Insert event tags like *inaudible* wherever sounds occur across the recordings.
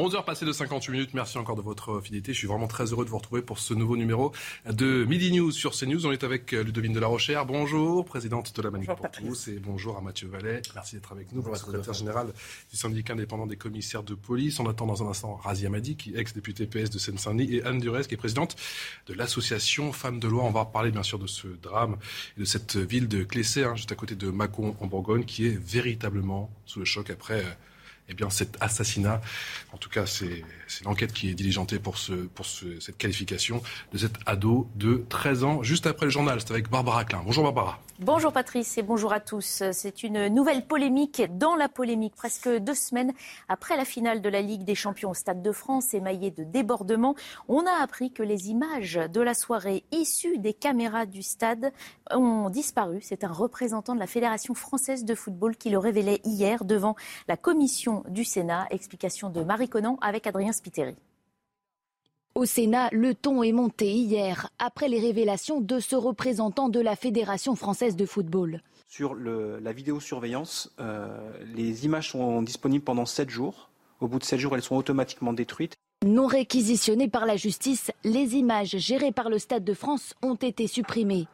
11h passées de 58 minutes, merci encore de votre fidélité. Je suis vraiment très heureux de vous retrouver pour ce nouveau numéro de Midi News sur CNews. On est avec Ludovine de la Rochère. Bonjour, présidente de la Manif pour tous. Et bonjour à Mathieu Vallet. Merci d'être avec nous, secrétaire général du syndicat indépendant des commissaires de police. On attend dans un instant Razia Madi, qui est ex-députée PS de Seine-Saint-Denis, et Anne Durez, qui est présidente de l'association Femmes de Loi. On va parler bien sûr de ce drame et de cette ville de Clessé, hein, juste à côté de Mâcon en Bourgogne, qui est véritablement sous le choc après eh bien, cet assassinat. En tout cas, c'est l'enquête qui est diligentée pour, ce, pour ce, cette qualification de cet ado de 13 ans. Juste après le journal, c'est avec Barbara Klein. Bonjour Barbara. Bonjour Patrice et bonjour à tous. C'est une nouvelle polémique dans la polémique. Presque deux semaines après la finale de la Ligue des Champions au Stade de France, émaillée de débordements, on a appris que les images de la soirée issues des caméras du stade ont disparu. C'est un représentant de la Fédération française de football qui le révélait hier devant la commission du Sénat. Explication de Marie Conan avec Adrien Spiteri. Au Sénat, le ton est monté hier après les révélations de ce représentant de la Fédération française de football. Sur le, la vidéosurveillance, euh, les images sont disponibles pendant 7 jours. Au bout de 7 jours, elles sont automatiquement détruites. Non réquisitionnées par la justice, les images gérées par le Stade de France ont été supprimées.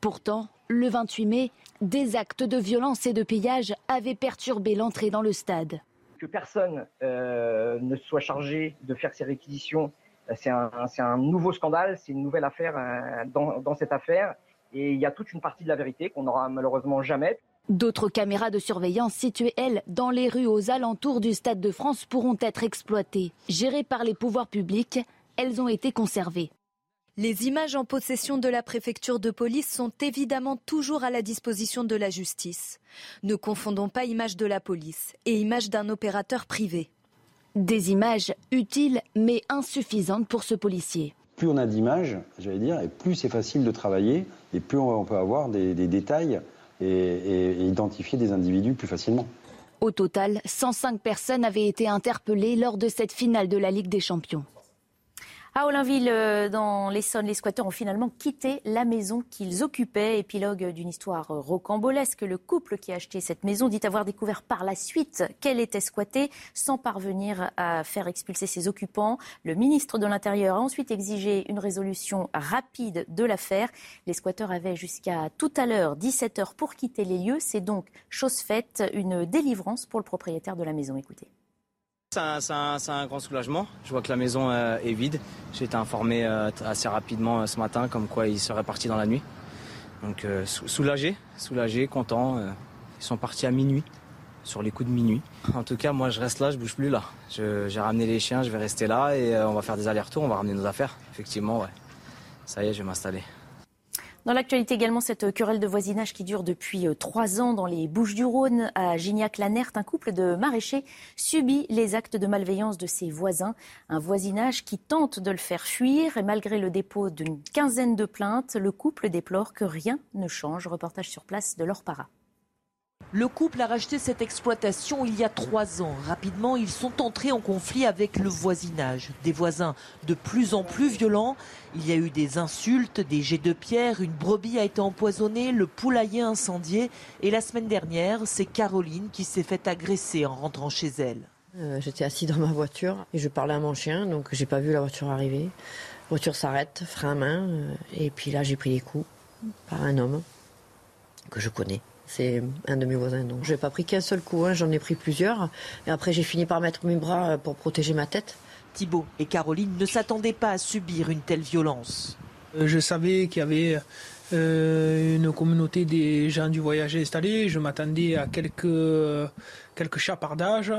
Pourtant, le 28 mai, des actes de violence et de pillage avaient perturbé l'entrée dans le stade. Que personne euh, ne soit chargé de faire ces réquisitions c'est un, un, nouveau scandale, c'est une nouvelle affaire euh, dans, dans, cette affaire. Et il y a toute une partie de la vérité qu'on n'aura malheureusement jamais. D'autres caméras de surveillance situées, elles, dans les rues aux alentours du Stade de France pourront être exploitées. Gérées par les pouvoirs publics, elles ont été conservées. Les images en possession de la préfecture de police sont évidemment toujours à la disposition de la justice. Ne confondons pas images de la police et images d'un opérateur privé. Des images utiles mais insuffisantes pour ce policier. Plus on a d'images, j'allais dire, et plus c'est facile de travailler, et plus on peut avoir des, des détails et, et, et identifier des individus plus facilement. Au total, 105 personnes avaient été interpellées lors de cette finale de la Ligue des Champions. À Olinville, dans l'Essonne, les squatteurs ont finalement quitté la maison qu'ils occupaient. Épilogue d'une histoire rocambolesque. Le couple qui a acheté cette maison dit avoir découvert par la suite qu'elle était squattée sans parvenir à faire expulser ses occupants. Le ministre de l'Intérieur a ensuite exigé une résolution rapide de l'affaire. Les squatteurs avaient jusqu'à tout à l'heure, 17h, pour quitter les lieux. C'est donc chose faite, une délivrance pour le propriétaire de la maison. Écoutez. C'est un, grand soulagement. Je vois que la maison euh, est vide. J'ai été informé euh, assez rapidement euh, ce matin comme quoi ils seraient partis dans la nuit. Donc soulagé, soulagé, content. Ils sont partis à minuit, sur les coups de minuit. En tout cas, moi je reste là, je bouge plus là. J'ai ramené les chiens, je vais rester là et on va faire des allers-retours, on va ramener nos affaires. Effectivement, ouais. Ça y est, je vais m'installer. Dans l'actualité également, cette querelle de voisinage qui dure depuis trois ans dans les Bouches-du-Rhône, à Gignac-Lanert, un couple de maraîchers subit les actes de malveillance de ses voisins. Un voisinage qui tente de le faire fuir et malgré le dépôt d'une quinzaine de plaintes, le couple déplore que rien ne change. Reportage sur place de Laure Para. Le couple a racheté cette exploitation il y a trois ans. Rapidement, ils sont entrés en conflit avec le voisinage. Des voisins de plus en plus violents. Il y a eu des insultes, des jets de pierre, une brebis a été empoisonnée, le poulailler incendié. Et la semaine dernière, c'est Caroline qui s'est fait agresser en rentrant chez elle. Euh, J'étais assis dans ma voiture et je parlais à mon chien, donc j'ai pas vu la voiture arriver. La voiture s'arrête, frein à main, euh, et puis là j'ai pris des coups par un homme que je connais. C'est un de mes voisins. Donc, je n'ai pas pris qu'un seul coup, hein, j'en ai pris plusieurs. Et après, j'ai fini par mettre mes bras pour protéger ma tête. Thibault et Caroline ne s'attendaient pas à subir une telle violence. Euh, je savais qu'il y avait euh, une communauté des gens du voyage installés. Je m'attendais à quelques, quelques chapardages.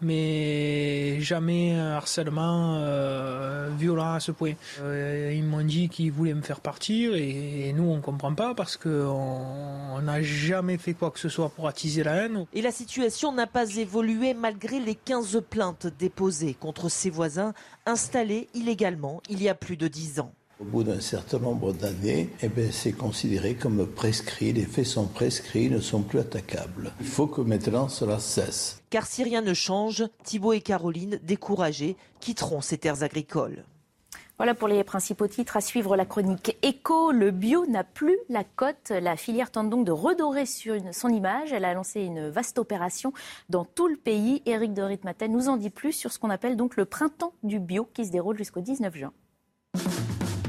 Mais jamais un harcèlement euh, violent à ce point. Euh, ils m'ont dit qu'ils voulaient me faire partir et, nous on comprend pas parce qu'on n'a jamais fait quoi que ce soit pour attiser la haine. Et la situation n'a pas évolué malgré les 15 plaintes déposées contre ses voisins installés illégalement il y a plus de 10 ans. Au bout d'un certain nombre d'années, eh ben, c'est considéré comme prescrit, les faits sont prescrits, ne sont plus attaquables. Il faut que maintenant cela cesse. Car si rien ne change, Thibault et Caroline, découragés, quitteront ces terres agricoles. Voilà pour les principaux titres. À suivre la chronique Éco. Le bio n'a plus la cote. La filière tente donc de redorer son image. Elle a lancé une vaste opération dans tout le pays. Éric de Ritmaten nous en dit plus sur ce qu'on appelle donc le printemps du bio qui se déroule jusqu'au 19 juin.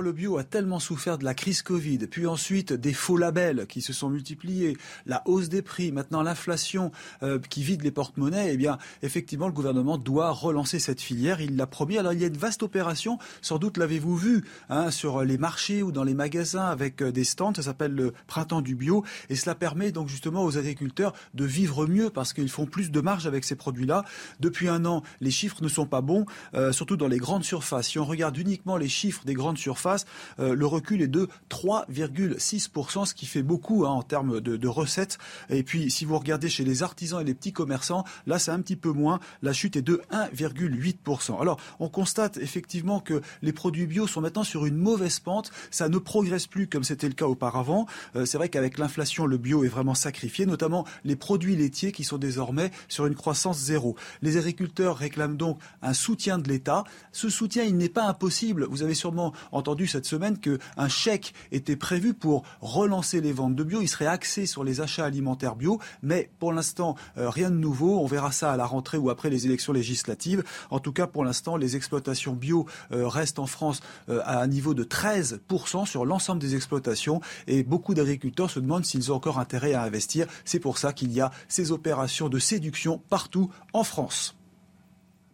Le bio a tellement souffert de la crise Covid, puis ensuite des faux labels qui se sont multipliés, la hausse des prix, maintenant l'inflation euh, qui vide les porte-monnaies, eh bien, effectivement, le gouvernement doit relancer cette filière. Il l'a promis. Alors, il y a une vaste opération, sans doute l'avez-vous vu, hein, sur les marchés ou dans les magasins avec euh, des stands. Ça s'appelle le printemps du bio. Et cela permet donc justement aux agriculteurs de vivre mieux parce qu'ils font plus de marge avec ces produits-là. Depuis un an, les chiffres ne sont pas bons, euh, surtout dans les grandes surfaces. Si on regarde uniquement les chiffres des grandes surfaces, euh, le recul est de 3,6%, ce qui fait beaucoup hein, en termes de, recettes. Et puis, si vous regardez chez les artisans et les petits commerçants, là, c'est un petit peu moins. La chute est de 1,8%. Alors, on constate effectivement que les produits bio sont maintenant sur une mauvaise pente. Ça ne progresse plus comme c'était le cas auparavant. Euh, c'est vrai qu'avec l'inflation, le bio est vraiment sacrifié, notamment les produits laitiers qui sont désormais sur une croissance zéro. Les agriculteurs réclament donc un soutien de l'État. Ce soutien, il n'est pas impossible. Vous avez sûrement entendu cette semaine qu'un chèque était prévu pour relancer les ventes de bio. Il serait axé sur les achats alimentaires bio, mais pour l'instant, euh, rien de nouveau. On verra ça à la rentrée ou après les élections législatives. En tout cas, pour l'instant, les exploitations bio euh, restent en France euh, à un niveau de 13% sur l'ensemble des exploitations et beaucoup d'agriculteurs se demandent s'ils ont encore intérêt à investir. C'est pour ça qu'il y a ces opérations de séduction partout en France.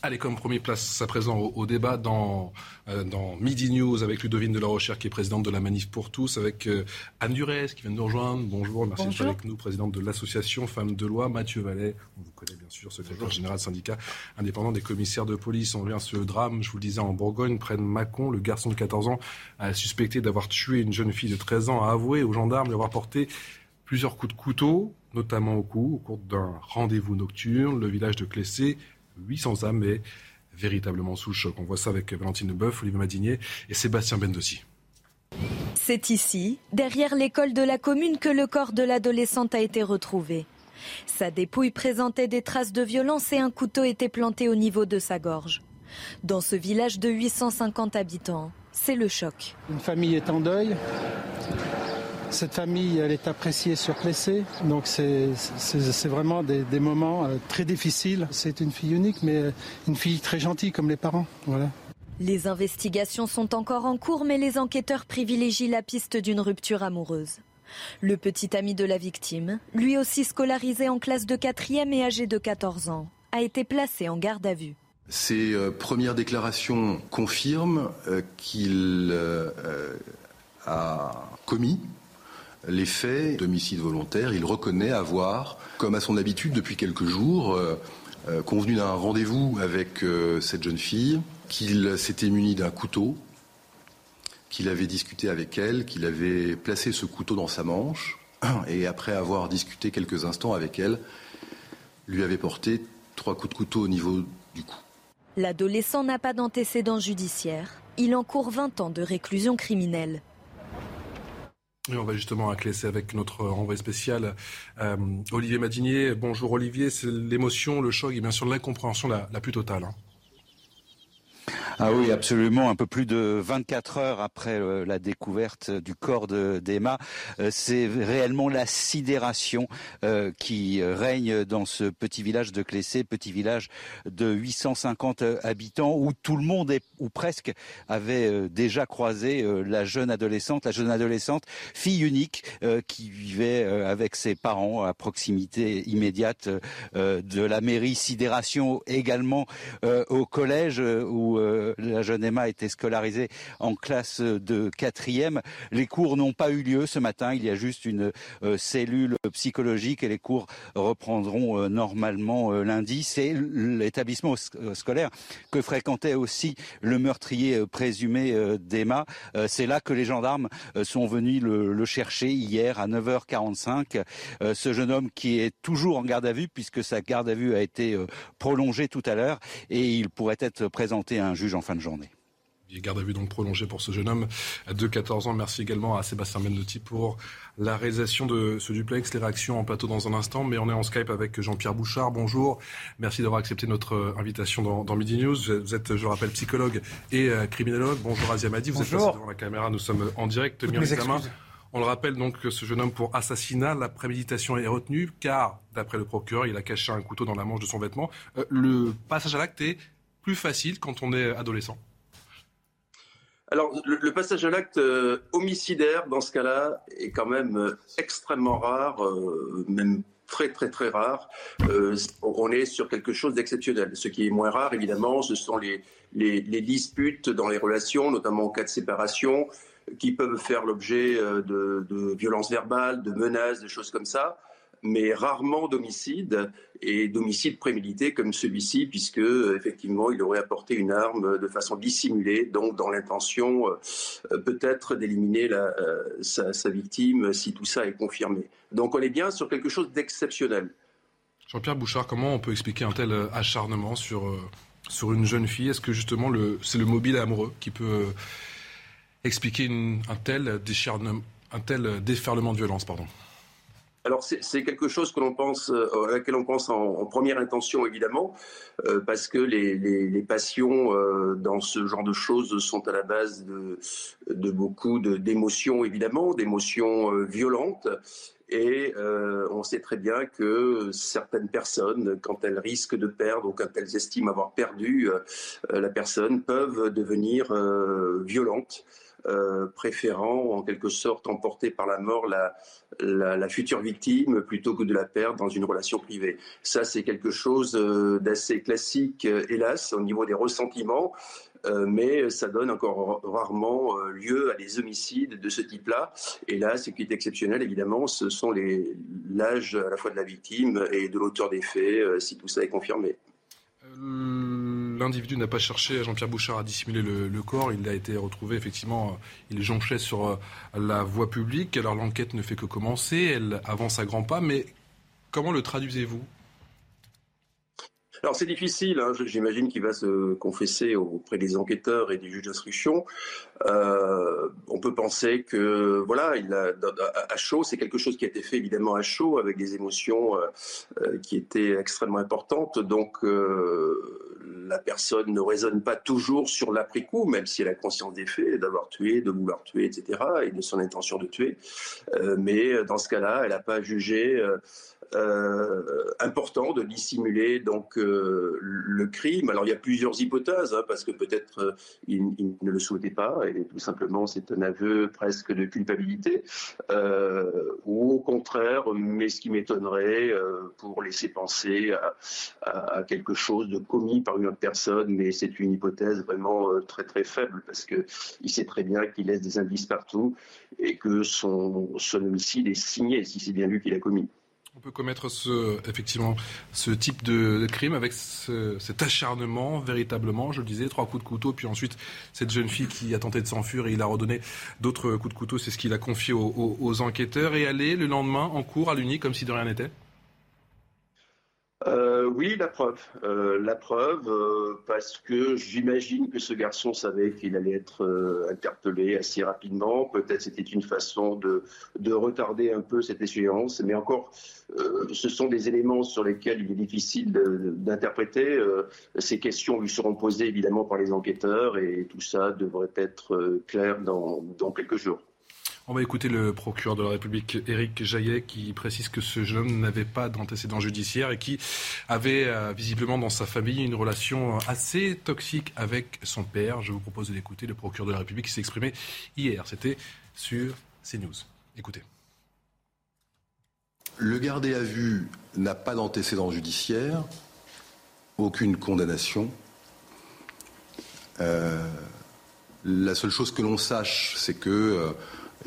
Allez, comme premier place à présent au, débat dans, euh, dans Midi News avec Ludovine de la Rochère qui est présidente de la Manif pour tous, avec euh, Anne Durez qui vient de nous rejoindre. Bonjour, merci d'être avec nous, présidente de l'association Femmes de Loi. Mathieu Vallet, on vous connaît bien sûr, secrétaire général syndicat indépendant des commissaires de police. On vient ce drame, je vous le disais, en Bourgogne, près de Mâcon. Le garçon de 14 ans a suspecté d'avoir tué une jeune fille de 13 ans, a avoué aux gendarmes d'avoir porté plusieurs coups de couteau, notamment au cou, au cours d'un rendez-vous nocturne. Le village de Clessé 800 âmes est véritablement sous le choc. On voit ça avec Valentine Boeuf, Olivier Madinier et Sébastien Bendossi. C'est ici, derrière l'école de la commune, que le corps de l'adolescente a été retrouvé. Sa dépouille présentait des traces de violence et un couteau était planté au niveau de sa gorge. Dans ce village de 850 habitants, c'est le choc. Une famille est en deuil. Cette famille, elle est appréciée sur Plessé, donc c'est vraiment des, moments euh, très difficiles. C'est une fille unique, mais euh, une fille très gentille comme les parents. Voilà. Les investigations sont encore en cours, mais les enquêteurs privilégient la piste d'une rupture amoureuse. Le petit ami de la victime, lui aussi scolarisé en classe de 4e et âgé de 14 ans, a été placé en garde à vue. Ces euh, premières déclarations confirment qu'il a commis les faits d'homicide volontaire. Il reconnaît avoir, comme à son habitude depuis quelques jours, euh, euh, convenu d'un rendez-vous avec euh, cette jeune fille, qu'il s'était muni d'un couteau, qu'il avait discuté avec elle, qu'il avait placé ce couteau dans sa manche, *clears throat* et après avoir discuté quelques instants avec elle, lui avait porté trois coups de couteau au niveau du cou. L'adolescent n'a pas d'antécédent judiciaire. Il encourt 20 ans de réclusion criminelle. On va justement acclaisser avec notre renvoi spécial euh, Olivier Madinier. Bonjour Olivier, c'est l'émotion, le choc et bien sûr l'incompréhension la, plus totale. Hein. Ah oui, absolument. Un peu plus de 24 heures après euh, la découverte du corps d'Emma, euh, c'est réellement la sidération euh, qui règne dans ce petit village de Clessé, petit village de 850 habitants où tout le monde, est, ou presque, avait déjà croisé la jeune adolescente, la jeune adolescente, fille unique, qui vivait avec ses parents à proximité immédiate de la mairie. Sidération également au collège où la jeune Emma a été scolarisée en classe de quatrième. Les cours n'ont pas eu lieu ce matin. Il y a juste une euh, cellule psychologique et les cours reprendront euh, normalement euh, lundi. C'est l'établissement scolaire que fréquentait aussi le meurtrier présumé d'Emma. C'est là que les gendarmes sont venus le, le chercher hier à 9h45. Ce jeune homme qui est toujours en garde à vue puisque sa garde à vue a été prolongée tout à l'heure et il pourrait être présenté à un juge en fin de journée. Garde à vue donc prolongée pour ce jeune homme de 14 ans. Merci également à Sébastien Mendotti pour la réalisation de ce duplex. Les réactions en plateau dans un instant, mais on est en Skype avec Jean-Pierre Bouchard. Bonjour. Merci d'avoir accepté notre invitation dans, Midi News. Vous êtes, je rappelle, psychologue et euh, criminologue. Bonjour Azia Madi. Vous êtes passé devant la caméra. Nous sommes en direct. On le rappelle donc que ce jeune homme pour assassinat, la préméditation est retenue car, d'après le procureur, il a caché un couteau dans la manche de son vêtement. Euh, le passage à l'acte est plus facile quand on est adolescent. Alors, le, passage à l'acte euh, homicidaire, dans ce cas-là, est quand même euh, extrêmement rare, euh, même très très très rare. on est sur quelque chose d'exceptionnel. Ce qui est moins rare, évidemment, ce sont les, les, disputes dans les relations, notamment en cas de séparation, qui peuvent faire l'objet de, de violences verbales, de menaces, des choses comme ça mais rarement d'homicide et d'homicide prémédité comme celui-ci, puisque effectivement il aurait apporté une arme de façon dissimulée, donc dans l'intention euh, peut-être d'éliminer euh, sa, victime si tout ça est confirmé. Donc on est bien sur quelque chose d'exceptionnel. Jean-Pierre Bouchard, comment on peut expliquer un tel acharnement sur, euh, sur une jeune fille? Est-ce que justement c'est le mobile amoureux qui peut expliquer un tel un tel déferlement de violence pardon? Alors c'est quelque chose euh, à laquelle on pense en, première intention évidemment, euh, parce que les, passions euh, dans ce genre de choses sont à la base de, de beaucoup d'émotions évidemment, d'émotions violentes. Et on sait très bien que certaines personnes, quand elles risquent de perdre ou quand elles estiment avoir perdu la personne, peuvent devenir violentes. Euh, préférant en quelque sorte emporter par la mort la, future victime plutôt que de la perdre dans une relation privée. Ça, c'est quelque chose euh, d'assez classique, euh, hélas, au niveau des ressentiments. mais ça donne encore rarement lieu à des homicides de ce type-là. Et là, ce qui est exceptionnel, évidemment, ce sont l'âge à la fois de la victime et de l'auteur des faits, si tout ça est confirmé. L'individu n'a pas cherché, Jean-Pierre Bouchard, à dissimuler le, corps. Il a été retrouvé, effectivement, euh, il jonchait sur euh, la voie publique. Alors l'enquête ne fait que commencer, elle avance à grands pas. Mais comment le traduisez-vous? Alors c'est difficile, hein. j'imagine qu'il va se confesser auprès des enquêteurs et des juges d'instruction. Euh, on peut penser que voilà, à chaud, c'est quelque chose qui a été fait évidemment à chaud avec des émotions euh, euh, qui étaient extrêmement importantes. Donc la personne ne raisonne pas toujours sur l'après-coup, même si elle a conscience des faits, d'avoir tué, de vouloir tuer, etc., et de son intention de tuer. mais dans ce cas-là, elle n'a pas jugé important de dissimuler donc le crime. Alors il y a plusieurs hypothèses, hein, parce que peut-être il, ne le souhaitait pas et tout simplement c'est un aveu presque de culpabilité, ou au contraire, mais ce qui m'étonnerait pour laisser penser à, quelque chose de commis par une autre personne, mais c'est une hypothèse vraiment très très faible parce que il sait très bien qu'il laisse des indices partout et que son, son homicide est signé si c'est bien lui qui l'a commis. On peut commettre ce, effectivement ce type de, crime avec cet acharnement, véritablement, je le disais, trois coups de couteau, puis ensuite cette jeune fille qui a tenté de s'enfuir et il a redonné d'autres coups de couteau, c'est ce qu'il a confié aux, enquêteurs, et aller le lendemain en cours à l'Uni comme si de rien n'était euh, oui, la preuve. Euh, la preuve, euh, parce que j'imagine que ce garçon savait qu'il allait être interpellé assez rapidement. Peut-être c'était une façon de, de, retarder un peu cette échéance. Mais encore, ce sont des éléments sur lesquels il est difficile d'interpréter. ces questions lui seront posées évidemment par les enquêteurs et tout ça devrait être clair dans, dans quelques jours. On va écouter le procureur de la République, Éric Jaillet, qui précise que ce jeune homme n'avait pas d'antécédent judiciaire et qui avait euh, visiblement dans sa famille une relation assez toxique avec son père. Je vous propose d'écouter le procureur de la République qui s'est exprimé hier. C'était sur CNews. Écoutez. Le gardé à vue n'a pas d'antécédent judiciaire, aucune condamnation. Euh, la seule chose que l'on sache, c'est que euh,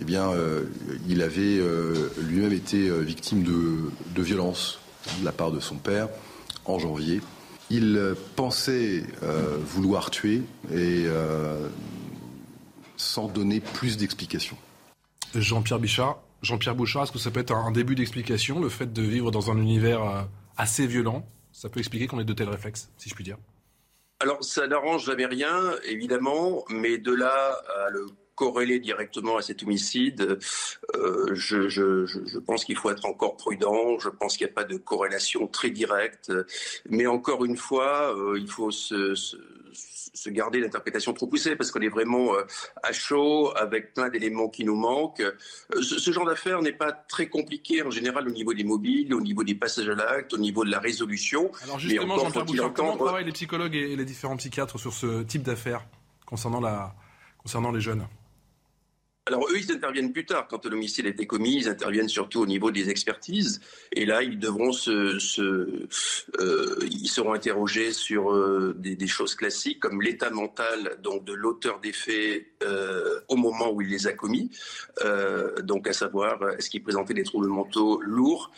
eh bien, euh, il avait euh, lui-même été euh, victime de, de violences de la part de son père en janvier. Il pensait vouloir tuer et sans donner plus d'explications. Jean-Pierre Bichard, Jean-Pierre Bouchard, est-ce que ça peut être un début d'explication, le fait de vivre dans un univers assez violent? Ça peut expliquer qu'on ait de tels réflexes, si je puis dire alors, ça n'arrange jamais rien, évidemment, mais de là à le corrélé directement à cet homicide, euh, je, pense qu'il faut être encore prudent. Je pense qu'il n'y a pas de corrélation très directe. Mais encore une fois, euh, il faut se, garder l'interprétation trop poussée parce qu'on est vraiment euh, à chaud avec plein d'éléments qui nous manquent. Ce, genre d'affaire n'est pas très compliqué en général au niveau des mobiles, au niveau des passages à l'acte, au niveau de la résolution. Alors justement, Jean-Pierre comment travaillent les psychologues et les différents psychiatres sur ce type d'affaires concernant, la, concernant les jeunes? Alors eux, ils interviennent plus tard. Quand l'homicide a été commis, ils interviennent surtout au niveau des expertises. Et là, ils devront se, euh, ils seront interrogés sur euh, des, choses classiques comme l'état mental donc de l'auteur des faits euh, au moment où il les a commis. donc à savoir, est-ce qu'il présentait des troubles mentaux lourds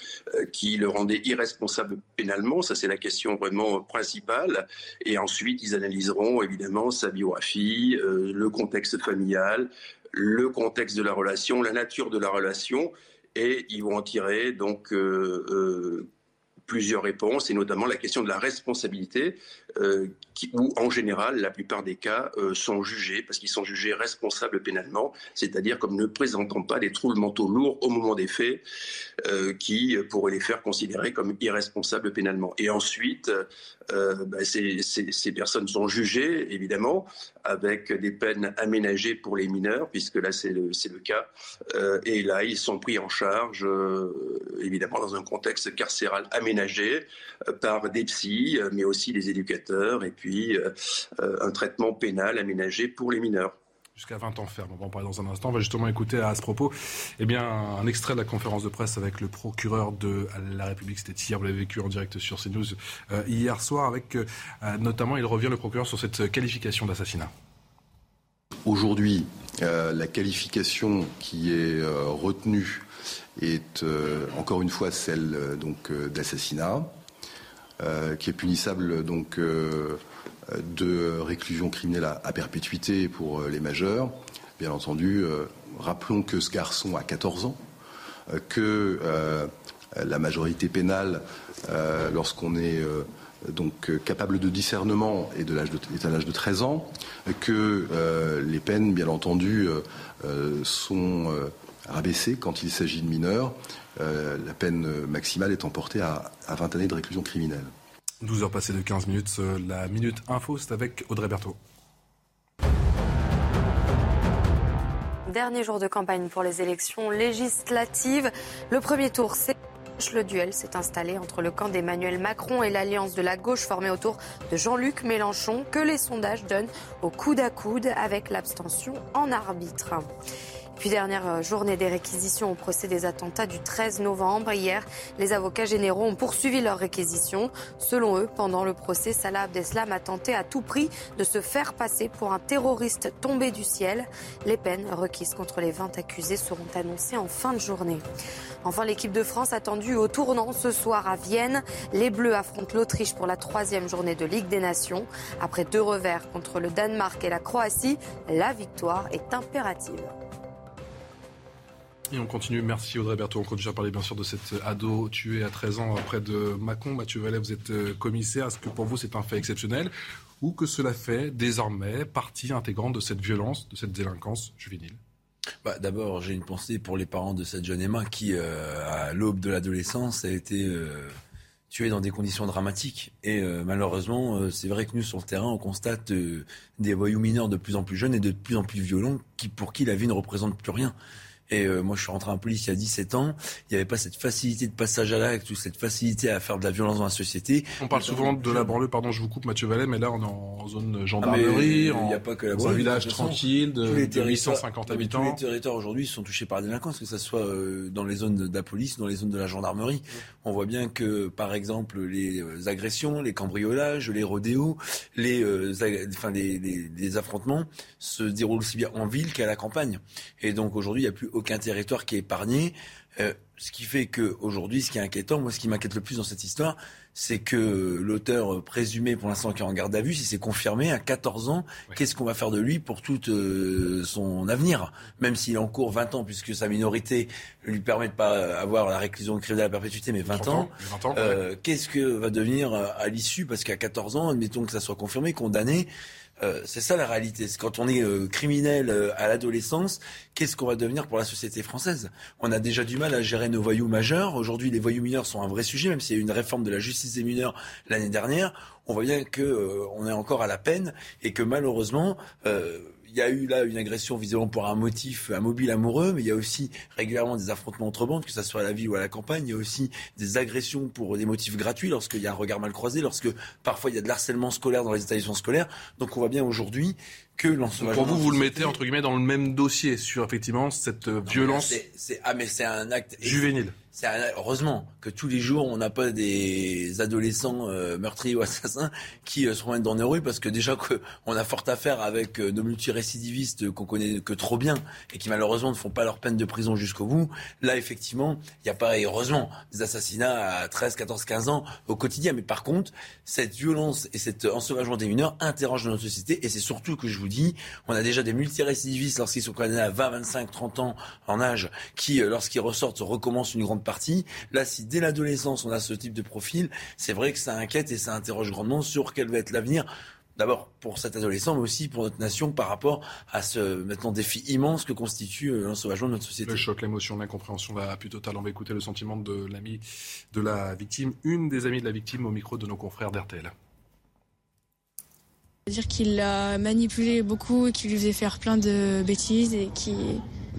qui le rendaient irresponsable pénalement? Ça, c'est la question vraiment principale. Et ensuite, ils analyseront évidemment sa biographie, le contexte familial le contexte de la relation, la nature de la relation, et ils vont en tirer donc euh, euh, plusieurs réponses, et notamment la question de la responsabilité, qui, où en général, la plupart des cas euh, sont jugés, parce qu'ils sont jugés responsables pénalement, c'est-à-dire comme ne présentant pas des troubles mentaux lourds au moment des faits, euh, qui pourraient les faire considérer comme irresponsables pénalement. Et ensuite, bah, ces, personnes sont jugées, évidemment, avec des peines aménagées pour les mineurs, puisque là c'est le, le, cas. et là, ils sont pris en charge, évidemment, dans un contexte carcéral aménagé par des psys, mais aussi des éducateurs et puis euh, euh, un traitement pénal aménagé pour les mineurs jusqu'à 20 ans ferme. On va en parler dans un instant. On va justement écouter à ce propos eh bien, un extrait de la conférence de presse avec le procureur de la République. C'était hier, vous l'avez vécu en direct sur CNews euh, hier soir, avec notamment, il revient le procureur sur cette qualification d'assassinat. Aujourd'hui, la qualification qui est retenue est encore une fois celle donc d'assassinat. Euh, qui est punissable donc euh, de réclusion criminelle à, perpétuité pour euh, les majeurs. Bien entendu, rappelons que ce garçon a 14 ans, que la majorité pénale, lorsqu'on est capable de discernement est à l'âge de 13 ans, que les peines, bien entendu, sont rabaissées quand il s'agit de mineurs euh, la peine maximale est emportée à, 20 années de réclusion criminelle. 12 heures passées de 15 minutes, la minute info, c'est avec Audrey Berthaud. Dernier jour de campagne pour les élections législatives. Le premier tour, c'est le duel s'est installé entre le camp d'Emmanuel Macron et l'alliance de la gauche formée autour de Jean-Luc Mélenchon que les sondages donnent au coude à coude avec l'abstention en arbitre. Puis dernière euh, journée des réquisitions au procès des attentats du 13 novembre. Hier, les avocats généraux ont poursuivi leurs réquisitions. Selon eux, pendant le procès, Salah Abdeslam a tenté à tout prix de se faire passer pour un terroriste tombé du ciel. Les peines requises contre les 20 accusés seront annoncées en fin de journée. Enfin, l'équipe de France attendue au tournant ce soir à Vienne. Les Bleus affrontent l'Autriche pour la troisième journée de Ligue des Nations. Après deux revers contre le Danemark et la Croatie, la victoire est impérative. On continue, merci Audrey Berthaud. On continue à parler bien sûr de cet ado tué à 13 ans près de Mâcon. Mathieu Vallet, vous êtes euh, commissaire. Est-ce que pour vous c'est un fait exceptionnel ou que cela fait désormais partie intégrante de cette violence, de cette délinquance juvénile? Bah, D'abord, j'ai une pensée pour les parents de cette jeune Emma qui, euh, à l'aube de l'adolescence, a été euh, tuée dans des conditions dramatiques. Et malheureusement, c'est vrai que nous, sur le terrain, on constate des voyous mineurs de plus en plus jeunes et de plus en plus violents qui, pour qui la vie ne représente plus rien. Et euh, moi, je suis rentré en police il y a 17 ans. Il n'y avait pas cette facilité de passage à l'acte ou cette facilité à faire de la violence dans la société. On parle souvent de la banlieue, pardon, je vous coupe Mathieu Vallet, mais là, on est en zone ah, gendarmerie, il n'y a pas que la dans un village tranquille de, de 850 habitants. Tous les territoires aujourd'hui sont touchés par la délinquance, que ce soit euh, dans les zones de la police, dans les zones de la gendarmerie. On voit bien que, par exemple, les euh, agressions, les cambriolages, les rodéos, les, enfin, les, les, les affrontements se déroulent aussi bien en ville qu'à la campagne. Et donc aujourd'hui, il n'y a plus aucun territoire qui est épargné. Euh, ce qui fait qu'aujourd'hui, ce qui est inquiétant, moi, ce qui m'inquiète le plus dans cette histoire, c'est que l'auteur présumé pour l'instant qui est en garde à vue, si c'est confirmé, à 14 ans, qu'est-ce qu'on va faire de lui pour tout euh, son avenir? Même s'il encourt 20 ans, puisque sa minorité lui permet de pas avoir la réclusion criminelle à la perpétuité, mais 20 ans, euh, qu'est-ce que va devenir à l'issue? Parce qu'à 14 ans, admettons que ça soit confirmé, condamné, euh, c'est ça la réalité. Quand on est euh, criminel euh, à l'adolescence, qu'est-ce qu'on va devenir pour la société française? On a déjà du mal à gérer nos voyous majeurs. Aujourd'hui, les voyous mineurs sont un vrai sujet, même s'il y a eu une réforme de la justice des mineurs l'année dernière. On voit bien qu'on est encore à la peine et que malheureusement il y a eu là une agression visiblement pour un motif, un mobile amoureux, mais il y a aussi régulièrement des affrontements entre bandes, que ce soit à la ville ou à la campagne. Il y a aussi des agressions pour des motifs gratuits, lorsqu'il y a un regard mal croisé, lorsque parfois il y a de l'harcèlement scolaire dans les établissements scolaires. Donc on voit bien aujourd'hui que l'ensauvagement. Pour vous, vous le mettez entre guillemets dans le même dossier sur effectivement cette violence. C'est, ah mais c'est un acte juvénile c'est heureusement que tous les jours on n'a pas des adolescents euh, meurtriers ou assassins qui euh, se promènent dans nos rues parce que déjà qu'on a fort affaire avec euh, nos multirécidivistes qu'on connaît que trop bien et qui malheureusement ne font pas leur peine de prison jusqu'au bout. Là effectivement, il n'y a pas heureusement des assassinats à 13, 14, 15 ans au quotidien. Mais par contre, cette violence et cet ensauvagement des mineurs interrogent notre société et c'est surtout que je vous dis, on a déjà des multirécidivistes lorsqu'ils sont condamnés à 20, 25, 30 ans en âge qui lorsqu'ils ressortent recommencent une grande partie. Là, si dès l'adolescence on a ce type de profil, c'est vrai que ça inquiète et ça interroge grandement sur quel va être l'avenir d'abord pour cet adolescent, mais aussi pour notre nation par rapport à ce maintenant défi immense que constitue euh, l'ensauvagement de notre société. Le choc, l'émotion, l'incompréhension, la plus totale. On va écouter le sentiment de l'ami de la victime, une des amies de la victime au micro de nos confrères d'RTL. C'est-à-dire qu'il l'a manipulé beaucoup et qu'il lui faisait faire plein de bêtises et qui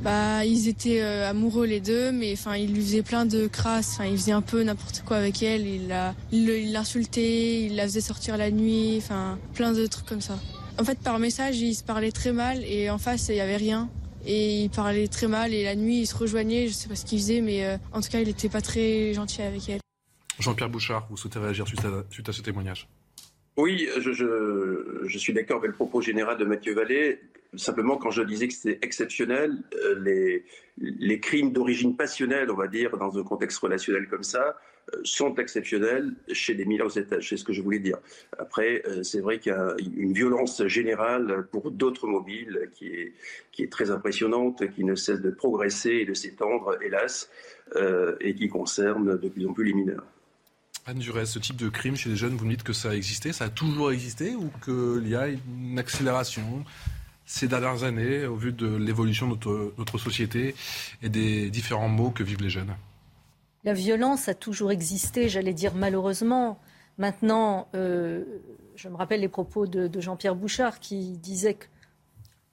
bah, ils étaient euh, amoureux les deux, mais enfin, il lui faisait plein de crasses. Enfin, il faisait un peu n'importe quoi avec elle. Il la, il l'insultait, il la faisait sortir la nuit. Enfin, plein de trucs comme ça. En fait, par message, ils se parlaient très mal et en face, il y avait rien. Et il parlait très mal et la nuit, ils se rejoignaient. Je sais pas ce qu'il faisait, mais euh, en tout cas, il était pas très gentil avec elle. Jean-Pierre Bouchard, vous souhaitez réagir suite à, suite à ce témoignage? Oui, je, je, je, suis d'accord avec le propos général de Mathieu Vallée. Simplement, quand je disais que c'était exceptionnel, euh, les, crimes d'origine passionnelle, on va dire, dans un contexte relationnel comme ça, euh, sont exceptionnels chez les mineurs aux étages. C'est ce que je voulais dire. Après, euh, c'est vrai qu'il y a une violence générale pour d'autres mobiles qui est, très impressionnante, qui ne cesse de progresser et de s'étendre, hélas, et qui concerne de plus en plus les mineurs. Anne Durez, ce type de crime chez les jeunes, vous me dites que ça a existé, ça a toujours existé ou qu'il y a une accélération? Ces dernières années au vu de l'évolution de notre, société et des différents maux que vivent les jeunes La violence a toujours existé, j'allais dire malheureusement. Maintenant, euh, je me rappelle les propos de, Jean-Pierre Bouchard qui disait que,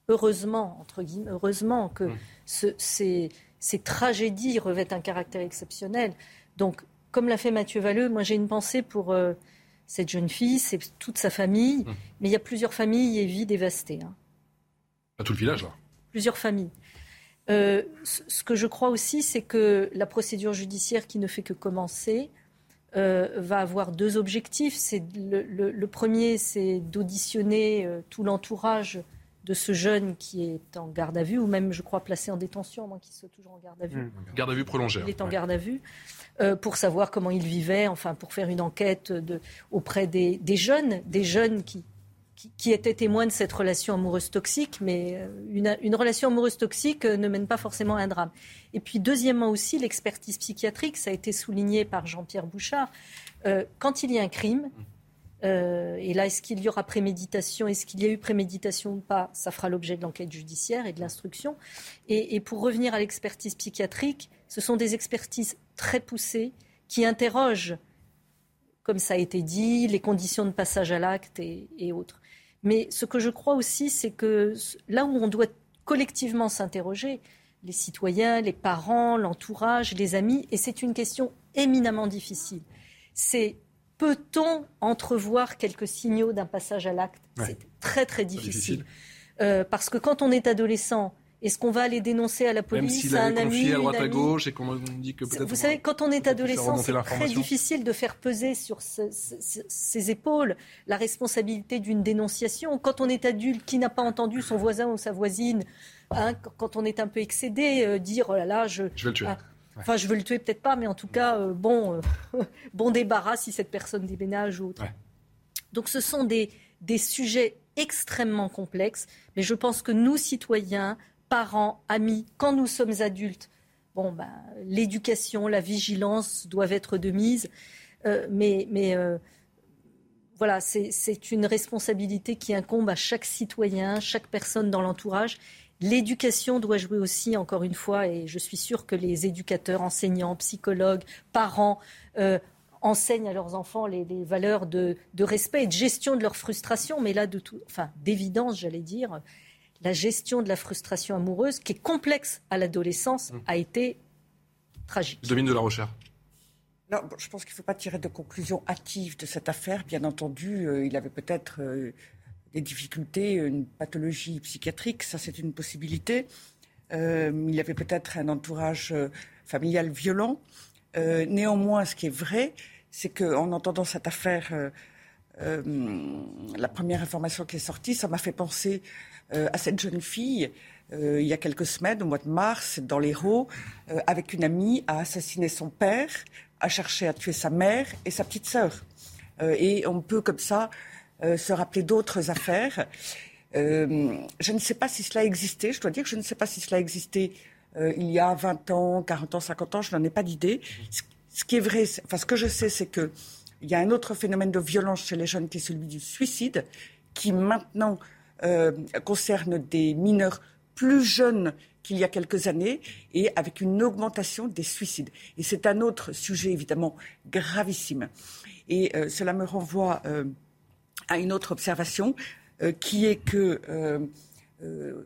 heureusement, entre guillemets, heureusement que hum. ces, ces tragédies revêtent un caractère exceptionnel. Donc, comme l'a fait Mathieu Valleux, moi j'ai une pensée pour euh, cette jeune fille, c'est toute sa famille, hum. mais il y a plusieurs familles et vies dévastées. Hein. À tout le village, là Plusieurs familles. Euh, ce que je crois aussi, c'est que la procédure judiciaire qui ne fait que commencer euh, va avoir deux objectifs. C'est le, premier, c'est d'auditionner tout l'entourage de ce jeune qui est en garde à vue, ou même, je crois, placé en détention, moins qu'il soit toujours en garde à vue. Hum. Garde à vue prolongée. Il est en garde à vue. Euh, pour savoir comment il vivait, enfin pour faire une enquête de, auprès des, jeunes, des jeunes qui, qui, était témoin de cette relation amoureuse toxique, mais euh, une, relation amoureuse toxique euh, ne mène pas forcément à un drame. Et puis, deuxièmement aussi, l'expertise psychiatrique, ça a été souligné par Jean-Pierre Bouchard. Euh, quand il y a un crime, et là, est-ce qu'il y aura préméditation Est-ce qu'il y a eu préméditation ou pas Ça fera l'objet de l'enquête judiciaire et de l'instruction. Et, et, pour revenir à l'expertise psychiatrique, ce sont des expertises très poussées qui interrogent, comme ça a été dit, les conditions de passage à l'acte et autres. Mais ce que je crois aussi, c'est que là où on doit collectivement s'interroger, les citoyens, les parents, l'entourage, les amis, et c'est une question éminemment difficile, c'est peut-on entrevoir quelques signaux d'un passage à l'acte? C'est très très difficile. Euh, parce que quand on est adolescent, est-ce qu'on va aller dénoncer à la police, Même à un ami, à droite à gauche et qu'on dit que peut-être. Vous savez, quand on est adolescent, c'est très difficile de faire peser sur ses épaules la responsabilité d'une dénonciation. Quand on est adulte, qui n'a pas entendu son voisin ou sa voisine, hein, quand on est un peu excédé, euh, dire oh là là, je. Je vais le tuer. Ah, enfin, je veux le tuer peut-être pas, mais en tout cas, euh, bon, euh, *laughs* bon débarras si cette personne déménage ou autre. Donc, ce sont des, des sujets extrêmement complexes, mais je pense que nous, citoyens, parents, amis, quand nous sommes adultes, bon, ben, l'éducation, la vigilance doivent être de mise. Euh, mais, mais euh, voilà, c'est une responsabilité qui incombe à chaque citoyen, chaque personne dans l'entourage. L'éducation doit jouer aussi, encore une fois, et je suis sûre que les éducateurs, enseignants, psychologues, parents euh, enseignent à leurs enfants les, valeurs de, de, respect et de gestion de leur frustration, mais là, de tout, enfin, d'évidence, j'allais dire, la gestion de la frustration amoureuse, qui est complexe à l'adolescence, mmh. a été tragique. Domine de la recherche. Non, je pense qu'il ne faut pas tirer de conclusion hâtive de cette affaire. Bien entendu, euh, il avait peut-être euh, des difficultés, une pathologie psychiatrique, ça c'est une possibilité. Euh, il avait peut-être un entourage familial violent. néanmoins, ce qui est vrai, c'est qu'en entendant cette affaire, la première information qui est sortie, ça m'a fait penser euh, à cette jeune fille euh, il y a quelques semaines, au mois de mars, dans l'Hérault, euh, avec une amie, a assassiné son père, a cherché à tuer sa mère et sa petite sœur. et on peut comme ça se rappeler d'autres affaires. je ne sais pas si cela existait, je dois dire que je ne sais pas si cela existait il y a 20 ans, 40 ans, 50 ans, je n'en ai pas d'idée. Ce, qui est vrai, enfin ce que je sais, c'est qu'il y a un autre phénomène de violence chez les jeunes qui est celui du suicide, qui maintenant euh, concerne des mineurs plus jeunes qu'il y a quelques années et avec une augmentation des suicides. Et c'est un autre sujet évidemment gravissime. Et euh, cela me renvoie euh, à une autre observation qui est que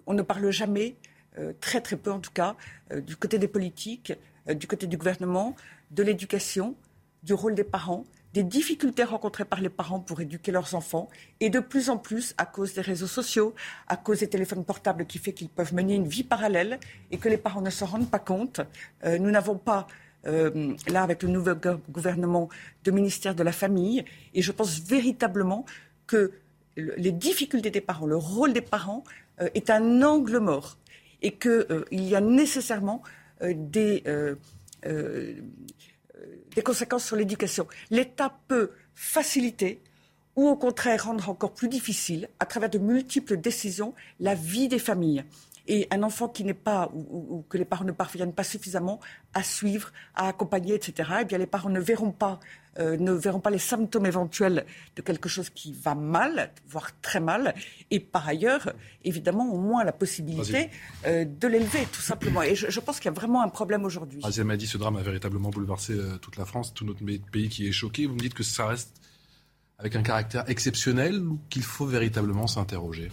on ne parle jamais, très très peu en tout cas, du côté des politiques, du côté du gouvernement, de l'éducation, du rôle des parents, des difficultés rencontrées par les parents pour éduquer leurs enfants et de plus en plus à cause des réseaux sociaux, à cause des téléphones portables qui fait qu'ils peuvent mener une vie parallèle et que les parents ne se rendent pas compte. Euh, nous n'avons pas euh, là, avec le nouveau gouvernement, de ministère de la Famille. Et je pense véritablement que les difficultés des parents, le rôle des parents euh, est un angle mort. Et qu'il y a nécessairement des, des conséquences sur l'éducation. L'État peut faciliter ou au contraire rendre encore plus difficile, à travers de multiples décisions, la vie des familles. Et un enfant qui n'est pas, ou, que les parents ne parviennent pas suffisamment à suivre, à accompagner, etc., eh bien les parents ne verront pas, euh, ne verront pas les symptômes éventuels de quelque chose qui va mal, voire très mal. Et par ailleurs, évidemment, au moins la possibilité euh, de l'élever, tout simplement. Et je, pense qu'il y a vraiment un problème aujourd'hui. Azem a dit ce drame a véritablement bouleversé euh, toute la France, tout notre pays qui est choqué. Vous me dites que ça reste avec un caractère exceptionnel ou qu'il faut véritablement s'interroger?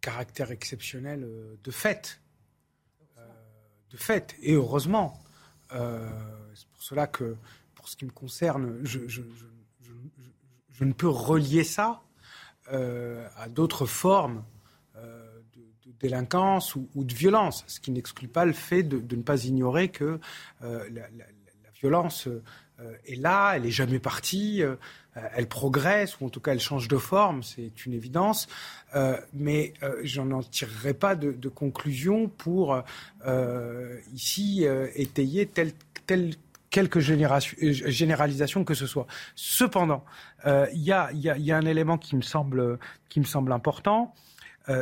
Caractère exceptionnel euh, de fait. Euh, de fait, et heureusement. Euh, c'est pour cela que, pour ce qui me concerne, je, ne peux relier ça à d'autres formes de, délinquance ou, de violence, ce qui n'exclut pas le fait de, ne pas ignorer que la, violence est là, elle n'est jamais partie. Elle progresse, ou en tout cas elle change de forme, c'est une évidence. Euh, mais euh, je n'en tirerai pas de, conclusion pour ici étayer tel, tel, quelque généralisation que ce soit. Cependant, il y, a, un élément qui me semble, qui me semble important.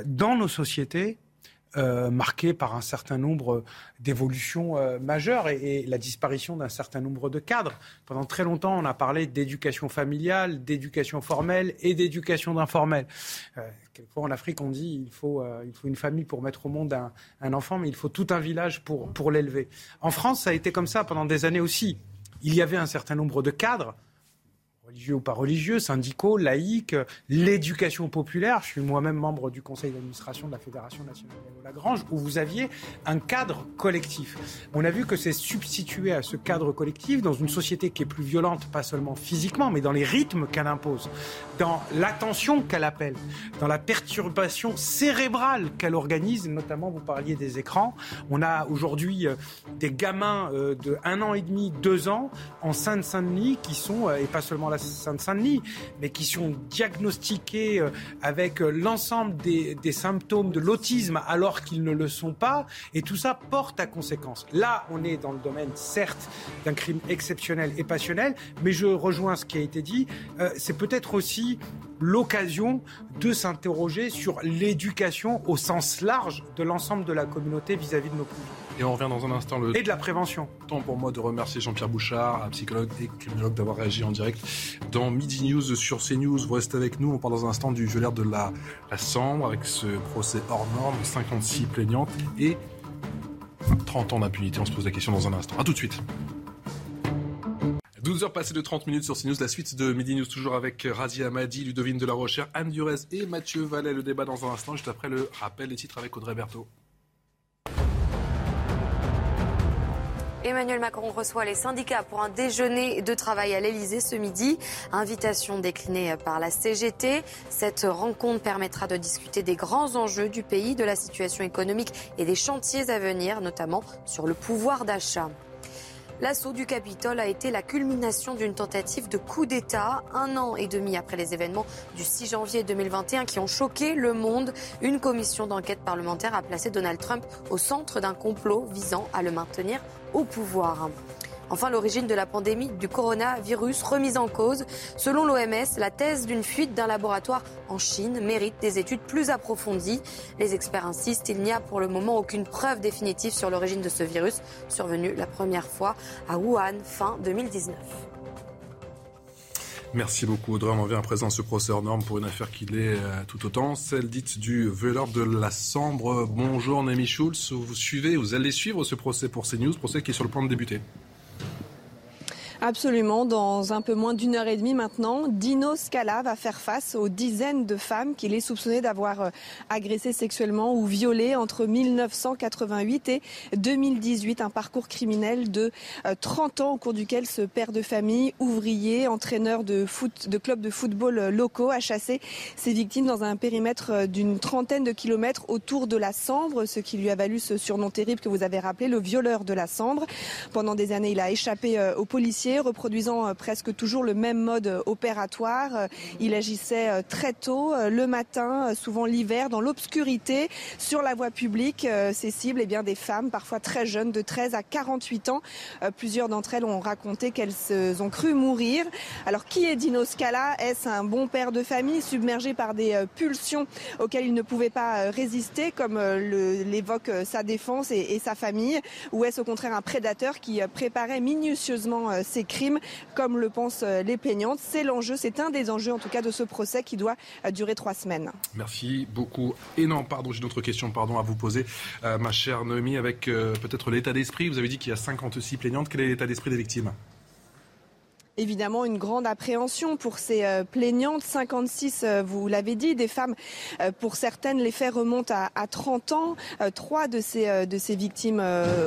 dans nos sociétés, euh, marqué par un certain nombre d'évolutions euh, majeures et, la disparition d'un certain nombre de cadres. Pendant très longtemps, on a parlé d'éducation familiale, d'éducation formelle et d'éducation d'informel. Euh, quelquefois en Afrique, on dit il faut, une famille pour mettre au monde un, un, enfant, mais il faut tout un village pour, pour l'élever. En France, ça a été comme ça pendant des années aussi. Il y avait un certain nombre de cadres religieux ou pas religieux, syndicaux, laïcs, l'éducation populaire. Je suis moi-même membre du conseil d'administration de la Fédération nationale de Lagrange, où vous aviez un cadre collectif. On a vu que c'est substitué à ce cadre collectif dans une société qui est plus violente, pas seulement physiquement, mais dans les rythmes qu'elle impose, dans l'attention qu'elle appelle, dans la perturbation cérébrale qu'elle organise, notamment vous parliez des écrans. On a aujourd'hui euh, des gamins euh, de un an et demi, deux ans en Seine-Saint-Denis qui sont, euh, et pas seulement la Sainte-Saint-Denis, mais qui sont diagnostiqués euh, avec euh, l'ensemble des, symptômes de l'autisme alors qu'ils ne le sont pas, et tout ça porte à conséquence. Là, on est dans le domaine, certes, d'un crime exceptionnel et passionnel, mais je rejoins ce qui a été dit, euh, c'est peut-être aussi l'occasion de s'interroger sur l'éducation au sens large de l'ensemble de la communauté vis-à-vis de nos plus et on revient dans un instant. Le et de la prévention. Temps pour moi de remercier Jean-Pierre Bouchard, un psychologue et criminologue, d'avoir réagi en direct dans Midi News sur CNews. Vous restez avec nous. On parle dans un instant du violaire de la, la Sambre avec ce procès hors norme, 56 plaignantes et 30 ans d'impunité. On se pose la question dans un instant. A tout de suite. 12h passées de 30 minutes sur CNews, la suite de Midi News toujours avec Razi Amadi, Ludovine de la Rochère, Anne Durez et Mathieu Vallet. Le débat dans un instant, juste après le rappel des titres avec Audrey Berthaud. Emmanuel Macron reçoit les syndicats pour un déjeuner de travail à l'Elysée ce midi. Invitation déclinée par la CGT. Cette rencontre permettra de discuter des grands enjeux du pays, de la situation économique et des chantiers à venir, notamment sur le pouvoir d'achat. L'assaut du Capitole a été la culmination d'une tentative de coup d'État un an et demi après les événements du 6 janvier 2021 qui ont choqué le monde. Une commission d'enquête parlementaire a placé Donald Trump au centre d'un complot visant à le maintenir au pouvoir. Enfin, l'origine de la pandémie du coronavirus remise en cause. Selon l'OMS, la thèse d'une fuite d'un laboratoire en Chine mérite des études plus approfondies. Les experts insistent, il n'y a pour le moment aucune preuve définitive sur l'origine de ce virus, survenu la première fois à Wuhan fin 2019. Merci beaucoup Audrey. On en vient à présent à ce procès hors norme pour une affaire qui l'est euh, tout autant, celle dite du violeur de la Sambre. Bonjour Nami Schulz, vous suivez, vous allez suivre ce procès pour CNews, procès qui est sur le point de débuter. Absolument. Dans un peu moins d'une heure et demie maintenant, Dino Scala va faire face aux dizaines de femmes qu'il est soupçonné d'avoir euh, agressées sexuellement ou violées entre 1988 et 2018. Un parcours criminel de 30 euh, ans au cours duquel ce père de famille, ouvrier, entraîneur de, foot, de clubs de football euh, locaux a chassé ses victimes dans un périmètre d'une trentaine de kilomètres autour de la Sambre, ce qui lui a valu ce surnom terrible que vous avez rappelé, le violeur de la Sambre. Pendant des années, il a échappé aux policiers reproduisant euh, presque toujours le même mode euh, opératoire. Euh, il agissait très tôt, le matin, souvent l'hiver, dans l'obscurité, sur la voie publique. Ses cibles, eh bien, des femmes, parfois très jeunes, de 13 à 48 ans. Plusieurs d'entre elles ont raconté qu'elles ont cru mourir. Alors, qui est Dino Scala? Est-ce un bon père de famille submergé par des pulsions auxquelles il ne pouvait pas résister, comme l'évoque sa défense et, et sa famille? Ou est-ce au contraire un prédateur qui préparait minutieusement ses crimes, comme le pensent euh, les plaignantes. C'est l'enjeu, c'est un des enjeux en tout cas de ce procès qui doit euh, durer trois semaines. Merci beaucoup. Et non, pardon, j'ai d'autres questions pardon, à vous poser, euh, ma chère Noémie, avec peut-être l'état d'esprit. Vous avez dit qu'il y a 56 plaignantes. Quel est l'état d'esprit des victimes? Évidemment une grande appréhension pour ces euh, plaignantes. 56, euh, vous l'avez dit, des femmes, euh, pour certaines, les faits remontent à, 30 ans. Trois de ces, de ces victimes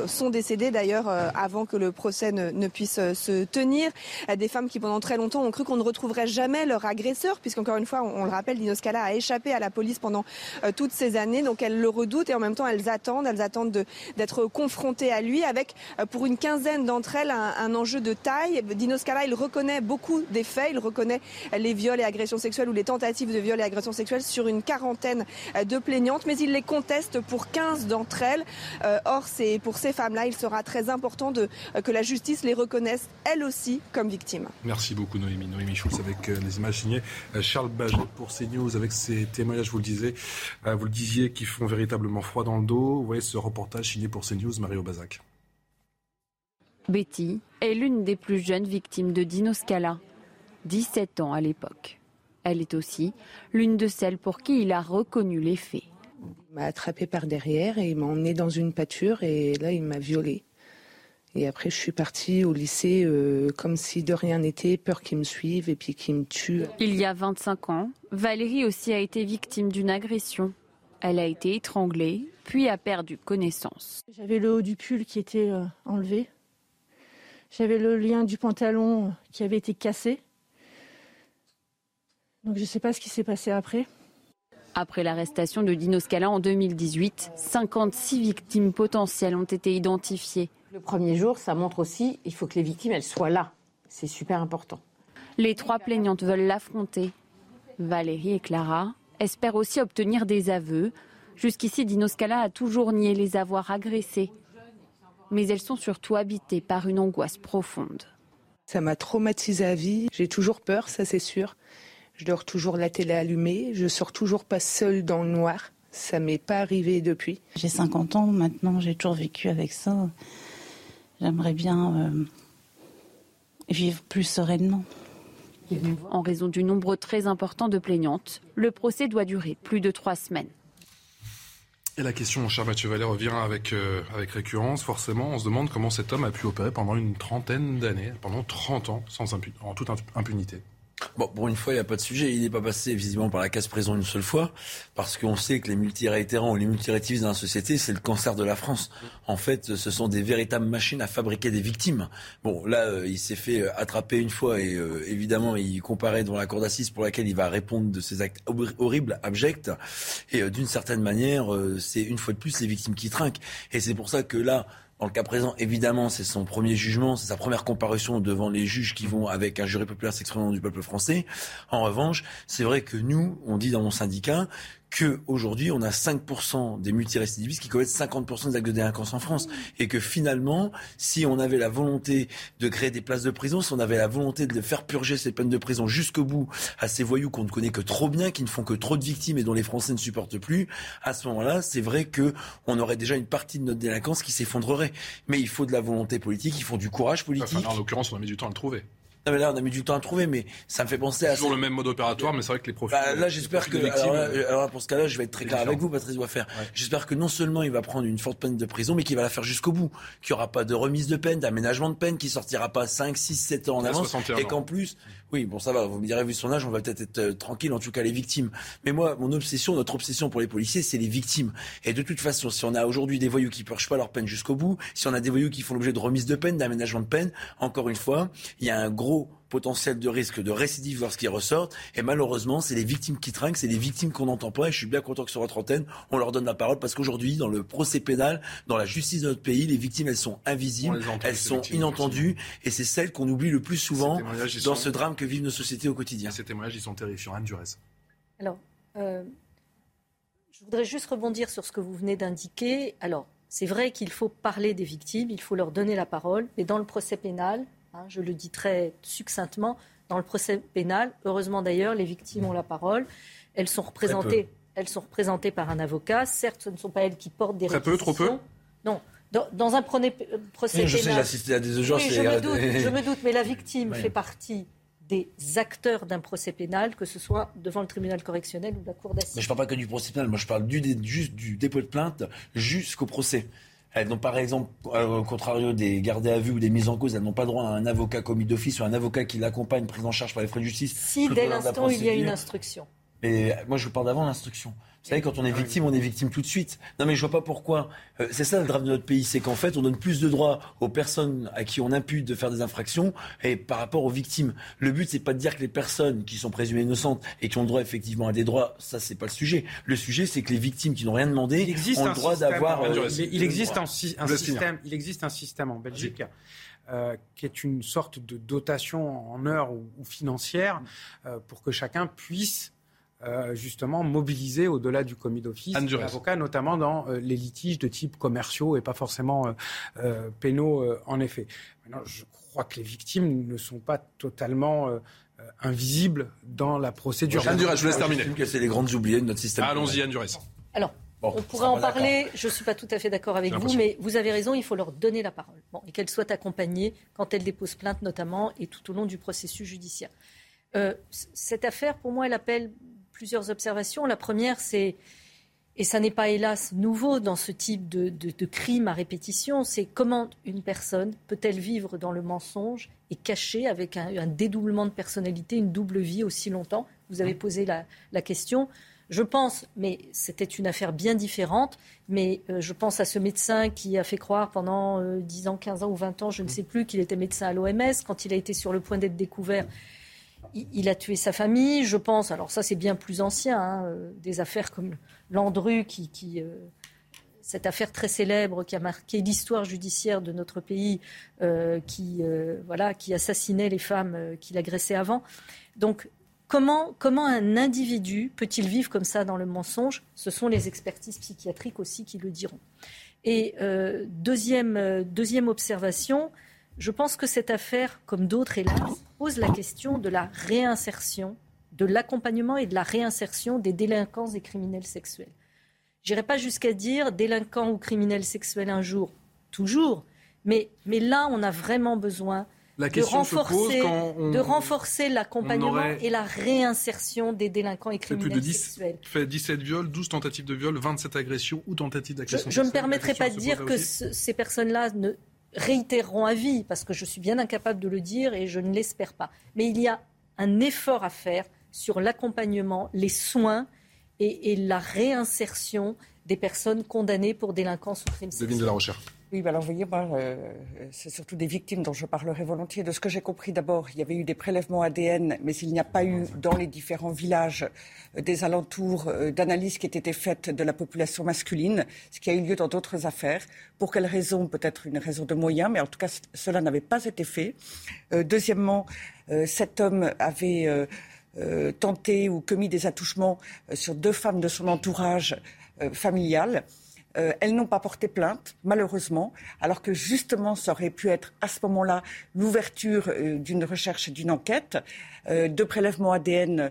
sont décédées d'ailleurs avant que le procès ne, puisse se tenir. Des femmes qui pendant très longtemps ont cru qu'on ne retrouverait jamais leur agresseur, puisqu'encore une fois, on, le rappelle, Dino Scala a échappé à la police pendant toutes ces années. Donc elles le redoutent et en même temps elles attendent, elles attendent d'être confrontées à lui avec, pour une quinzaine d'entre elles, un, un enjeu de taille. Dino Scala, il reconnaît beaucoup des faits. Il reconnaît les viols et agressions sexuelles ou les tentatives de viol et agressions sexuelles sur une quarantaine de plaignantes, mais il les conteste pour 15 d'entre elles. or, c'est pour ces femmes-là, il sera très important de, que la justice les reconnaisse, elles aussi, comme victimes. Merci beaucoup, Noémie. Noémie Schulz avec les images signées Charles Baget pour CNews avec ces témoignages, vous le disiez, vous le disiez, qui font véritablement froid dans le dos. Vous voyez ce reportage signé pour CNews, Mario Bazac. Betty est l'une des plus jeunes victimes de Dino Scala, 17 ans à l'époque. Elle est aussi l'une de celles pour qui il a reconnu les faits. Il m'a attrapé par derrière et il m'a emmené dans une pâture et là il m'a violée. Et après je suis partie au lycée euh, comme si de rien n'était, peur qu'il me suive et puis qu'il me tue. Il y a 25 ans, Valérie aussi a été victime d'une agression. Elle a été étranglée, puis a perdu connaissance. J'avais le haut du pull qui était euh, enlevé. J'avais le lien du pantalon qui avait été cassé. Donc je ne sais pas ce qui s'est passé après. Après l'arrestation de Dino Scala en 2018, 56 victimes potentielles ont été identifiées. Le premier jour, ça montre aussi il faut que les victimes elles soient là. C'est super important. Les trois plaignantes veulent l'affronter. Valérie et Clara espèrent aussi obtenir des aveux. Jusqu'ici, Dino Scala a toujours nié les avoir agressés mais elles sont surtout habitées par une angoisse profonde. Ça m'a traumatisée à vie. J'ai toujours peur, ça c'est sûr. Je dors toujours la télé allumée. Je sors toujours pas seule dans le noir. Ça m'est pas arrivé depuis. J'ai 50 ans maintenant, j'ai toujours vécu avec ça. J'aimerais bien euh, vivre plus sereinement. En raison du nombre très important de plaignantes, le procès doit durer plus de trois semaines. Et la question, cher Mathieu Vallet, revient avec, euh, avec récurrence. Forcément, on se demande comment cet homme a pu opérer pendant une trentaine d'années, pendant 30 ans, sans en toute impunité. Bon, pour une fois, il n'y a pas de sujet. Il n'est pas passé visiblement par la case prison une seule fois, parce qu'on sait que les multiréitérants ou les multirétivistes dans la société, c'est le cancer de la France. En fait, ce sont des véritables machines à fabriquer des victimes. Bon, là, euh, il s'est fait euh, attraper une fois et euh, évidemment, il comparait devant la cour d'assises pour laquelle il va répondre de ces actes horribles, abjects. Et d'une certaine manière, c'est une fois de plus les victimes qui trinquent. Et c'est pour ça que là, dans le cas présent, évidemment, c'est son premier jugement, c'est sa première comparution devant les juges qui vont, avec un jury populaire s'exprimant du peuple français. En revanche, c'est vrai que nous, on dit dans mon syndicat qu'aujourd'hui, on a 5% des multirécidivistes qui commettent 50% des actes de délinquance en France. Et que finalement, si on avait la volonté de créer des places de prison, si on avait la volonté de faire purger ces peines de prison jusqu'au bout à ces voyous qu'on ne connaît que trop bien, qui ne font que trop de victimes et dont les Français ne supportent plus, à ce moment-là, c'est vrai que on aurait déjà une partie de notre délinquance qui s'effondrerait. Mais il faut de la volonté politique, il faut du courage politique. en l'occurrence, on a mis du temps à le trouver. Non, mais là, on a mis du temps à trouver, mais ça me fait penser à. Toujours le même mode opératoire, mais c'est vrai que les profils. Bah, là, j'espère que. alors, pour ce cas-là, je vais être très clair avec vous, Patrice faire. J'espère que non seulement il va prendre une forte peine de prison, mais qu'il va la faire jusqu'au bout. Qu'il n'y aura pas de remise de peine, d'aménagement de peine, qu'il sortira pas 5, 6, 7 ans en avance. Et qu'en plus, oui, bon, ça va, vous me direz, vu son âge, on va peut-être être, euh, tranquille, en tout cas les victimes. Mais moi, mon obsession, notre obsession pour les policiers, c'est les victimes. Et de toute façon, si on a aujourd'hui des voyous qui purgent pas leur peine jusqu'au bout, si on a des voyous qui font l'objet de remise de peine, d'aménagement de peine, encore une fois, il y a un gros potentiel de risque de récidive lorsqu'ils ressortent. Et malheureusement, c'est les victimes qui trinquent, c'est les victimes qu'on n'entend pas. Et je suis bien content que sur votre antenne, on leur donne la parole parce qu'aujourd'hui, dans le procès pénal, dans la justice de notre pays, les victimes, elles sont invisibles, elles sont inentendues. Et c'est celles qu'on oublie le plus souvent dans ce drame que vivent nos sociétés au quotidien. Ces témoignages, ils sont terrifiants. Anne Durez. Alors, euh, je voudrais juste rebondir sur ce que vous venez d'indiquer. Alors, c'est vrai qu'il faut parler des victimes, il faut leur donner la parole, mais dans le procès pénal, Hein, je le dis très succinctement. Dans le procès pénal, heureusement d'ailleurs, les victimes ont la parole. Elles sont représentées, elles sont représentées par un avocat. Certes, ce ne sont pas elles qui portent des Très peu, trop peu Non. Dans, un procès pénal. Je sais, j'ai assisté à des je, me doute, je me doute, mais la victime *laughs* fait partie des acteurs d'un procès pénal, que ce soit devant le tribunal correctionnel ou la cour d'assises. Mais je ne parle pas que du procès pénal, moi je parle du, juste du dépôt de plainte jusqu'au procès. Elles n'ont par exemple, au contrario des gardés à vue ou des mises en cause, elles n'ont pas droit à un avocat commis d'office ou un avocat qui l'accompagne, pris en charge par les frais de justice. Si dès l'instant il y a une instruction. Mais moi, je vous parle d'avant l'instruction. Vous savez, quand on est victime, on est victime tout de suite. Non, mais je vois pas pourquoi. Euh, c'est ça le drame de notre pays, c'est qu'en fait, on donne plus de droits aux personnes à qui on impute de faire des infractions et par rapport aux victimes. Le but, c'est pas de dire que les personnes qui sont présumées innocentes et qui ont le droit effectivement à des droits, ça, c'est pas le sujet. Le sujet, c'est que les victimes qui n'ont rien demandé ont le droit d'avoir. Euh, il, existe un, système. Il existe un système en Belgique. Euh, qui est une sorte de dotation en heures ou, financière pour que chacun puisse euh, justement mobiliser au-delà du commis d'office l'avocat, notamment dans euh, les litiges de type commerciaux et pas forcément euh, pénaux, en effet. Maintenant, je crois que les victimes ne sont pas totalement invisibles dans la procédure. Anne Durès, je vous laisse terminer. que c'est les grandes oubliées de notre système. Allons-y, Anne Durès. Alors, on pourrait en parler, je ne suis pas tout à fait d'accord avec vous, mais vous avez raison, il faut leur donner la parole. Bon, et qu'elles soient accompagnées quand elles déposent plainte notamment et tout au long du processus judiciaire. cette affaire, pour moi, elle appelle plusieurs observations. La première, c'est, et ça n'est pas hélas nouveau dans ce type de, de, crime à répétition, c'est comment une personne peut-elle vivre dans le mensonge et cacher avec un, dédoublement de personnalité, une double vie aussi longtemps? Vous avez posé la, question. Je pense, mais c'était une affaire bien différente, mais euh, je pense à ce médecin qui a fait croire pendant 10 euh, ans, 15 ans ou 20 ans, je ne sais plus, qu'il était médecin à l'OMS. Quand il a été sur le point d'être découvert, il a tué sa famille, je pense. Alors ça, c'est bien plus ancien. Hein, euh, des affaires comme Landru, euh, cette affaire très célèbre qui a marqué l'histoire judiciaire de notre pays, euh, qui, voilà, qui assassinait les femmes qu'il agressait avant. Donc, comment, comment un individu peut-il vivre comme ça dans le mensonge? Ce sont les expertises psychiatriques aussi qui le diront. Et deuxième, deuxième observation, je pense que cette affaire, comme d'autres hélas, pose la question de la réinsertion, de l'accompagnement et de la réinsertion des délinquants et criminels sexuels. Je n'irai pas jusqu'à dire délinquants ou criminels sexuels un jour, toujours, mais, mais là, on a vraiment besoin de renforcer, de renforcer l'accompagnement et la réinsertion des délinquants et criminels plus de sexuels. Fait 17 viols, 12 tentatives de viol, 27 agressions ou tentatives d'agression. Je ne me permettrai pas de dire que ces personnes-là ne réitéreront à vie, parce que je suis bien incapable de le dire et je ne l'espère pas. Mais il y a un effort à faire sur l'accompagnement, les soins et, la réinsertion des personnes condamnées pour délinquance ou crimes sexuels. de la recherche. Oui, alors vous voyez, moi, euh, c'est surtout des victimes dont je parlerai volontiers. De ce que j'ai compris, d'abord, il y avait eu des prélèvements ADN, mais il n'y a pas eu dans les différents villages euh, des alentours euh, d'analyses qui aient été faites de la population masculine, ce qui a eu lieu dans d'autres affaires. Pour quelles raisons Peut-être une raison de moyens, mais en tout cas, cela n'avait pas été fait. deuxièmement, cet homme avait tenté ou commis des attouchements sur deux femmes de son entourage familial. Euh, elles n'ont pas porté plainte, malheureusement, alors que justement, ça aurait pu être à ce moment-là l'ouverture euh, d'une recherche d'une enquête, euh, de prélèvement ADN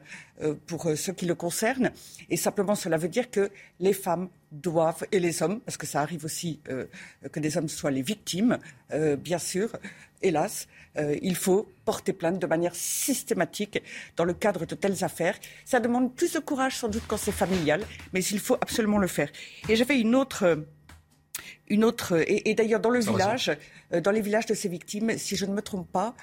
pour ceux qui le concernent. Et simplement, cela veut dire que les femmes doivent, et les hommes, parce que ça arrive aussi que des hommes soient les victimes, bien sûr, hélas, euh, il faut porter plainte de manière systématique dans le cadre de telles affaires. Ça demande plus de courage sans doute quand c'est familial, mais il faut absolument le faire. Et j'avais une autre... Une autre, et, d'ailleurs dans le village, euh, dans les villages de ces victimes, si je ne me trompe pas,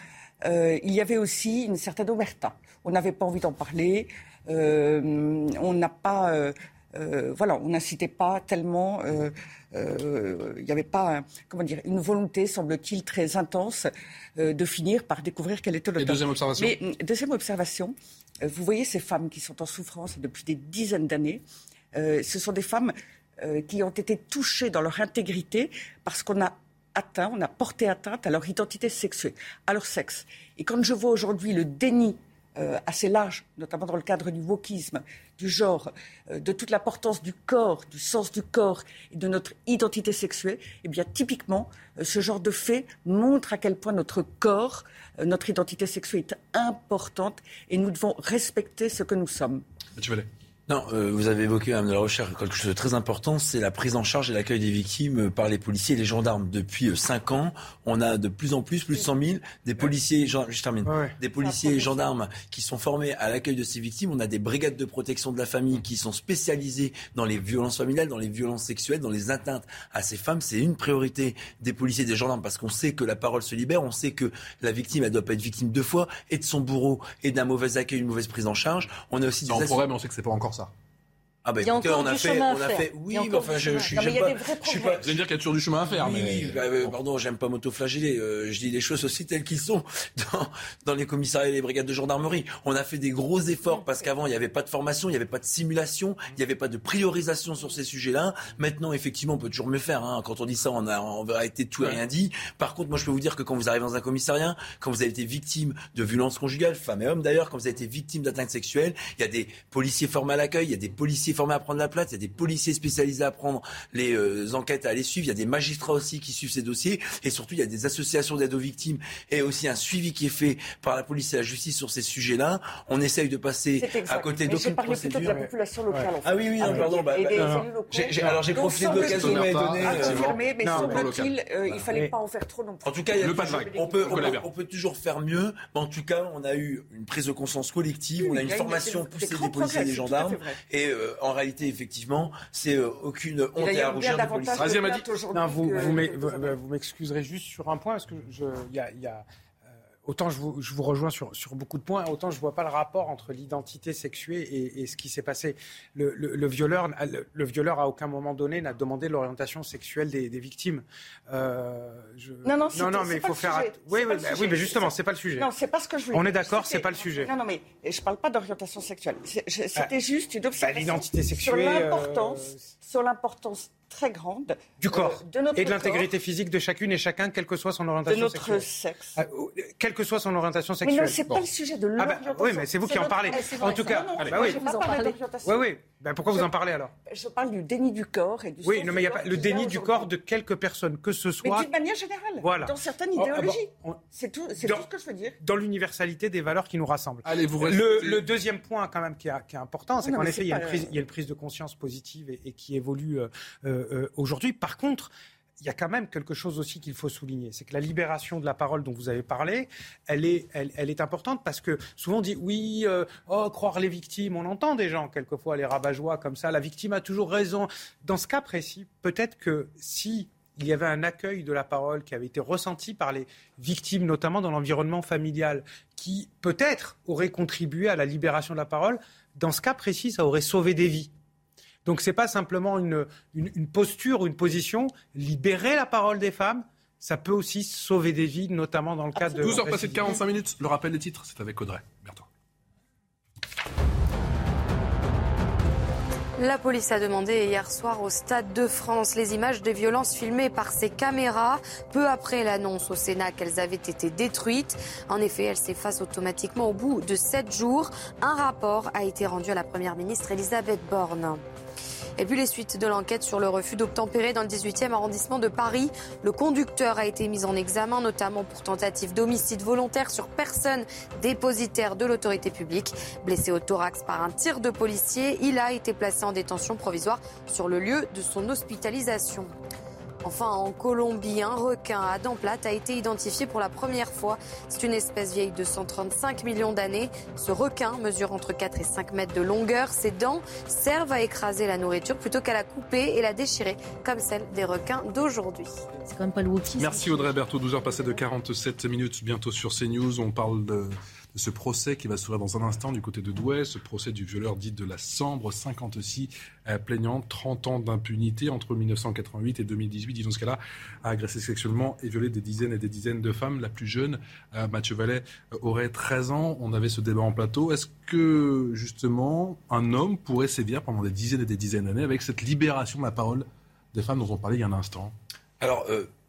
euh, il y avait aussi une certaine omerta. On n'avait pas envie d'en parler. on n'a pas euh, voilà, on n'incitait pas tellement, euh, euh, il n'y avait pas, comment dire, une volonté, semble-t-il, très intense de finir par découvrir quel était le. Deuxième observation? Mais deuxième observation, vous voyez ces femmes qui sont en souffrance depuis des dizaines d'années. ce sont des femmes qui ont été touchées dans leur intégrité parce qu'on a atteint, on a porté atteinte à leur identité sexuelle, à leur sexe. Et quand je vois aujourd'hui le déni euh, assez large, notamment dans le cadre du wokisme, du genre, euh, de toute l'importance du corps, du sens du corps et de notre identité sexuelle, eh bien, typiquement, euh, ce genre de fait montre à quel point notre corps, notre identité sexuelle est importante et nous devons respecter ce que nous sommes. Tu Non, euh, vous avez évoqué, Mme de la Recherche, quelque chose de très important, c'est la prise en charge et l'accueil des victimes par les policiers et les gendarmes. Depuis 5 ans, on a de plus en plus, plus de 100 000, des policiers, je termine, des policiers et gendarmes qui sont formés à l'accueil de ces victimes. On a des brigades de protection de la famille qui sont spécialisées dans les violences familiales, dans les violences sexuelles, dans les atteintes à ces femmes. C'est une priorité des policiers et des gendarmes parce qu'on sait que la parole se libère, on sait que la victime, elle doit pas être victime deux fois, et de son bourreau, et d'un mauvais accueil, une mauvaise prise en charge. On a aussi des... problème, on sait que c'est pas encore ça. Ah bah écoutez, on a fait, on a fait, oui, mais enfin, je, pas, je suis pas. Vous allez dire qu'il y a toujours du chemin à faire, oui, mais. Oui, bah, euh, pardon, j'aime pas m'autoflageller. Euh, je dis les choses aussi telles qu'ils sont *laughs* dans, dans les commissariats et les brigades de gendarmerie. On a fait des gros efforts parce qu'avant il n'y avait pas de formation, il n'y avait pas de simulation, il n'y avait pas de priorisation sur ces sujets-là. Maintenant, effectivement, on peut toujours mieux faire. Hein. Quand on dit ça, on a en vérité tout et rien dit. Par contre, moi, je peux vous dire que quand vous arrivez dans un commissariat, quand vous avez été victime de violences conjugales, femmes et hommes d'ailleurs, quand vous avez été victime d'atteintes sexuelles, il y a des policiers formés à l'accueil, il y a des policiers formés à prendre la place, des policiers spécialisés à prendre les euh, enquêtes, à les suivre. Il y a des magistrats aussi qui suivent ces dossiers. Et surtout, il y a des associations d'aide aux victimes et aussi un suivi qui est fait par la police et la justice sur ces sujets-là. On essaye de passer à côté d'aucune procédure. de la population locale. Ah oui, oui, non, pardon. Bah, bah, alors j'ai profité de l'occasion de donner. Affirmé, mais semble-t-il, euh, il ne fallait pas en faire trop non plus. En tout cas, il y a on peut, on peut toujours faire mieux. Mais en tout cas, on a eu une prise de conscience collective, on a une formation poussée des policiers et des gendarmes. Et euh, en réalité, effectivement, c'est euh, aucune honte et à rougir de police. vous, m'excuserez juste sur un point, parce que il y a autant je vous, je vous rejoins sur, sur, beaucoup de points, autant je ne vois pas le rapport entre l'identité sexuée et, et, ce qui s'est passé. Le, le, le violeur, le, violeur, à aucun moment donné, n'a demandé l'orientation sexuelle des, des victimes. Euh, je... Non, non, non, non mais il faut faire. Oui, oui, oui, mais justement, c'est pas le sujet. Non, c'est pas ce que je voulais. On est d'accord, c'est pas le sujet. Non, non, mais je parle pas d'orientation sexuelle. C'était ah, juste une bah, observation. l'identité sexuelle. Sur l'importance, euh... sur l'importance très grande du corps euh, de notre et de l'intégrité physique de chacune et chacun, quelle que soit son orientation de notre sexuelle. sexe. Ah, quelle que soit son orientation sexuelle. Mais non, c'est pas le sujet de l'orientation. Ah bah, oui, mais c'est vous qui en parlez. en tout cas, non, bah oui. je vous en parler. Oui, oui. Ben pourquoi vous en parlez alors? Je parle du déni du corps et du. Oui, non, mais il y a pas le déni du corps de quelques personnes, que ce soit. Mais d'une manière générale. Voilà. Dans certaines oh, ah idéologies. C'est tout, c'est tout ce que je veux dire. Dans l'universalité des valeurs qui nous rassemblent. Allez, vous le, le, deuxième point quand même qui, est important, c'est qu'en effet, il y, a une prise, il y a une prise de conscience positive et, et qui évolue euh, euh, aujourd'hui. Par contre, il y a quand même quelque chose aussi qu'il faut souligner, c'est que la libération de la parole dont vous avez parlé, elle est, importante parce que souvent on dit oui, euh, oh, croire les victimes, on entend des gens quelquefois les rabat comme ça, la victime a toujours raison. Dans ce cas précis, peut-être que si il y avait un accueil de la parole qui avait été ressenti par les victimes, notamment dans l'environnement familial, qui peut-être aurait contribué à la libération de la parole, dans ce cas précis, ça aurait sauvé des vies. Donc ce n'est pas simplement une, une, posture ou une position. Libérer la parole des femmes, ça peut aussi sauver des vies, notamment dans le cas de... 12 heures passées de 45 minutes. Le rappel des titres, c'est avec Audrey. Bientôt. La police a demandé hier soir au Stade de France les images des violences filmées par ses caméras, peu après l'annonce au Sénat qu'elles avaient été détruites. En effet, elles s'effacent automatiquement au bout de sept jours. Un rapport a été rendu à la Première ministre Elisabeth Borne. Et puis les suites de l'enquête sur le refus d'obtempérer dans le 18e arrondissement de Paris. Le conducteur a été mis en examen, notamment pour tentative d'homicide volontaire sur personne dépositaire de l'autorité publique. Blessé au thorax par un tir de policier, il a été placé en détention provisoire sur le lieu de son hospitalisation. Enfin, en Colombie, un requin à dents plates a été identifié pour la première fois. C'est une espèce vieille de 135 millions d'années. Ce requin mesure entre 4 et 5 mètres de longueur. Ses dents servent à écraser la nourriture plutôt qu'à la couper et la déchirer, comme celle des requins d'aujourd'hui. C'est quand même pas le Merci Audrey Berthaud, 12h passées de 47 minutes, bientôt sur CNews. On parle de ce procès qui va s'ouvrir dans un instant du côté de Douai, ce procès du violeur dit de la Sambre, 56 euh, plaignants, 30 ans d'impunité entre 1988 et 2018. Disons ce cas-là a agressé sexuellement et violé des dizaines et des dizaines de femmes. La plus jeune, euh, Mathieu Vallet, euh, aurait 13 ans. On avait ce débat en plateau. Est-ce que justement un homme pourrait sévir pendant des dizaines et des dizaines d'années avec cette libération de la parole des femmes dont on parlait il y a un instant? Alors,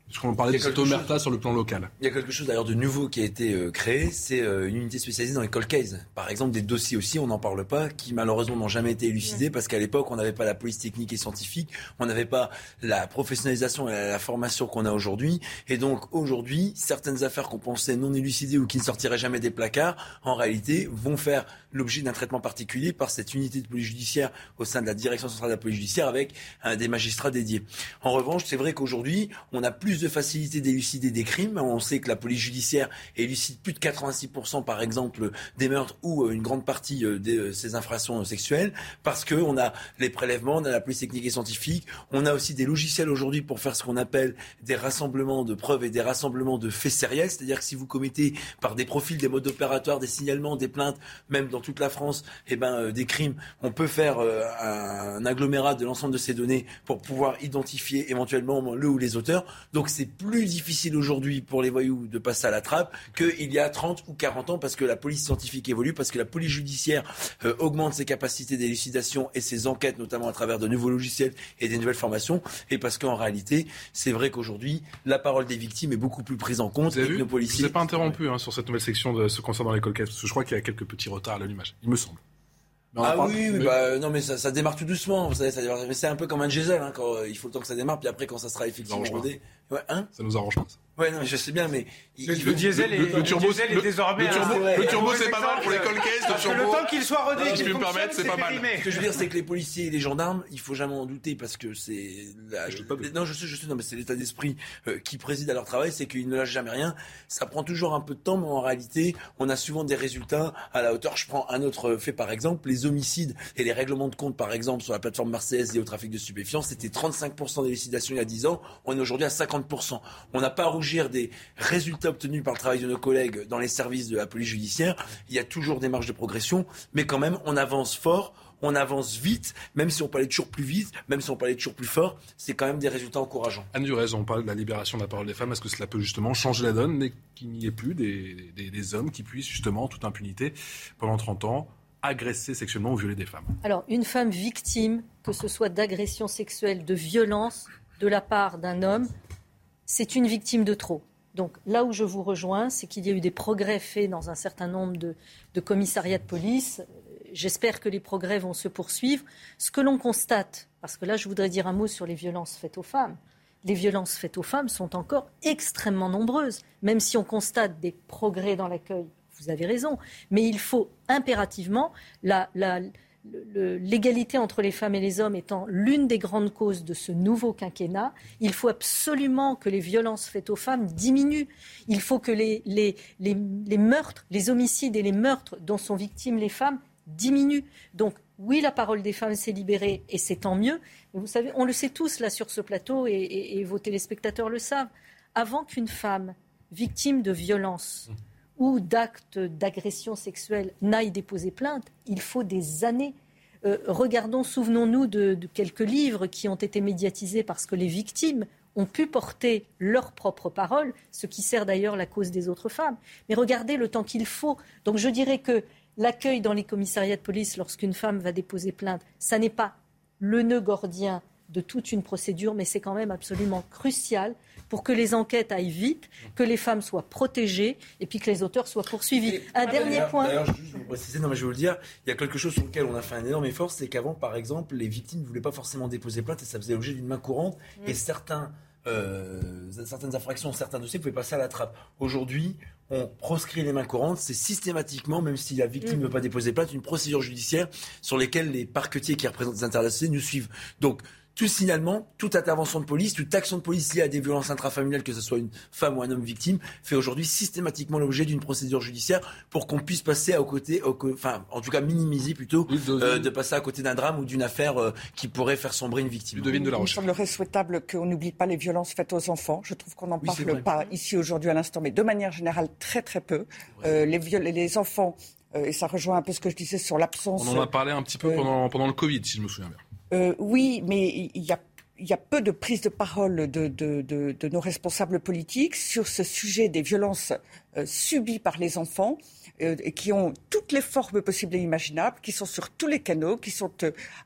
Puisqu'on parlait de cette omerta sur le plan local. Il y a quelque chose d'ailleurs de nouveau qui a été euh, créé, c'est euh, une unité spécialisée dans les cold cases. Par exemple, des dossiers aussi, on n'en parle pas, qui malheureusement n'ont jamais été élucidés parce qu'à l'époque, on n'avait pas la police technique et scientifique, on n'avait pas la professionnalisation et la formation qu'on a aujourd'hui. Et donc aujourd'hui, certaines affaires qu'on pensait non élucidées ou qui ne sortiraient jamais des placards, en réalité, vont faire l'objet d'un traitement particulier par cette unité de police judiciaire au sein de la direction centrale de la police judiciaire avec des magistrats dédiés. En revanche, c'est vrai qu'aujourd'hui, on a plus de facilité d'élucider des crimes. On sait que la police judiciaire élucide plus de 86% par exemple des meurtres ou euh, une grande partie euh, de euh, ces infractions sexuelles parce que on a les prélèvements, on a la police technique et scientifique, on a aussi des logiciels aujourd'hui pour faire ce qu'on appelle des rassemblements de preuves et des rassemblements de faits sériels, c'est-à-dire que si vous commettez par des profils, des modes opératoires, des signalements, des plaintes, même dans toute la France, eh ben, des crimes, on peut faire un agglomérat de l'ensemble de ces données pour pouvoir identifier éventuellement le ou les auteurs. Donc c'est plus difficile aujourd'hui pour les voyous de passer à la trappe qu'il y a 30 ou 40 ans parce que la police scientifique évolue, parce que la police judiciaire euh, augmente ses capacités d'élucidation et ses enquêtes, notamment à travers de nouveaux logiciels et des nouvelles formations, et parce qu'en réalité, c'est vrai qu'aujourd'hui, la parole des victimes est beaucoup plus prise en compte. Vous avez vu nos policiers... Je ne pas interrompu hein, sur cette nouvelle section de ce concernant les colquettes, parce que je crois qu'il y a quelques petits retards à l'allumage, il me semble. Ah oui, mais... Bah, non mais ça, ça, démarre tout doucement. Vous savez, ça c'est un peu comme un diesel. Hein, quand, il faut le temps que ça démarre, puis après quand ça sera effectivement rodé. Ouais, hein? Ça nous arrange pas. Ouais, non, je sais bien, mais le, le, diesel, est, le, turbo, le diesel est désormais. Le turbo, le turbo c'est pas mal pour les colcaisses. Le turbo, le temps qu'il soit rodé, si je me permettre, c'est pas mal. Ce que je veux dire, c'est que les policiers et les gendarmes, il faut jamais en douter parce que c'est. Non, je sais, je sais, non, mais c'est l'état d'esprit euh, qui préside à leur travail, c'est qu'ils ne lâchent jamais rien. Ça prend toujours un peu de temps, mais en réalité, on a souvent des résultats à la hauteur. Je prends un autre fait par exemple, les homicides et les règlements de compte, par exemple, sur la plateforme marseillaise et au trafic de stupéfiants, c'était 35% d'élucidation il y a 10 ans. On est aujourd'hui à 50%. On n'a pas à rougir des résultats obtenus par le travail de nos collègues dans les services de la police judiciaire. Il y a toujours des marges de progression, mais quand même, on avance fort on avance vite, même si on peut aller toujours plus vite, même si on peut aller toujours plus fort, c'est quand même des résultats encourageants. Anne Durez, on parle de la libération de la parole des femmes. Est-ce que cela peut justement changer la donne, mais qu'il n'y ait plus des, des, hommes qui puissent justement, en toute impunité, pendant 30 ans, agresser sexuellement ou violer des femmes? Alors, une femme victime, que ce soit d'agression sexuelle, de violence de la part d'un homme, c'est une victime de trop. Donc là où je vous rejoins, c'est qu'il y a eu des progrès faits dans un certain nombre de, commissariats de police. J'espère que les progrès vont se poursuivre. Ce que l'on constate, parce que là je voudrais dire un mot sur les violences faites aux femmes, les violences faites aux femmes sont encore extrêmement nombreuses, même si on constate des progrès dans l'accueil. Vous avez raison, mais il faut impérativement la, la, l'égalité entre les femmes et les hommes étant l'une des grandes causes de ce nouveau quinquennat, il faut absolument que les violences faites aux femmes diminuent. Il faut que les, meurtres, les homicides et les meurtres dont sont victimes les femmes diminuent. Donc oui, la parole des femmes s'est libérée et c'est tant mieux. Vous savez, on le sait tous là sur ce plateau et, et vos téléspectateurs le savent. Avant qu'une femme victime de violence ou d'actes d'agression sexuelle n'aillent déposer plainte, il faut des années. Euh, regardons, souvenons-nous de, quelques livres qui ont été médiatisés parce que les victimes ont pu porter leurs propres paroles, ce qui sert d'ailleurs la cause des autres femmes. Mais regardez le temps qu'il faut. Donc je dirais que l'accueil dans les commissariats de police lorsqu'une femme va déposer plainte, ça n'est pas le nœud gordien de toute une procédure, mais c'est quand même absolument crucial pour que les enquêtes aillent vite, que les femmes soient protégées et puis que les auteurs soient poursuivis. un dernier point. D'ailleurs, je vais vous préciser, non, mais je vais vous le dire, il y a quelque chose sur lequel on a fait un énorme effort, c'est qu'avant, par exemple, les victimes ne voulaient pas forcément déposer plainte et ça faisait l'objet d'une main courante mm. et certains. Euh, certaines infractions, certains dossiers pouvaient passer à la trappe. Aujourd'hui, on proscrit les mains courantes, c'est systématiquement, même si la victime mm. ne veut pas déposer plainte, une procédure judiciaire sur lesquelles les parquetiers qui représentent les intérêts nous suivent. Donc, tout signalement, toute intervention de police, toute action de police liée à des violences intrafamiliales, que ce soit une femme ou un homme victime, fait aujourd'hui systématiquement l'objet d'une procédure judiciaire pour qu'on puisse passer à côté, enfin, en tout cas minimiser plutôt, euh, de passer à côté d'un drame ou d'une affaire euh, qui pourrait faire sombrer une victime. de la Il me semblerait souhaitable qu'on n'oublie pas les violences faites aux enfants. Je trouve qu'on n'en parle pas ici aujourd'hui à l'instant, mais de manière générale très très peu. Euh, les, les enfants, et ça rejoint un peu ce que je disais sur l'absence. On en a parlé un petit peu pendant, pendant le Covid, si je me souviens bien. Euh, oui, mais il y a y a peu de prise de parole de, nos responsables politiques sur ce sujet des violences euh, subies par les enfants euh, qui ont toutes les formes possibles et imaginables, qui sont sur tous les canaux, qui sont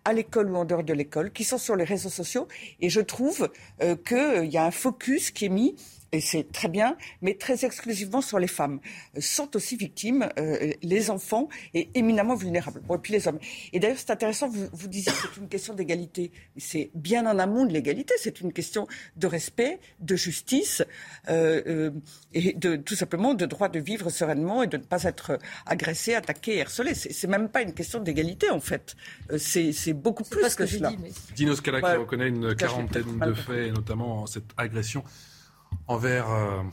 à l'école ou en dehors de l'école, qui sont sur les réseaux sociaux. Et je trouve qu'il y a un focus qui est mis et c'est très bien, mais très exclusivement sur les femmes, sont aussi victimes, euh, les enfants, et éminemment vulnérables. Bon, et puis les hommes. Et d'ailleurs, c'est intéressant, vous, vous disiez que c'est une question d'égalité. C'est bien en amont de l'égalité, c'est une question de respect, de justice, euh, euh, et de, tout simplement de droit de vivre sereinement et de ne pas être agressé, attaqué, harcelé. C'est même pas une question d'égalité, en fait. C'est beaucoup plus que, que, cela. Dit, mais... Dino Scala qui reconnaît une quarantaine de faits, notamment cette agression envers, euh,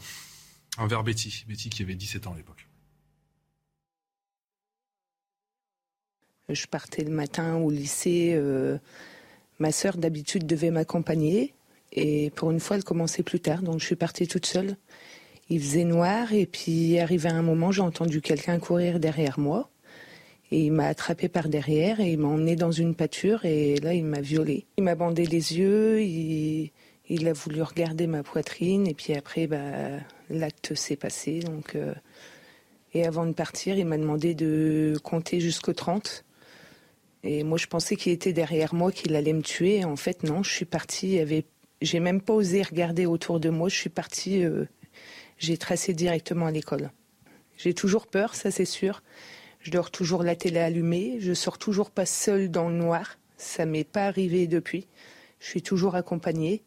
envers Betty. Betty qui avait 17 ans à l'époque. Je partais le matin au lycée. Euh, ma sœur, d'habitude, devait m'accompagner. Et pour une fois, elle commençait plus tard. Donc, je suis partie toute seule. Il faisait noir. Et puis, arrivé à un moment, j'ai entendu quelqu'un courir derrière moi. Et il m'a attrapé par derrière et il m'a emmené dans une pâture. Et là, il m'a violée. Il m'a bandé les yeux. Il il a voulu regarder ma poitrine et puis après, bah, l'acte s'est passé. Donc, euh, et avant de partir, il m'a demandé de compter jusqu'au 30. Et moi, je pensais qu'il était derrière moi, qu'il allait me tuer. En fait, non, je suis partie. J'ai même pas osé regarder autour de moi. Je suis partie. Euh, j'ai tracé directement à l'école. J'ai toujours peur, ça c'est sûr. Je dors toujours la télé allumée. Je sors toujours pas seule dans le noir. Ça m'est pas arrivé depuis. Je suis toujours accompagnée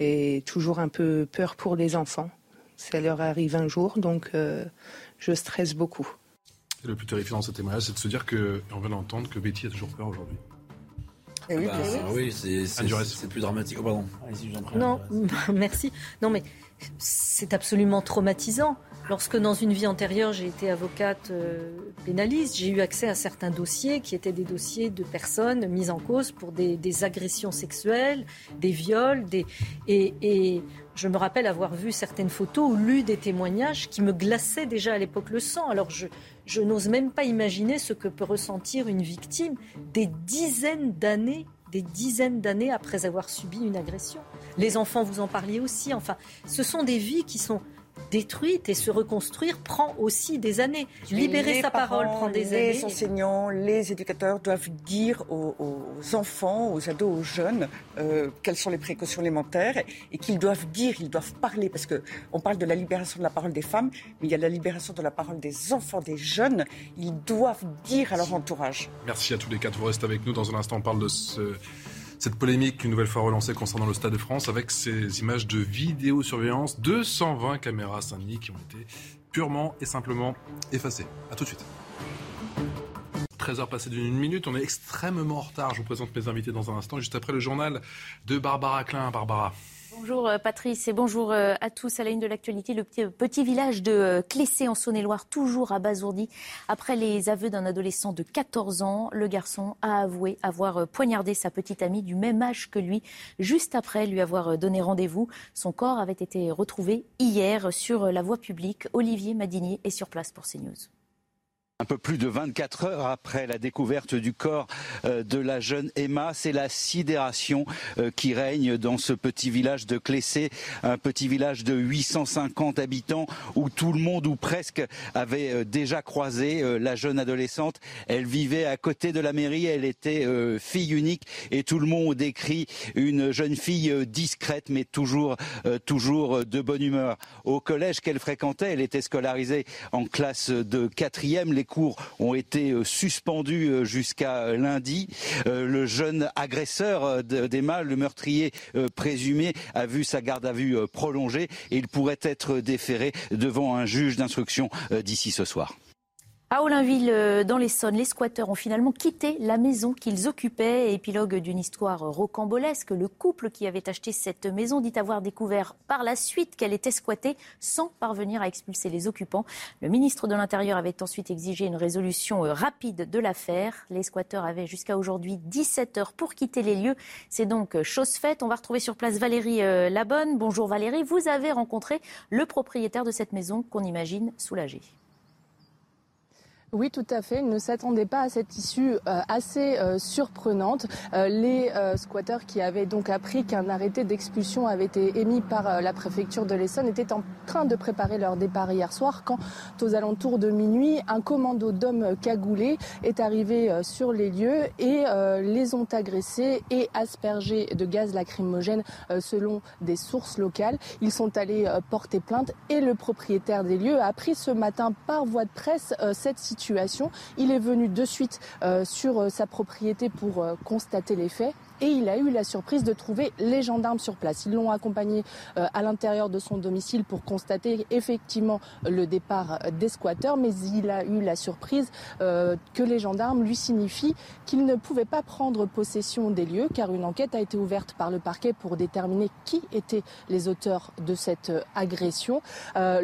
et toujours un peu peur pour les enfants. Ça leur arrive un jour, donc euh, je stresse beaucoup. le plus terrifiant dans ce témoignage, c'est de se dire que, on vient d'entendre que Betty a toujours peur aujourd'hui. Eh oui, bah, oui c'est plus dramatique. Oh, pardon. non, *laughs* merci. Non, mais c'est absolument traumatisant. Lorsque dans une vie antérieure, j'ai été avocate euh, pénaliste, j'ai eu accès à certains dossiers qui étaient des dossiers de personnes mises en cause pour des, agressions sexuelles, des viols, des... Et, je me rappelle avoir vu certaines photos ou lu des témoignages qui me glaçaient déjà à l'époque le sang. Alors je, je n'ose même pas imaginer ce que peut ressentir une victime des dizaines d'années des dizaines d'années après avoir subi une agression. Les enfants, vous en parliez aussi. Enfin, ce sont des vies qui sont détruite et se reconstruire prend aussi des années. Libérer sa parole prend des années. Les enseignants, les éducateurs doivent dire aux, enfants, aux ados, aux jeunes euh, quelles sont les précautions élémentaires et qu'ils doivent dire, ils doivent parler parce que on parle de la libération de la parole des femmes, mais il y a la libération de la parole des enfants, des jeunes. Ils doivent dire à leur entourage. Merci à tous les quatre. Vous restez avec nous dans un instant. On parle de ce cette polémique une nouvelle fois relancée concernant le Stade de France avec ces images de vidéosurveillance, 220 caméras Saint-Denis qui ont été purement et simplement effacées. A tout de suite. 13h passées d'une minute, on est extrêmement en retard. Je vous présente mes invités dans un instant, juste après le journal de Barbara Klein. Barbara. Bonjour euh, Patrice et bonjour euh, à tous. À la une de l'actualité, le petit, village de euh, Clessé en Saône-et-Loire, toujours abasourdi. Après les aveux d'un adolescent de 14 ans, le garçon a avoué avoir poignardé sa petite amie du même âge que lui, juste après lui avoir donné rendez-vous. Son corps avait été retrouvé hier sur la voie publique. Olivier Madinier est sur place pour CNews. Un peu plus de 24 heures après la découverte du corps euh, de la jeune Emma, c'est la sidération euh, qui règne dans ce petit village de Clessé, un petit village de 850 habitants où tout le monde ou presque avait euh, déjà croisé la jeune adolescente. Elle vivait à côté de la mairie, elle était fille unique et tout le monde décrit une jeune fille discrète mais toujours toujours de bonne humeur. Au collège qu'elle fréquentait, elle était scolarisée en classe de quatrième cours ont été euh, suspendus euh, jusqu'à lundi. Euh, le jeune agresseur d'Emma, le meurtrier présumé, a vu sa garde à vue prolongée et il pourrait être déféré devant un juge d'instruction d'ici ce soir. À Olinville, euh, dans l'Essonne, les squatteurs ont finalement quitté la maison qu'ils occupaient. Épilogue d'une histoire rocambolesque. Le couple qui avait acheté cette maison dit avoir découvert par la suite qu'elle était squattée sans parvenir à expulser les occupants. Le ministre de l'Intérieur avait ensuite exigé une résolution euh, rapide de l'affaire. Les squatteurs avaient jusqu'à aujourd'hui 17 heures pour quitter les lieux. C'est donc euh, chose faite. On va retrouver sur place Valérie Labonne. Bonjour Valérie. Vous avez rencontré le propriétaire de cette maison qu'on imagine soulagé. Oui, tout à fait. Ils ne s'attendaient pas à cette issue euh, assez euh, surprenante. Euh, les squatteurs qui avaient donc appris qu'un arrêté d'expulsion avait été émis par la préfecture de l'Essonne étaient en train de préparer leur départ hier soir quand, aux alentours de minuit, un commando d'hommes cagoulés est arrivé sur les lieux et les ont agressés et aspergés de gaz lacrymogène selon des sources locales. Ils sont allés porter plainte et le propriétaire des lieux a appris ce matin par voie de presse cette situation il est venu de suite euh, sur euh, sa propriété pour euh, constater les faits et il a eu la surprise de trouver les gendarmes sur place. Ils l'ont accompagné euh, à l'intérieur de son domicile pour constater effectivement le départ des squatteurs, mais il a eu la surprise euh, que les gendarmes lui signifient qu'il ne pouvait pas prendre possession des lieux car une enquête a été ouverte par le parquet pour déterminer qui étaient les auteurs de cette euh, agression.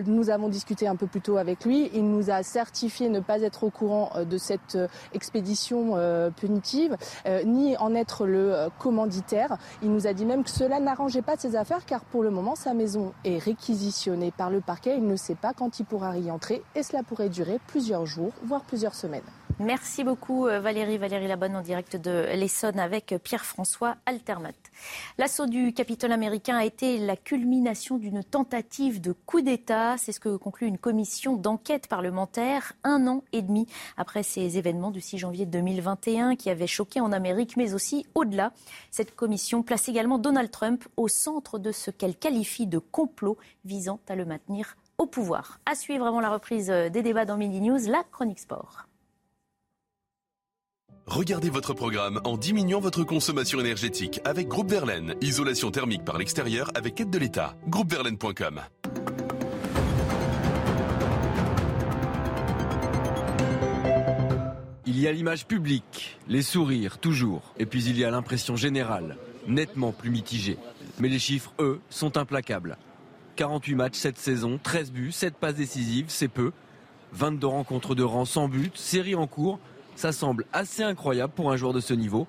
nous avons discuté un peu plus tôt avec lui. Il nous a certifié ne pas être au courant de cette expédition punitive, ni en être le commanditaire. Il nous a dit même que cela n'arrangeait pas ses affaires car pour le moment sa maison est réquisitionnée par le parquet. Il ne sait pas quand il pourra y entrer et cela pourrait durer plusieurs jours, voire plusieurs semaines. Merci beaucoup euh, Valérie, Valérie Labonne en direct de l'Essonne avec Pierre-François Altermat. L'assaut du Capitole américain a été la culmination d'une tentative de coup d'État. C'est ce que conclut une commission d'enquête parlementaire un an et demi après ces événements du 6 janvier 2021 qui avaient choqué en Amérique, mais aussi au-delà. Cette commission place également Donald Trump au centre de ce qu'elle qualifie de complot visant à le maintenir au pouvoir. À suivre avant la reprise des débats dans Mini News, la chronique sport. Regardez votre programme en diminuant votre consommation énergétique avec Groupe Verlaine. Isolation thermique par l'extérieur avec aide de l'État. Groupeverlaine.com. Il y a l'image publique, les sourires toujours, et puis il y a l'impression générale, nettement plus mitigée. Mais les chiffres, eux, sont implacables. 48 matchs cette saison, 13 buts, 7 passes décisives, c'est peu. 22 rencontres de rang sans but, série en cours, ça semble assez incroyable pour un joueur de ce niveau,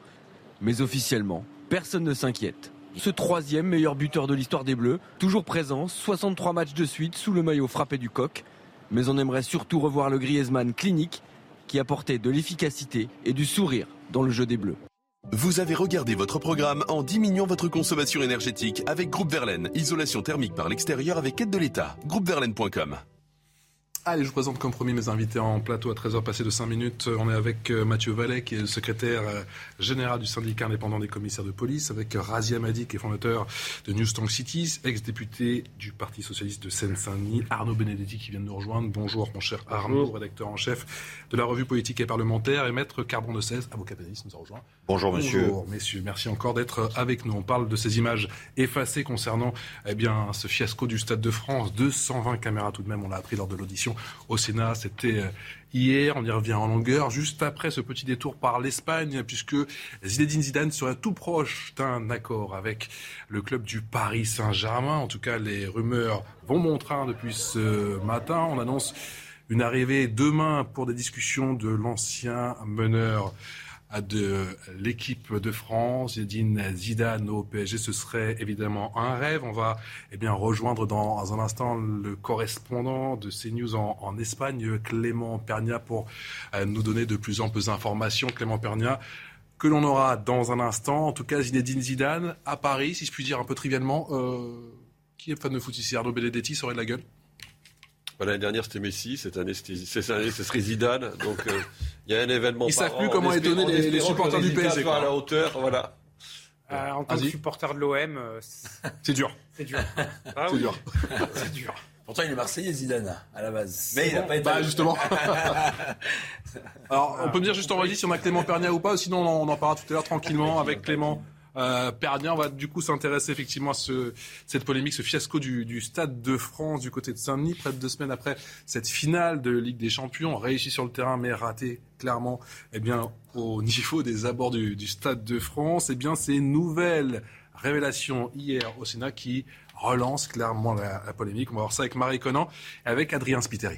mais officiellement, personne ne s'inquiète. Ce troisième meilleur buteur de l'histoire des Bleus, toujours présent, 63 matchs de suite sous le maillot frappé du coq. Mais on aimerait surtout revoir le Griezmann clinique qui apportait de l'efficacité et du sourire dans le jeu des Bleus. Vous avez regardé votre programme en diminuant votre consommation énergétique avec Groupe Verlaine. Isolation thermique par l'extérieur avec aide de l'État. Groupeverlaine.com. Allez, je vous présente comme promis mes invités en plateau à 13h passé de 5 minutes. On est avec euh, Mathieu Vallet, qui est le secrétaire euh, général du syndicat indépendant des commissaires de police, avec Razia Madi, qui est fondateur de New Cities, ex-député du Parti Socialiste de Seine-Saint-Denis, Arnaud Benedetti qui vient de nous rejoindre. Bonjour, mon cher Arnaud, rédacteur en chef de la revue politique et parlementaire, et maître Carbon de 16, avocat pénaliste, nous a rejoint. Bonjour, monsieur. Bonjour, messieurs. Merci encore d'être avec nous. On parle de ces images effacées concernant eh bien, ce fiasco du Stade de France. 220 caméras tout de même, on l'a appris lors de l'audition au Sénat. C'était euh, hier, on y revient en longueur, juste après ce petit détour par l'Espagne, puisque Zinedine Zidane serait tout proche d'un accord avec le club du Paris Saint-Germain. En tout cas, les rumeurs vont bon train depuis ce matin. On annonce une arrivée demain pour des discussions de l'ancien meneur de l'équipe de France, Zinedine Zidane au PSG, ce serait évidemment un rêve. On va eh bien rejoindre dans un instant le correspondant de CNews en, Espagne, Clément Pernia, pour euh, nous donner de plus en plus d'informations. Clément Pernia, que l'on aura dans un instant. En tout cas, Zinedine Zidane à Paris, si je puis dire un peu trivialement. Euh, qui est fan de foot ici Arnaud Benedetti, ça aurait de la gueule? L'année dernière, c'était Messi. Cette année, cette année, ce serait Zidane. Donc, euh, il y a un événement. Ils ne savent plus comment étonner les, les, supporters du PSG. à la hauteur, voilà. Euh, en tant que supporter de l'OM, euh, c'est dur. C'est dur. *laughs* Ah, c'est dur. *laughs* c'est dur. Pourtant, il est Marseillais, Zidane, à la base. Mais il n'a pas été. Bah, justement. *laughs* Alors, on peut me dire juste en régie si on a Clément Pernia ou pas, sinon on en parlera tout à l'heure tranquillement avec Clément. Euh, on va du coup s'intéresser effectivement à ce, cette polémique, ce fiasco du, Stade de France du côté de Saint-Denis, près de deux semaines après cette finale de Ligue des Champions, réussi sur le terrain mais raté clairement eh bien, au *laughs* niveau des abords du, du Stade de France. Eh bien, ces nouvelles révélations hier au Sénat qui relancent clairement la, la polémique. On va voir ça avec Marie Conan et avec Adrien Spiteri.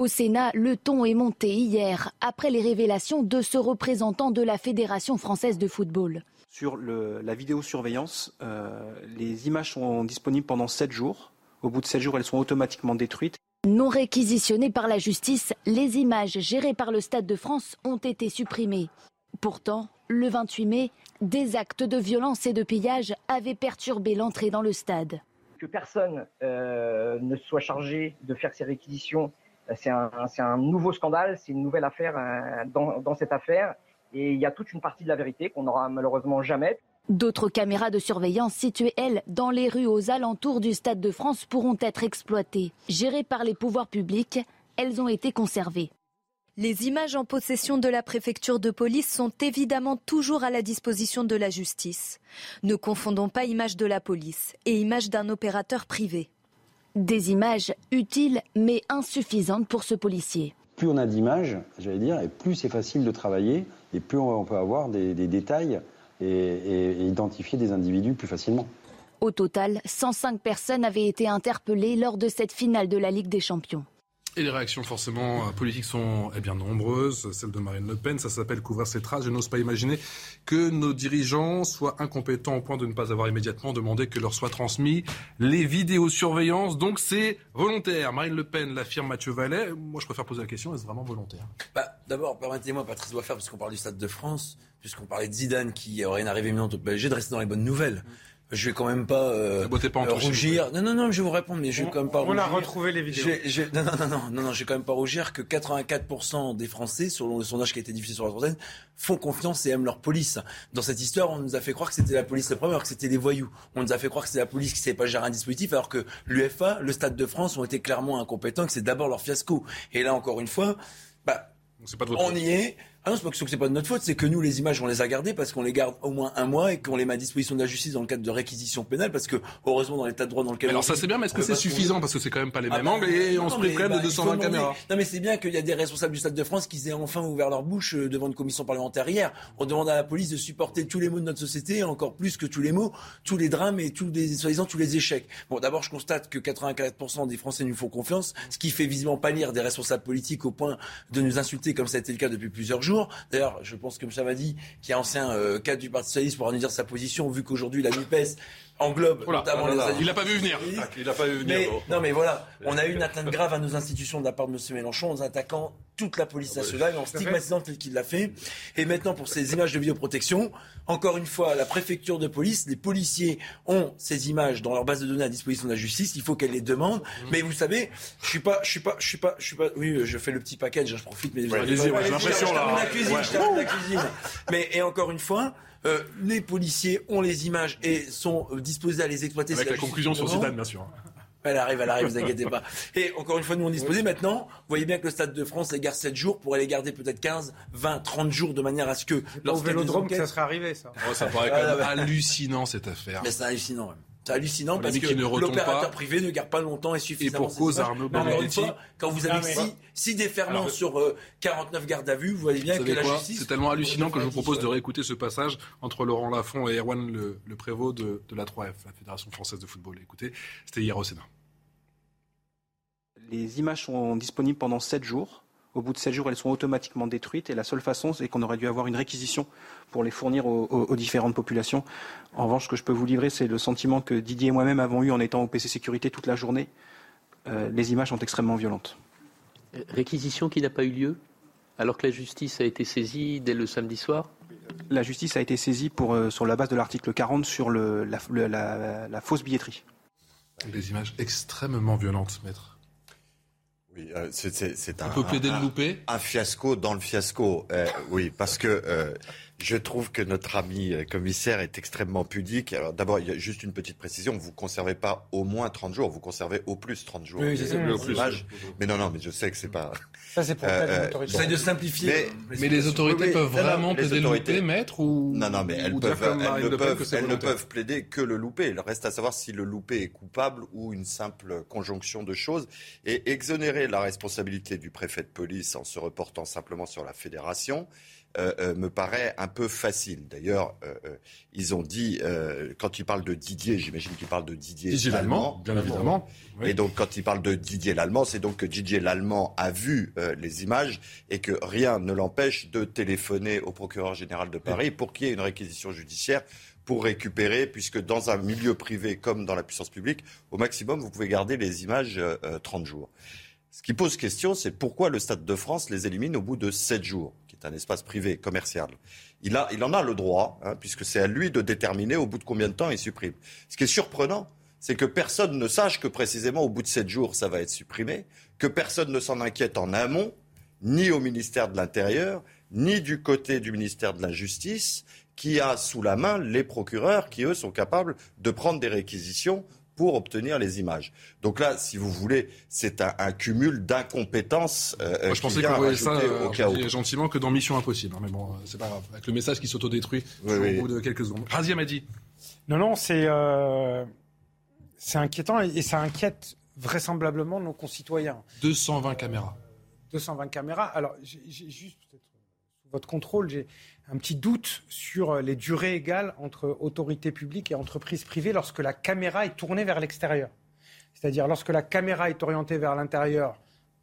Au Sénat, le ton est monté hier après les révélations de ce représentant de la Fédération française de football. Sur la vidéosurveillance, euh, les images sont disponibles pendant 7 jours. Au bout de 7 jours, elles sont automatiquement détruites. Non réquisitionnées par la justice, les images gérées par le Stade de France ont été supprimées. Pourtant, le 28 mai, des actes de violence et de pillage avaient perturbé l'entrée dans le stade. Que personne euh, ne soit chargé de faire ces réquisitions, c'est un, nouveau scandale, c'est une nouvelle affaire euh, dans cette affaire. Et il y a toute une partie de la vérité qu'on n'aura malheureusement jamais. D'autres caméras de surveillance situées, elles, dans les rues aux alentours du Stade de France pourront être exploitées. Gérées par les pouvoirs publics, elles ont été conservées. Les images en possession de la préfecture de police sont évidemment toujours à la disposition de la justice. Ne confondons pas images de la police et images d'un opérateur privé. Des images utiles mais insuffisantes pour ce policier. Plus on a d'images, j'allais dire, et plus c'est facile de travailler, et plus on peut avoir des, détails et, identifier des individus plus facilement. Au total, 105 personnes avaient été interpellées lors de cette finale de la Ligue des Champions. Et les réactions forcément euh, politiques sont eh bien nombreuses. Celle de Marine Le Pen, ça s'appelle couvrir ses traces. Je n'ose pas imaginer que nos dirigeants soient incompétents au point de ne pas avoir immédiatement demandé que leur soient transmis les vidéosurveillances. Donc c'est volontaire. Marine Le Pen l'affirme Mathieu Vallet. Moi je préfère poser la question, est-ce vraiment volontaire? Bah, D'abord, permettez-moi, Patrice doit faire, parce qu'on parle du Stade de France, puisqu'on parlait de Zidane qui aurait une arrivée imminente au PSG, de rester dans les bonnes nouvelles je vais quand même pas, euh, pas euh, rougir. Non, non, non, je vais vous répondre, mais je vais quand même pas rougir. On a retrouvé les vidéos. non, non, non, non, non, non, je vais quand même pas rougir que 84% des Français, selon le sondage qui a été diffusé sur la trentaine, font confiance et aiment leur police. Dans cette histoire, on nous a fait croire que c'était la police le premier, alors que c'était les voyous. On nous a fait croire que c'était la police qui savait pas gérer un dispositif, alors que l'UFA, le Stade de France ont été clairement incompétents, que c'est d'abord leur fiasco. Et là, encore une fois, bah, on y est. Ah non, c'est pas que c'est pas de notre faute, c'est que nous, les images, on les a gardées parce qu'on les garde au moins un mois et qu'on les met à disposition de la justice dans le cadre de réquisition pénale parce que, heureusement, dans l'état de droit dans lequel Alors ça, c'est bien, mais est-ce que c'est suffisant Parce que c'est quand même pas les ah mêmes bah, angles et on se prive quand même de 220 bah, caméras. Non, mais c'est bien qu'il y a des responsables du Stade de France qui aient enfin ouvert leur bouche euh, devant une commission parlementaire hier. On demande à la police de supporter tous les maux de notre société, encore plus que tous les maux, tous les drames et tous les, soi-disant, tous les échecs. Bon, d'abord, je constate que 84% des Français nous font confiance, ce qui fait visiblement pâlir des responsables politiques au point de nous insulter comme ça a été le cas depuis plusieurs jours. D'ailleurs, je pense que M. Madi, qui est ancien euh, cadre du Parti Socialiste, pourra nous dire sa position, vu qu'aujourd'hui la NUPES englobe notamment les Il n'a pas vu venir. il n'a pas vu venir. non, mais voilà, on a eu une atteinte grave à nos institutions de la part de M. Mélenchon en attaquant toute la police nationale, en stigmatisant tel qu'il l'a fait. Et maintenant, pour ces images de vidéoprotection, encore une fois, la préfecture de police, les policiers ont ces images dans leur base de données à disposition de la justice. Il faut qu'elle les demande. Mmh. Mais vous savez, je suis pas, je suis pas, je suis pas, je suis pas. Oui, je fais le petit package, je profite. Mais ouais, j'ai l'impression là. La cuisine, je termine la cuisine. Mais et encore une fois. Euh, les policiers ont les images et sont euh, disposés à les exploiter. Avec la, conclusion sur Zidane, bien sûr. Elle arrive, elle arrive, vous inquiétez pas. *laughs* Et encore une fois, nous on est disposés. Maintenant, vous voyez bien que le Stade de France les garde 7 jours, pourrait les garder peut-être 15, 20, 30 jours de manière à ce que... Au Vélodrome que ça serait arrivé, ça. Oh, ça paraît quand *laughs* même hallucinant, cette affaire. Mais c'est hallucinant, même. C'est hallucinant parce que l'opérateur privé ne garde pas longtemps et suffisamment. Et pour cause, Arnaud quand vous avez 6 déferments sur 49 euh, gardes à vue, vous voyez bien que la justice. C'est tellement hallucinant que je vous propose de réécouter ce passage entre Laurent Lafont et Erwan le, Prévost de, de la 3F, la Fédération française de football. Écoutez, c'était hier au Sénat. Les images sont disponibles pendant 7 jours. Au bout de 7 jours, elles sont automatiquement détruites et la seule façon, c'est qu'on aurait dû avoir une réquisition pour les fournir aux, différentes populations. En revanche, ce que je peux vous livrer, c'est le sentiment que Didier et moi-même avons eu en étant au PC Sécurité toute la journée. Euh, les images sont extrêmement violentes. Réquisition qui n'a pas eu lieu alors que la justice a été saisie dès le samedi soir? La justice a été saisie pour, euh, sur la base de l'article 40 sur le, la, la fausse billetterie. Des images extrêmement violentes, maître. Oui, euh, c'est un, le loupé un, fiasco dans le fiasco. Euh, oui, parce que euh, je trouve que notre ami commissaire est extrêmement pudique. Alors d'abord, il y a juste une petite précision. Vous conservez pas au moins 30 jours, vous conservez au plus 30 jours. Oui, c'est le plus. Mais non, non, mais je sais que c'est pas... Ça, c'est pour euh, J'essaie de simplifier. Mais, les autorités peuvent vraiment plaider le loupé, maître ou... Non, non, mais elles, peuvent, elles, ne, peuvent, elles ne peuvent plaider que le loupé. Il reste à savoir si le loupé est coupable ou une simple conjonction de choses. Et exonérer la responsabilité du préfet de police en se reportant simplement sur la fédération, euh, euh, me paraît un peu facile. D'ailleurs, euh, ils ont dit, quand ils parlent de Didier, j'imagine qu'ils parlent de Didier, Didier l'Allemand, bien évidemment. Et donc, quand ils parlent de Didier l'Allemand, c'est donc que Didier l'Allemand a vu les images et que rien ne l'empêche de téléphoner au procureur général de Paris pour qu'il y ait une réquisition judiciaire pour récupérer, puisque dans un milieu privé comme dans la puissance publique, au maximum, vous pouvez garder les images 30 jours. Ce qui pose question, c'est pourquoi le Stade de France les élimine au bout de 7 jours, est un espace privé, commercial. Il, en a le droit, hein, puisque c'est à lui de déterminer au bout de combien de temps il supprime. Ce qui est surprenant, c'est que personne ne sache que précisément au bout de 7 jours, ça va être supprimé, que personne ne s'en inquiète en amont, ni au ministère de l'Intérieur, ni du côté du ministère de la Justice, qui a sous la main les procureurs qui, eux, sont capables de prendre des réquisitions pour obtenir les images. Donc là, si vous voulez, c'est un, cumul d'incompétences. Euh, je pensais qu'on voyait ça euh, gentiment que dans Mission Impossible. Hein, mais bon, euh, c'est pas grave. Avec le message qui s'autodétruit au bout de quelques secondes. Razia m'a dit. Non, non, c'est c'est inquiétant et, ça inquiète vraisemblablement nos concitoyens. 220 caméras. 220 caméras. Alors, j'ai juste, peut-être, sous votre contrôle, j'ai un petit doute sur les durées égales entre autorités publiques et entreprises privées lorsque la caméra est tournée vers l'extérieur. C'est-à-dire lorsque la caméra est orientée vers l'intérieur,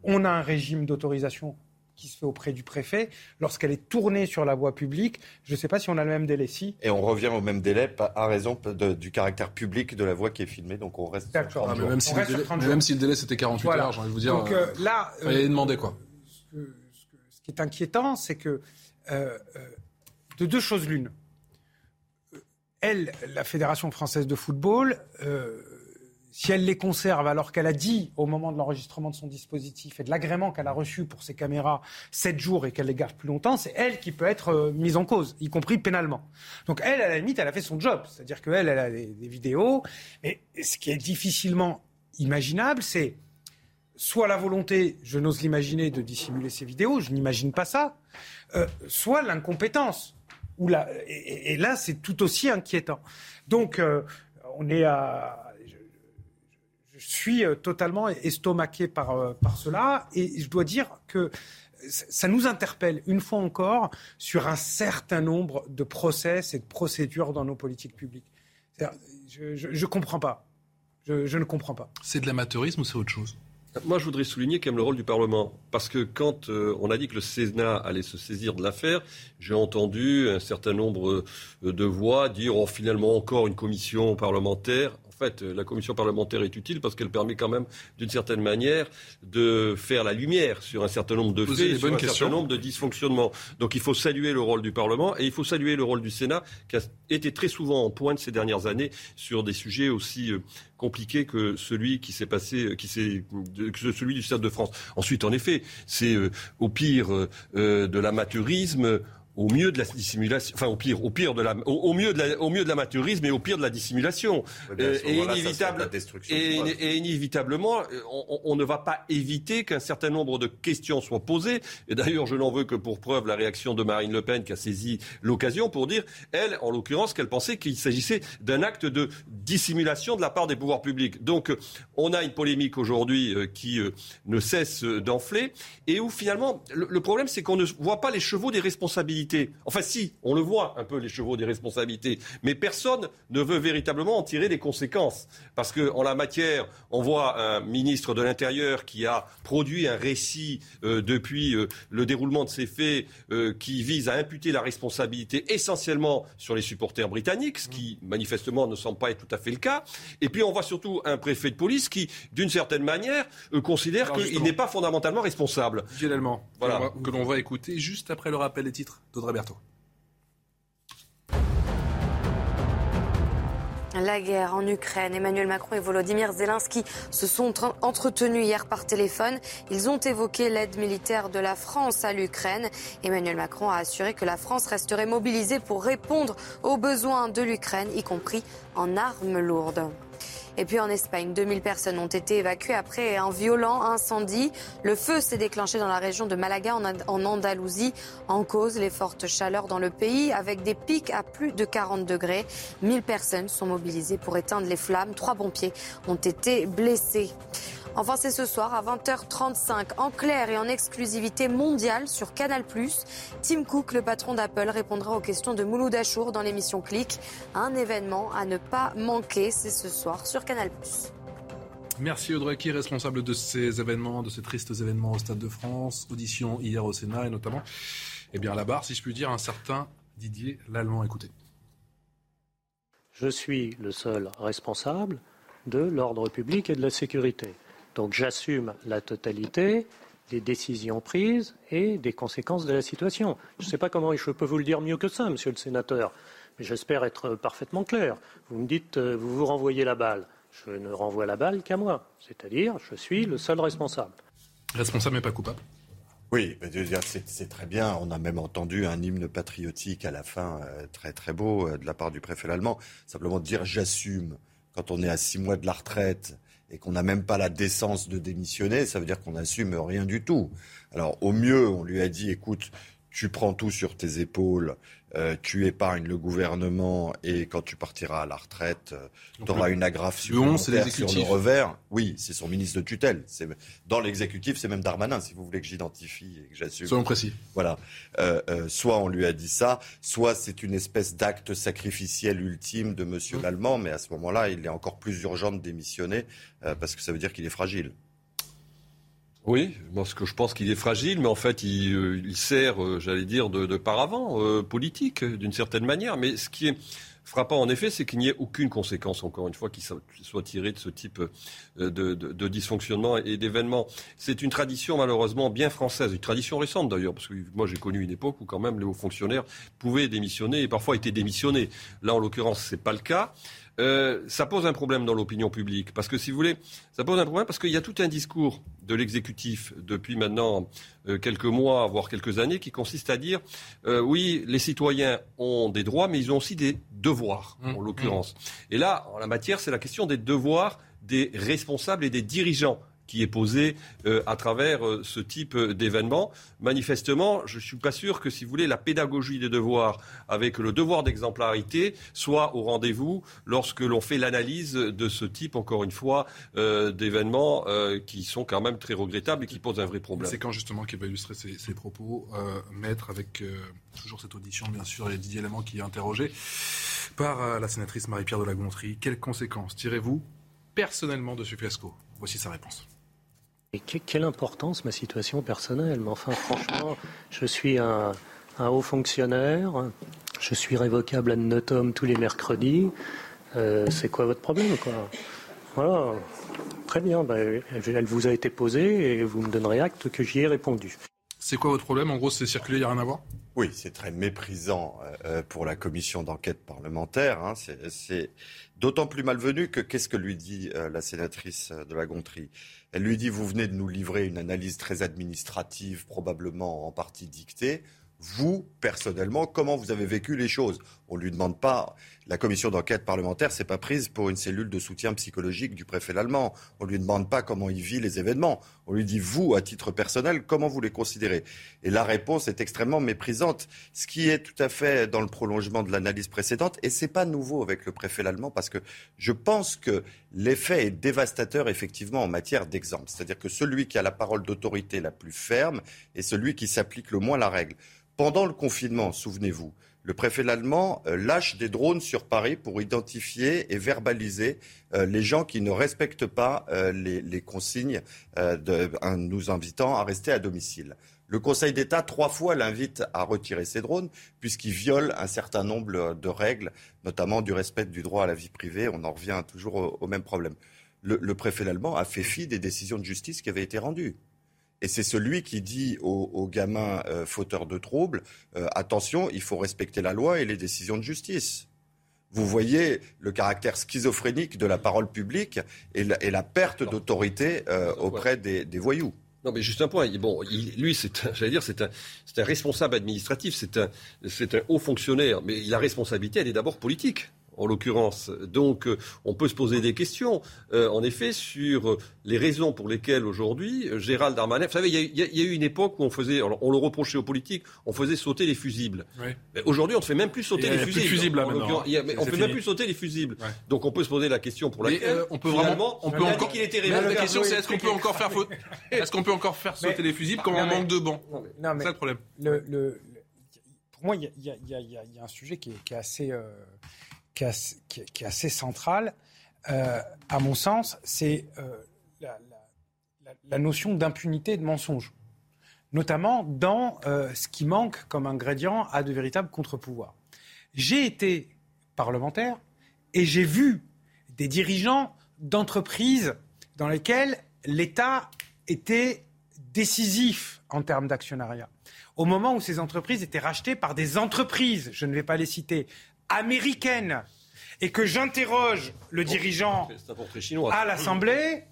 on a un régime d'autorisation qui se fait auprès du préfet. Lorsqu'elle est tournée sur la voie publique, je ne sais pas si on a le même délai. Si. Et on revient au même délai à raison du caractère public de la voie qui est filmée. Donc on reste sur 30 jours. Même, si le délai, c'était 48 heures, j'ai envie de vous dire. Donc euh, là, euh, demander quoi. Ce, qui est inquiétant, c'est que euh, de deux choses l'une. Elle, la Fédération française de football, si elle les conserve alors qu'elle a dit au moment de l'enregistrement de son dispositif et de l'agrément qu'elle a reçu pour ses caméras 7 jours et qu'elle les garde plus longtemps, c'est elle qui peut être euh, mise en cause, y compris pénalement. Donc elle, à la limite, elle a fait son job. C'est-à-dire qu'elle, elle a des, vidéos. Mais ce qui est difficilement imaginable, c'est soit la volonté, je n'ose l'imaginer, de dissimuler ces vidéos, je n'imagine pas ça, euh, soit l'incompétence. Et, et, là, c'est tout aussi inquiétant. Donc, euh, on est à je suis euh, totalement estomaqué par, euh, par cela et je dois dire que ça nous interpelle une fois encore sur un certain nombre de process et de procédures dans nos politiques publiques. Je ne comprends pas. Je, ne comprends pas. C'est de l'amateurisme ou c'est autre chose? Moi, je voudrais souligner quand même le rôle du Parlement. Parce que quand euh, on a dit que le Sénat allait se saisir de l'affaire, j'ai entendu un certain nombre de voix dire oh, finalement encore une commission parlementaire en fait, la commission parlementaire est utile parce qu'elle permet quand même, d'une certaine manière, de faire la lumière sur un certain nombre de faits, sur un certain nombre de dysfonctionnements. Donc il faut saluer le rôle du Parlement et il faut saluer le rôle du Sénat, qui a été très souvent en pointe ces dernières années sur des sujets aussi euh, compliqués que celui qui s'est passé, qui s'est, que celui du Stade de France. Ensuite, en effet, c'est euh, au pire euh, de l'amateurisme au mieux de la dissimulation, enfin au pire, au pire de la, au, mieux de la, au mieux de l'amateurisme et au pire de la dissimulation. Euh, et, inévitable, et, inévitablement, euh, on, ne va pas éviter qu'un certain nombre de questions soient posées. Et d'ailleurs, je n'en veux que pour preuve la réaction de Marine Le Pen qui a saisi l'occasion pour dire, elle, en l'occurrence, qu'elle pensait qu'il s'agissait d'un acte de dissimulation de la part des pouvoirs publics. Donc, on a une polémique aujourd'hui euh, qui ne cesse d'enfler et où finalement, le problème, c'est qu'on ne voit pas les chevaux des responsabilités Enfin si, on le voit un peu les chevaux des responsabilités, mais personne ne veut véritablement en tirer les conséquences. Parce qu'en la matière, on voit un ministre de l'Intérieur qui a produit un récit euh, depuis euh, le déroulement de ces faits euh, qui vise à imputer la responsabilité essentiellement sur les supporters britanniques, ce qui manifestement ne semble pas être tout à fait le cas. Et puis on voit surtout un préfet de police qui, d'une certaine manière, considère qu'il n'est pas fondamentalement responsable. Finalement, voilà. que l'on va écouter juste après le rappel des titres la guerre en Ukraine. Emmanuel Macron et Volodymyr Zelensky se sont entretenus hier par téléphone. Ils ont évoqué l'aide militaire de la France à l'Ukraine. Emmanuel Macron a assuré que la France resterait mobilisée pour répondre aux besoins de l'Ukraine, y compris en armes lourdes. Et puis en Espagne, 2000 personnes ont été évacuées après un violent incendie. Le feu s'est déclenché dans la région de Malaga en Andalousie. En cause, les fortes chaleurs dans le pays avec des pics à plus de 40 degrés. 1000 personnes sont mobilisées pour éteindre les flammes. Trois pompiers ont été blessés. Enfin, c'est ce soir à 20h35 en clair et en exclusivité mondiale sur Canal+. Tim Cook, le patron d'Apple, répondra aux questions de Mouloud Achour dans l'émission Click. Un événement à ne pas manquer, c'est ce soir sur Canal+. Merci Audrey, qui est responsable de ces événements, de ces tristes événements au Stade de France, audition hier au Sénat et notamment, eh bien à la barre, si je puis dire, un certain Didier Lallemand. Écoutez. je suis le seul responsable de l'ordre public et de la sécurité. Donc j'assume la totalité des décisions prises et des conséquences de la situation. Je ne sais pas comment je peux vous le dire mieux que ça, monsieur le sénateur, mais j'espère être parfaitement clair. Vous me dites, euh, vous vous renvoyez la balle. Je ne renvoie la balle qu'à moi, c'est-à-dire je suis le seul responsable. Responsable mais pas coupable oui, c'est très bien. On a même entendu un hymne patriotique à la fin, euh, très très beau, euh, de la part du préfet allemand. Simplement dire j'assume quand on est à six mois de la retraite et qu'on n'a même pas la décence de démissionner, ça veut dire qu'on n'assume rien du tout. Alors au mieux, on lui a dit écoute, tu prends tout sur tes épaules, euh, tu épargnes le gouvernement et quand tu partiras à la retraite, euh, tu auras une agrafe supplémentaire sur le revers. Oui, c'est son ministre de tutelle. Dans l'exécutif, c'est même Darmanin, si vous voulez que j'identifie et que j'assume. Soyons précis. Voilà. Euh, soit on lui a dit ça, soit c'est une espèce d'acte sacrificiel ultime de Monsieur mmh. l'Allemand, mais à ce moment-là, il est encore plus urgent de démissionner parce que ça veut dire qu'il est fragile. Oui, parce que je pense qu'il est fragile, mais en fait, il, euh, sert, euh, j'allais dire, de, paravent euh, politique, d'une certaine manière. Mais ce qui est frappant, en effet, c'est qu'il n'y ait aucune conséquence, encore une fois, qui soit tirée de ce type de, de dysfonctionnement et d'événements. C'est une tradition, malheureusement, bien française, une tradition récente d'ailleurs, parce que moi, j'ai connu une époque où, quand même, les hauts fonctionnaires pouvaient démissionner et parfois étaient démissionnés. Là, en l'occurrence, c'est pas le cas. Euh, ça pose un problème dans l'opinion publique. Parce que si vous voulez, ça pose un problème parce qu'il y a tout un discours de l'exécutif depuis maintenant euh, quelques mois, voire quelques années, qui consiste à dire euh, oui, les citoyens ont des droits, mais ils ont aussi des devoirs, mmh. en l'occurrence. Mmh. Et là, en la matière, c'est la question des devoirs des responsables et des dirigeants qui est posé euh, à travers euh, ce type euh, d'événement. Manifestement, je ne suis pas sûr que, si vous voulez, la pédagogie des devoirs avec le devoir d'exemplarité soit au rendez-vous lorsque l'on fait l'analyse de ce type, encore une fois, d'événements qui sont quand même très regrettables et qui posent un vrai problème. C'est quand justement qui va illustrer ces, propos, maître, avec toujours cette audition, bien sûr, et Didier Léman qui est interrogé par la sénatrice Marie-Pierre de la Gontrie. Quelles conséquences tirez-vous personnellement de ce fiasco? Voici sa réponse. Et quelle importance ma situation personnelle. Mais enfin, franchement, je suis un, haut fonctionnaire. Je suis révocable à notum tous les mercredis. Euh, c'est quoi votre problème, quoi? Voilà. Très bien. Ben, elle vous a été posée et vous me donnerez acte que j'y ai répondu. C'est quoi votre problème? En gros, c'est circuler, il n'y a rien à voir? Oui, c'est très méprisant euh, pour la commission d'enquête parlementaire. Hein. C'est d'autant plus malvenu que qu'est-ce que lui dit euh, la sénatrice de la Gontrie? Elle lui dit, vous venez de nous livrer une analyse très administrative, probablement en partie dictée. Vous, personnellement, comment vous avez vécu les choses? On lui demande pas. La commission d'enquête parlementaire s'est pas prise pour une cellule de soutien psychologique du préfet allemand. On lui demande pas comment il vit les événements. On lui dit, vous, à titre personnel, comment vous les considérez? Et la réponse est extrêmement méprisante, ce qui est tout à fait dans le prolongement de l'analyse précédente. Et c'est pas nouveau avec le préfet allemand, parce que je pense que l'effet est dévastateur, effectivement, en matière d'exemple. C'est-à-dire que celui qui a la parole d'autorité la plus ferme est celui qui s'applique le moins la règle. Pendant le confinement, souvenez-vous, le préfet allemand euh, lâche des drones sur Paris pour identifier et verbaliser euh, les gens qui ne respectent pas euh, les, consignes de, nous invitant à rester à domicile. Le Conseil d'État, trois fois, l'invite à retirer ces drones, puisqu'ils violent un certain nombre de règles, notamment du respect du droit à la vie privée. On en revient toujours au, même problème. Le, le préfet allemand a fait fi des décisions de justice qui avaient été rendues. Et c'est celui qui dit aux, gamins euh, fauteurs de troubles, euh, attention, il faut respecter la loi et les décisions de justice. Vous voyez le caractère schizophrénique de la parole publique et la, perte d'autorité euh, auprès des, voyous. Non, mais juste un point. Bon, lui, c'est, *laughs* j'allais dire, c'est un, un, responsable administratif, c'est un, c'est un haut fonctionnaire, mais la responsabilité, elle est d'abord politique en l'occurrence. Donc, euh, on peut se poser des questions, euh, en effet, sur les raisons pour lesquelles aujourd'hui Gérald Darmanin. Vous savez, il y, a eu une époque où on faisait, on le reprochait aux politiques, on faisait sauter les fusibles. Aujourd'hui, on ne fait même plus sauter les fusibles. on ne fait même plus sauter les fusibles. Donc, on peut se poser la question pour laquelle euh, on peut vraiment, on peut encore. Qu'il était la question, c'est est-ce qu'on peut encore faire, *laughs* est-ce qu'on peut encore faire sauter les fusibles quand on manque de bancs? C'est ça le problème. pour moi, il y, a un sujet qui est, assez qui est, assez centrale, euh, à mon sens, c'est euh, la, notion d'impunité et de mensonge, notamment dans euh, ce qui manque comme ingrédient à de véritables contre-pouvoirs. J'ai été parlementaire Et j'ai vu des dirigeants d'entreprises dans lesquelles l'État était décisif en termes d'actionnariat. Au moment où ces entreprises étaient rachetées par des entreprises, je ne vais pas les citer, américaines, et que j'interroge le dirigeant à l'Assemblée,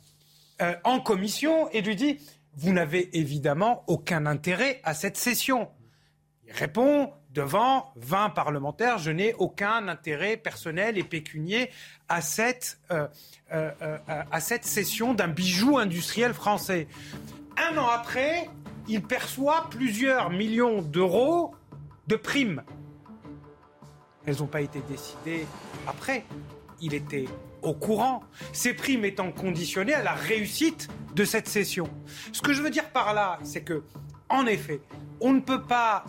euh, en commission, et lui dis, vous n'avez évidemment aucun intérêt à cette session. Il répond, devant 20 parlementaires, je n'ai aucun intérêt personnel et pécunier à cette, euh, euh, à cette cession d'un bijou industriel français. Un an après, il perçoit plusieurs millions d'euros de primes. Elles n'ont pas été décidées après. Il était au courant, ces primes étant conditionnées à la réussite de cette session. Ce que je veux dire par là, c'est que, en effet, on ne peut pas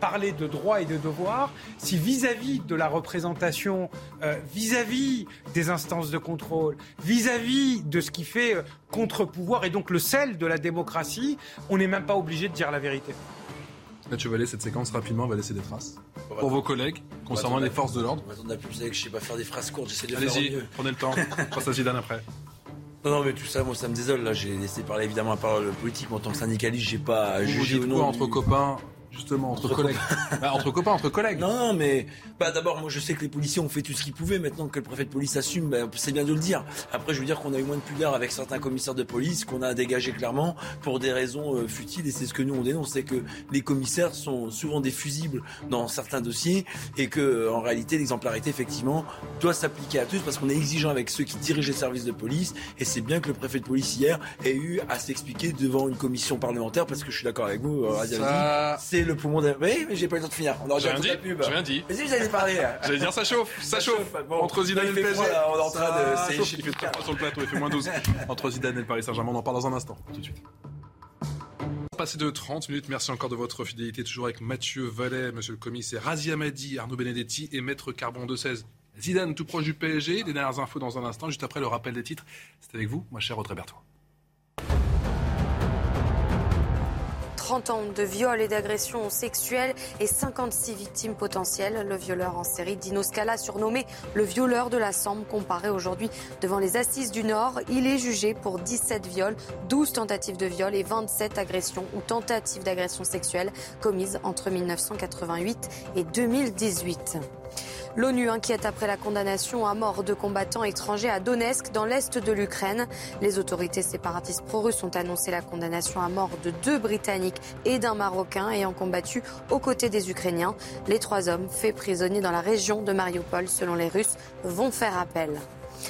parler de droits et de devoirs si vis-à-vis de la représentation, euh, vis-à-vis des instances de contrôle, vis-à-vis de ce qui fait euh, contre-pouvoir et donc le sel de la démocratie, on n'est même pas obligé de dire la vérité. Mathieu Vallée, cette séquence rapidement va laisser des traces pour vos collègues concernant les forces de l'ordre. On a plus, vous savez que je sais pas faire des phrases courtes, j'essaie de faire Allez-y, prenez le temps. *laughs* Passe à Zidane après. Non, non, mais tout ça, moi, ça me désole. Là, j'ai laissé parler évidemment à parole politique. En tant que syndicaliste, j'ai pas à Vous, dites quoi entre du- copains Justement, entre, collègues. Bah, entre copains, entre collègues. Non, non, mais bah, d'abord, moi je sais que les policiers ont fait tout ce qu'ils pouvaient. Maintenant que le préfet de police assume, bah, c'est bien de le dire. Après, je veux dire qu'on a eu moins de pudeur avec certains commissaires de police qu'on a dégagé clairement pour des raisons euh, futiles. Et c'est ce que nous on dénonce, c'est que les commissaires sont souvent des fusibles dans certains dossiers et que euh, en réalité l'exemplarité effectivement doit s'appliquer à tous parce qu'on est exigeant avec ceux qui dirigent les services de police. Et c'est bien que le préfet de police hier ait eu à s'expliquer devant une commission parlementaire parce que je suis d'accord avec vous, euh, c'est le poumon d'un. Oui, mais j'ai pas eu le temps de finir. On aurait J'ai déjà rien toute dit, la pub. j'ai rien dit. Vas-y, vous allez parler. là. J'allais dire ça chauffe, ça, chauffe. Entre Zidane et le PSG. on est en train de- Ça c'est- chauffe, il fait très froid sur le plateau, il fait moins 12. *laughs* Entre Zidane et le Paris Saint-Germain, on en parle dans un instant. Tout de suite. Passé de 30 minutes, merci encore de votre fidélité, toujours avec Mathieu Vallet, monsieur le commissaire, Razia Madi, Arnaud Benedetti et Maître Carbon de 16. Zidane tout proche du PSG, les dernières infos dans un instant, juste après le rappel des titres. C'est avec vous, ma chère Audrey Berthaud. 30 ans de viol et d'agression sexuelle et 56 victimes potentielles. Le violeur en série Dino Scala, surnommé le violeur de la Sambre, comparé aujourd'hui devant les assises du Nord. Il est jugé pour 17 viols, 12 tentatives de viol et 27 agressions ou tentatives d'agression sexuelle commises entre 1988 et 2018. L'ONU inquiète après la condamnation à mort de combattants étrangers à Donetsk, dans l'est de l'Ukraine. Les autorités séparatistes pro-russes ont annoncé la condamnation à mort de deux Britanniques et d'un Marocain ayant combattu aux côtés des Ukrainiens. Les trois hommes, faits prisonniers dans la région de Mariupol, selon les Russes, vont faire appel.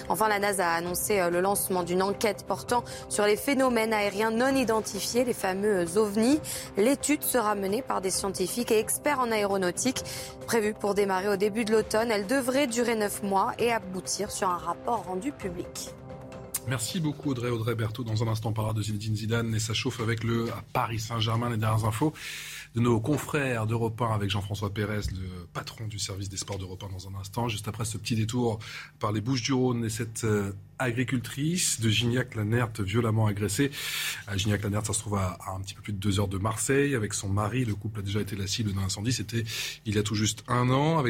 Enfin, la NASA a annoncé euh, le lancement d'une enquête portant sur les phénomènes aériens non identifiés, les fameux ovnis. L'étude sera menée par des scientifiques et experts en aéronautique. Prévue pour démarrer au début de l'automne, elle devrait durer neuf mois et aboutir sur un rapport rendu public. Merci beaucoup Audrey. Audrey Berthaud, dans un instant, parlera de Zinedine Zidane et ça chauffe avec le Paris Saint-Germain, les dernières infos de nos confrères d'Europe 1 avec Jean-François Pérez, le patron du service des sports d'Europe 1 dans un instant. Juste après ce petit détour par les Bouches-du-Rhône et cette euh, agricultrice de Gignac-Lanert violemment agressée. À Gignac-Lanert, ça se trouve à, un petit peu plus de deux heures de Marseille avec son mari. Le couple a déjà été la cible d'un incendie. C'était il y a tout juste un an.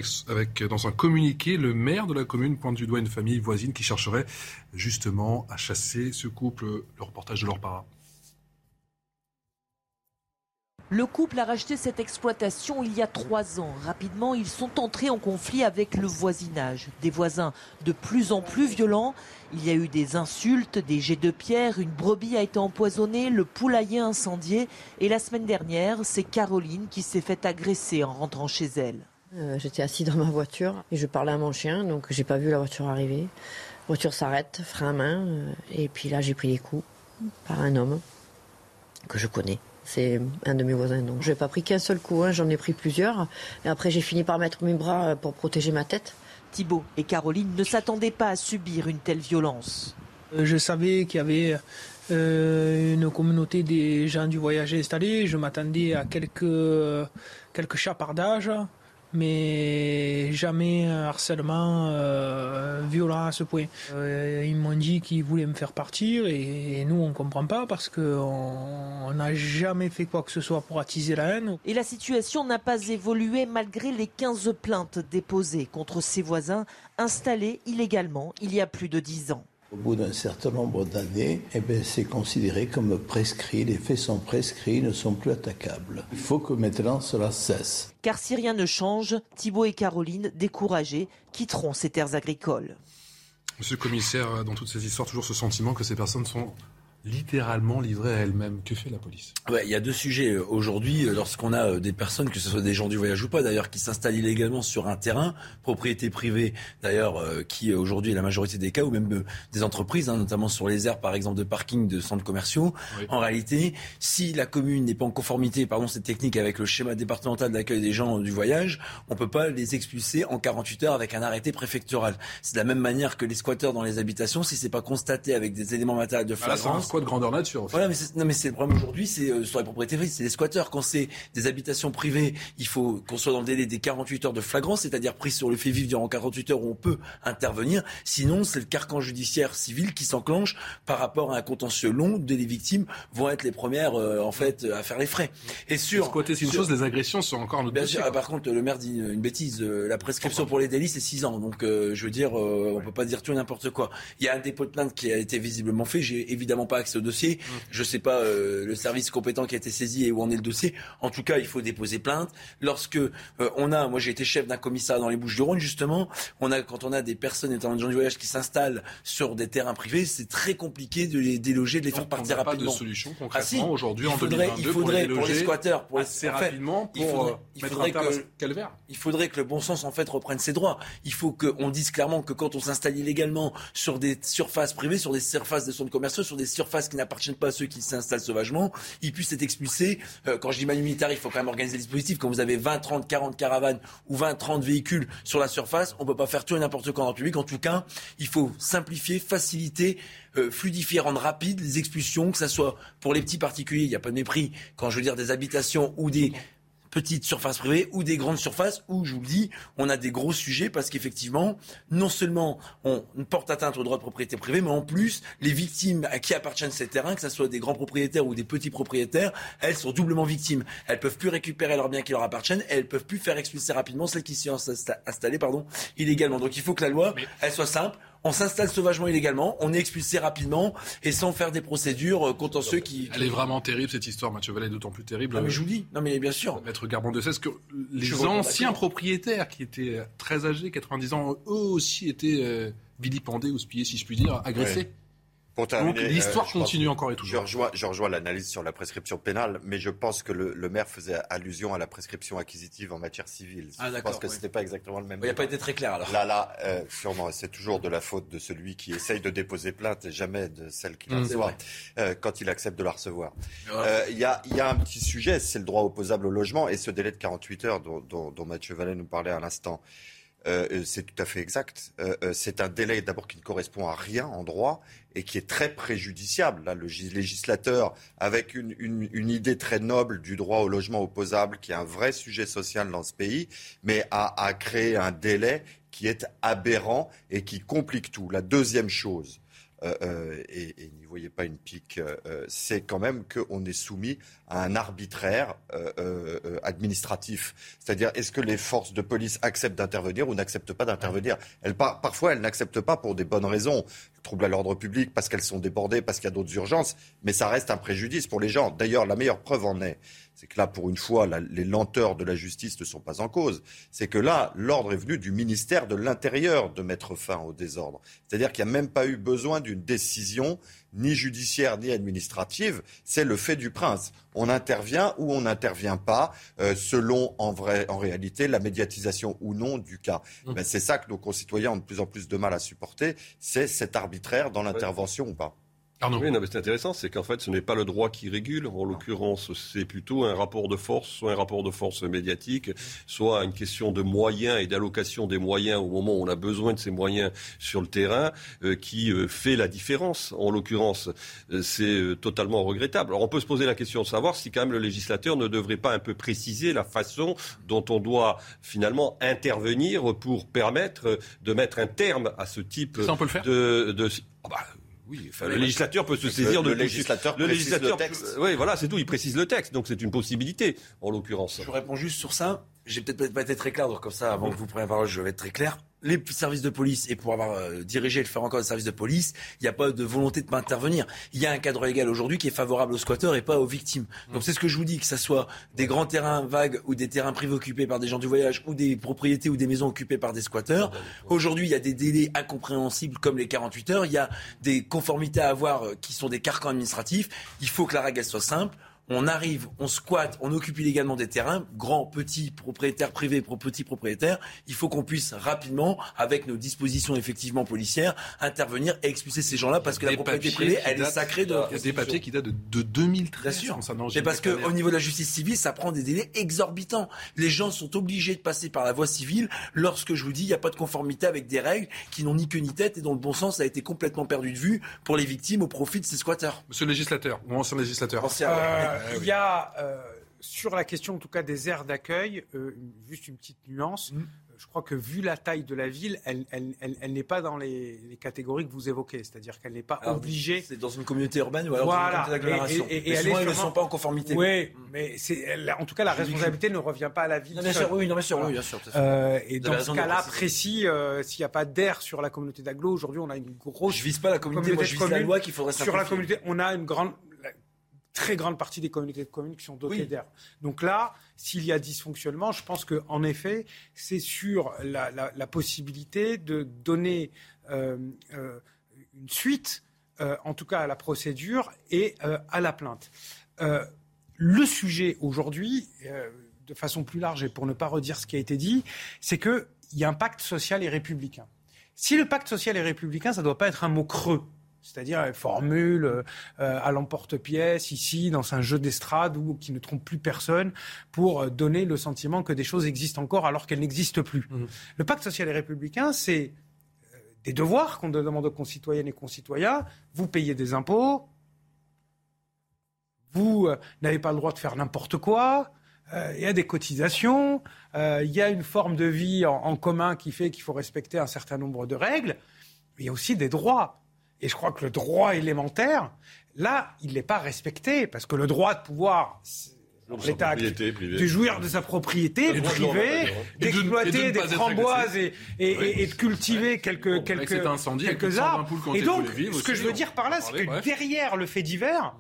Dans un communiqué, le maire de la commune pointe du doigt une famille voisine qui chercherait justement à chasser ce couple. Le reportage de leur para. Le couple a racheté cette exploitation il y a trois ans. Rapidement, ils sont entrés en conflit avec le voisinage. Des voisins de plus en plus violents. Il y a eu des insultes, des jets de pierre, une brebis a été empoisonnée, le poulailler incendié. Et la semaine dernière, c'est Caroline qui s'est fait agresser en rentrant chez elle. Euh, J'étais assis dans ma voiture et je parlais à mon chien, donc j'ai pas vu la voiture arriver. La voiture s'arrête, frein à main, euh, et puis là j'ai pris des coups par un homme que je connais. C'est un de mes voisins, donc je n'ai pas pris qu'un seul coup, hein, j'en ai pris plusieurs. Et après j'ai fini par mettre mes bras euh, pour protéger ma tête. Thibault et Caroline ne s'attendaient pas à subir une telle violence. Euh, Je savais qu'il y avait euh, une communauté des gens du voyage installés. Je m'attendais à quelques, quelques chapardages. Mais jamais un harcèlement euh, violent à ce point. Euh, ils m'ont dit qu'ils voulaient me faire partir et, nous on comprend pas parce qu'on n'a jamais fait quoi que ce soit pour attiser la haine. Et la situation n'a pas évolué malgré les 15 plaintes déposées contre ses voisins installés illégalement il y a plus de 10 ans. Au bout d'un certain nombre d'années, eh ben, c'est considéré comme prescrit, les faits sont prescrits, ne sont plus attaquables. Il faut que maintenant cela cesse. Car si rien ne change, Thibault et Caroline, découragés, quitteront ces terres agricoles. Monsieur le commissaire, dans toutes ces histoires, toujours ce sentiment que ces personnes sont littéralement livrée à elle-même. Que fait la police? Ouais, Il y a deux sujets euh, aujourd'hui. Euh, lorsqu'on a euh, des personnes, que ce soit des gens du voyage ou pas d'ailleurs, qui s'installent illégalement sur un terrain, propriété privée d'ailleurs, qui aujourd'hui est la majorité des cas, ou même des entreprises, hein, notamment sur les aires par exemple de parking de centres commerciaux. En réalité, si la commune n'est pas en conformité, pardon, cette technique avec le schéma départemental d'accueil des gens du voyage, on peut pas les expulser en 48 heures avec un arrêté préfectoral. C'est de la même manière que les squatteurs dans les habitations, si c'est pas constaté avec des éléments matériels de ah, de grandeur nature. Voilà, mais c'est, non, mais c'est le problème aujourd'hui, c'est euh, sur les propriétés c'est les squatteurs. Quand c'est des habitations privées, il faut qu'on soit dans le délai des 48 heures de flagrance, c'est-à-dire prise sur le fait vivre durant 48 heures où on peut intervenir. Sinon, c'est le carcan judiciaire civil qui s'enclenche par rapport à un contentieux long où les victimes vont être les premières, euh, en fait, à faire les frais. Et sur. Côté, c'est une chose, les agressions sont encore bien Sûr, ah, par contre, le maire dit une, bêtise. Euh, la prescription pour les délits, c'est 6 ans. Donc, je veux dire, on peut pas dire tout n'importe quoi. Il y a un dépôt de plainte qui a été visiblement fait. J'ai évidemment pas au dossier. Je ne sais pas euh, le service compétent qui a été saisi et où en est le dossier. En tout cas, il faut déposer plainte. Lorsque euh, on a, moi j'ai été chef d'un commissariat dans les Bouches-du-Rhône justement, on a quand on a des personnes étant gens du voyage qui s'installent sur des terrains privés, c'est très compliqué de les déloger, de les faire partir rapidement. Pas de solution concrètement ah, aujourd'hui en faudrait, 2022 il faudrait pour, les squatteurs, pour assez rapidement pour il faudrait, euh, que il faudrait que le bon sens en fait reprenne ses droits. Il faut qu'on dise clairement que quand on s'installe illégalement sur des surfaces privées, sur des surfaces de centres commerciaux, sur des surfaces qui n'appartiennent pas à ceux qui s'installent sauvagement, ils puissent être expulsés. Euh, quand je dis manu militaire, il faut quand même organiser le dispositif. Quand vous avez 20, 30, 40 caravanes ou 20, 30 véhicules sur la surface, on ne peut pas faire tout et n'importe quoi dans le public. En tout cas, il faut simplifier, faciliter, euh, fluidifier, rendre rapide les expulsions, que ce soit pour les petits particuliers, il n'y a pas de mépris. Quand je veux dire des habitations ou des petites surfaces privées ou des grandes surfaces où, je vous le dis, on a des gros sujets parce qu'effectivement, non seulement on porte atteinte aux droits de propriété privée, mais en plus, les victimes à qui appartiennent ces terrains, que ce soit des grands propriétaires ou des petits propriétaires, elles sont doublement victimes. Elles peuvent plus récupérer leurs biens qui leur appartiennent et elles peuvent plus faire expulser rapidement celles qui sont installées pardon, illégalement. Donc il faut que la loi, elle soit simple on s'installe sauvagement illégalement, on est expulsé rapidement et sans faire des procédures euh, contre ceux qui. Elle est vraiment terrible cette histoire, Mathieu Vallet, d'autant plus terrible. Non, mais je vous dis, non mais bien sûr. Maître Garbon de ce que les anciens propriétaires qui étaient très âgés, 90 ans, eux aussi étaient euh, vilipendés ou spiés, si je puis dire, agressés. Donc l'histoire euh, continue encore et toujours. Je rejoins, l'analyse sur la prescription pénale, mais je pense que le, maire faisait allusion à la prescription acquisitive en matière civile. Ah, je pense que ce n'était pas exactement le même. Il n'a pas été très clair alors. Là, là, euh, sûrement, c'est toujours de la faute de celui qui essaye de déposer plainte et jamais de celle qui la mmh, reçoit euh, quand il accepte de la recevoir. Il y, a, un petit sujet, c'est le droit opposable au logement et ce délai de 48 heures dont, dont, dont Mathieu Vallet nous parlait à l'instant. Euh, c'est tout à fait exact. Euh, euh, c'est un délai d'abord qui ne correspond à rien en droit et qui est très préjudiciable. Là, le législateur, avec une, une, idée très noble du droit au logement opposable, qui est un vrai sujet social dans ce pays, mais a, a créé un délai qui est aberrant et qui complique tout. La deuxième chose, euh, euh, et, et n'y voyez pas une pique, euh, c'est quand même qu'on est soumis à un arbitraire administratif. C'est-à-dire, est-ce que les forces de police acceptent d'intervenir ou n'acceptent pas d'intervenir? Parfois, elles n'acceptent pas pour des bonnes raisons. Troubles à l'ordre public, parce qu'elles sont débordées, parce qu'il y a d'autres urgences, mais ça reste un préjudice pour les gens. D'ailleurs, la meilleure preuve en est c'est que là, pour une fois, les lenteurs de la justice ne sont pas en cause. C'est que là, l'ordre est venu du ministère de l'Intérieur de mettre fin au désordre. C'est-à-dire qu'il n'y a même pas eu besoin d'une décision ni judiciaire ni administrative, c'est le fait du prince. On intervient ou on n'intervient pas, euh, selon en, vrai, en réalité la médiatisation ou non du cas. Mmh. c'est ça que nos concitoyens ont de plus en plus de mal à supporter, c'est cet arbitraire dans l'intervention ou pas. Oui, non, mais c'est intéressant, c'est qu'en fait, ce n'est pas le droit qui régule. En l'occurrence, c'est plutôt un rapport de force, soit un rapport de force médiatique, soit une question de moyens et d'allocation des moyens au moment où on a besoin de ces moyens sur le terrain, euh, qui euh, fait la différence. En l'occurrence, euh, c'est totalement regrettable. Alors, on peut se poser la question de savoir si quand même le législateur ne devrait pas un peu préciser la façon dont on doit finalement intervenir pour permettre de mettre un terme à ce type Ça, on peut le faire de, de... Oh, bah, oui, enfin, le législateur peut se saisir le, de le législateur le précise législateur. le texte. Oui, voilà, c'est tout. Il précise le texte, donc c'est une possibilité en l'occurrence. Je réponds juste sur ça. J'ai peut-être pas été très clair, donc comme ça, avant que vous preniez la parole, je vais être très clair. Les services de police, et pour avoir euh, dirigé et le faire encore des services de police, il n'y a pas de volonté de pas intervenir. Il y a un cadre légal aujourd'hui qui est favorable aux squatteurs et pas aux victimes. Donc c'est ce que je vous dis, que ça soit des grands terrains vagues ou des terrains privés occupés par des gens du voyage ou des propriétés ou des maisons occupées par des squatteurs. Aujourd'hui, il y a des délais incompréhensibles comme les 48 heures. Il y a des conformités à avoir euh, qui sont des carcans administratifs. Il faut que la règle soit simple on arrive, on squatte, on occupe illégalement des terrains, grands, petits, propriétaires privés, petits propriétaires, il faut qu'on puisse rapidement, avec nos dispositions effectivement policières, intervenir et expulser ces gens-là parce que la propriété privée, elle est sacrée de Il y a des papiers qui datent de, de 2013. Bien sûr. Mais parce qu'au niveau de la justice civile, ça prend des délais exorbitants. Les gens sont obligés de passer par la voie civile lorsque, je vous dis, il n'y a pas de conformité avec des règles qui n'ont ni queue ni tête et dont le bon sens a été complètement perdu de vue pour les victimes au profit de ces squatteurs. Monsieur le législateur, ou ancien législateur. Euh, il y a, euh, sur la question en tout cas des aires d'accueil, euh, juste une petite nuance. Mm. Euh, Je crois que vu la taille de la ville, elle, elle- elle- elle n'est pas dans les, les catégories que vous évoquez, c'est-à-dire qu'elle n'est pas Alors, obligée. C'est dans une communauté urbaine ou alors Voilà. dans une communauté d'agglomération. Et- et- et Mais souvent, ils ne sont pas en conformité. Oui, mais c'est, elle- en tout cas, la responsabilité ne revient pas à la ville. Non, bien sûr, oui, non, bien sûr, oui, bien et dans ce cas-là précis, s'il n'y a pas d'air sur la communauté d'agglo, aujourd'hui, on a une grosse. Je vise pas la communauté, moi, je vise la loi qu'il faudrait Sur la communauté, on a une grande, très grande partie des communautés de communes qui sont dotées Oui. d'air. Donc là, s'il y a dysfonctionnement, je pense que en effet, c'est sur la, la- la possibilité de donner euh, euh, une suite, euh, en tout cas à la procédure et à la plainte. Le sujet aujourd'hui, de façon plus large et pour ne pas redire ce qui a été dit, c'est qu'il y a un pacte social et républicain. Si le pacte social et républicain, ça ne doit pas être un mot creux, c'est-à-dire une formule euh, à l'emporte-pièce, ici, dans un jeu d'estrade ou qui ne trompe plus personne, pour euh, donner le sentiment que des choses existent encore alors qu'elles n'existent plus. Le pacte social et républicain, c'est euh, des devoirs qu'on demande aux concitoyennes et concitoyens. Vous payez des impôts, vous euh, n'avez pas le droit de faire n'importe quoi. euh, Il y a des cotisations, euh, il y a une forme de vie en, en commun qui fait qu'il faut respecter un certain nombre de règles. Mais il y a aussi des droits. Et je crois que le droit élémentaire, là, il n'est pas respecté parce que le droit de pouvoir Jouir de sa l'État de jouir de sa propriété privée, de- d'exploiter des framboises et, agressé. et, Oui. et- et de cultiver quelques, avec quelques, cet incendie, avec quelques plus de 120 arbres. Et donc, ce que je veux on dire par là, c'est que bref. derrière le fait divers,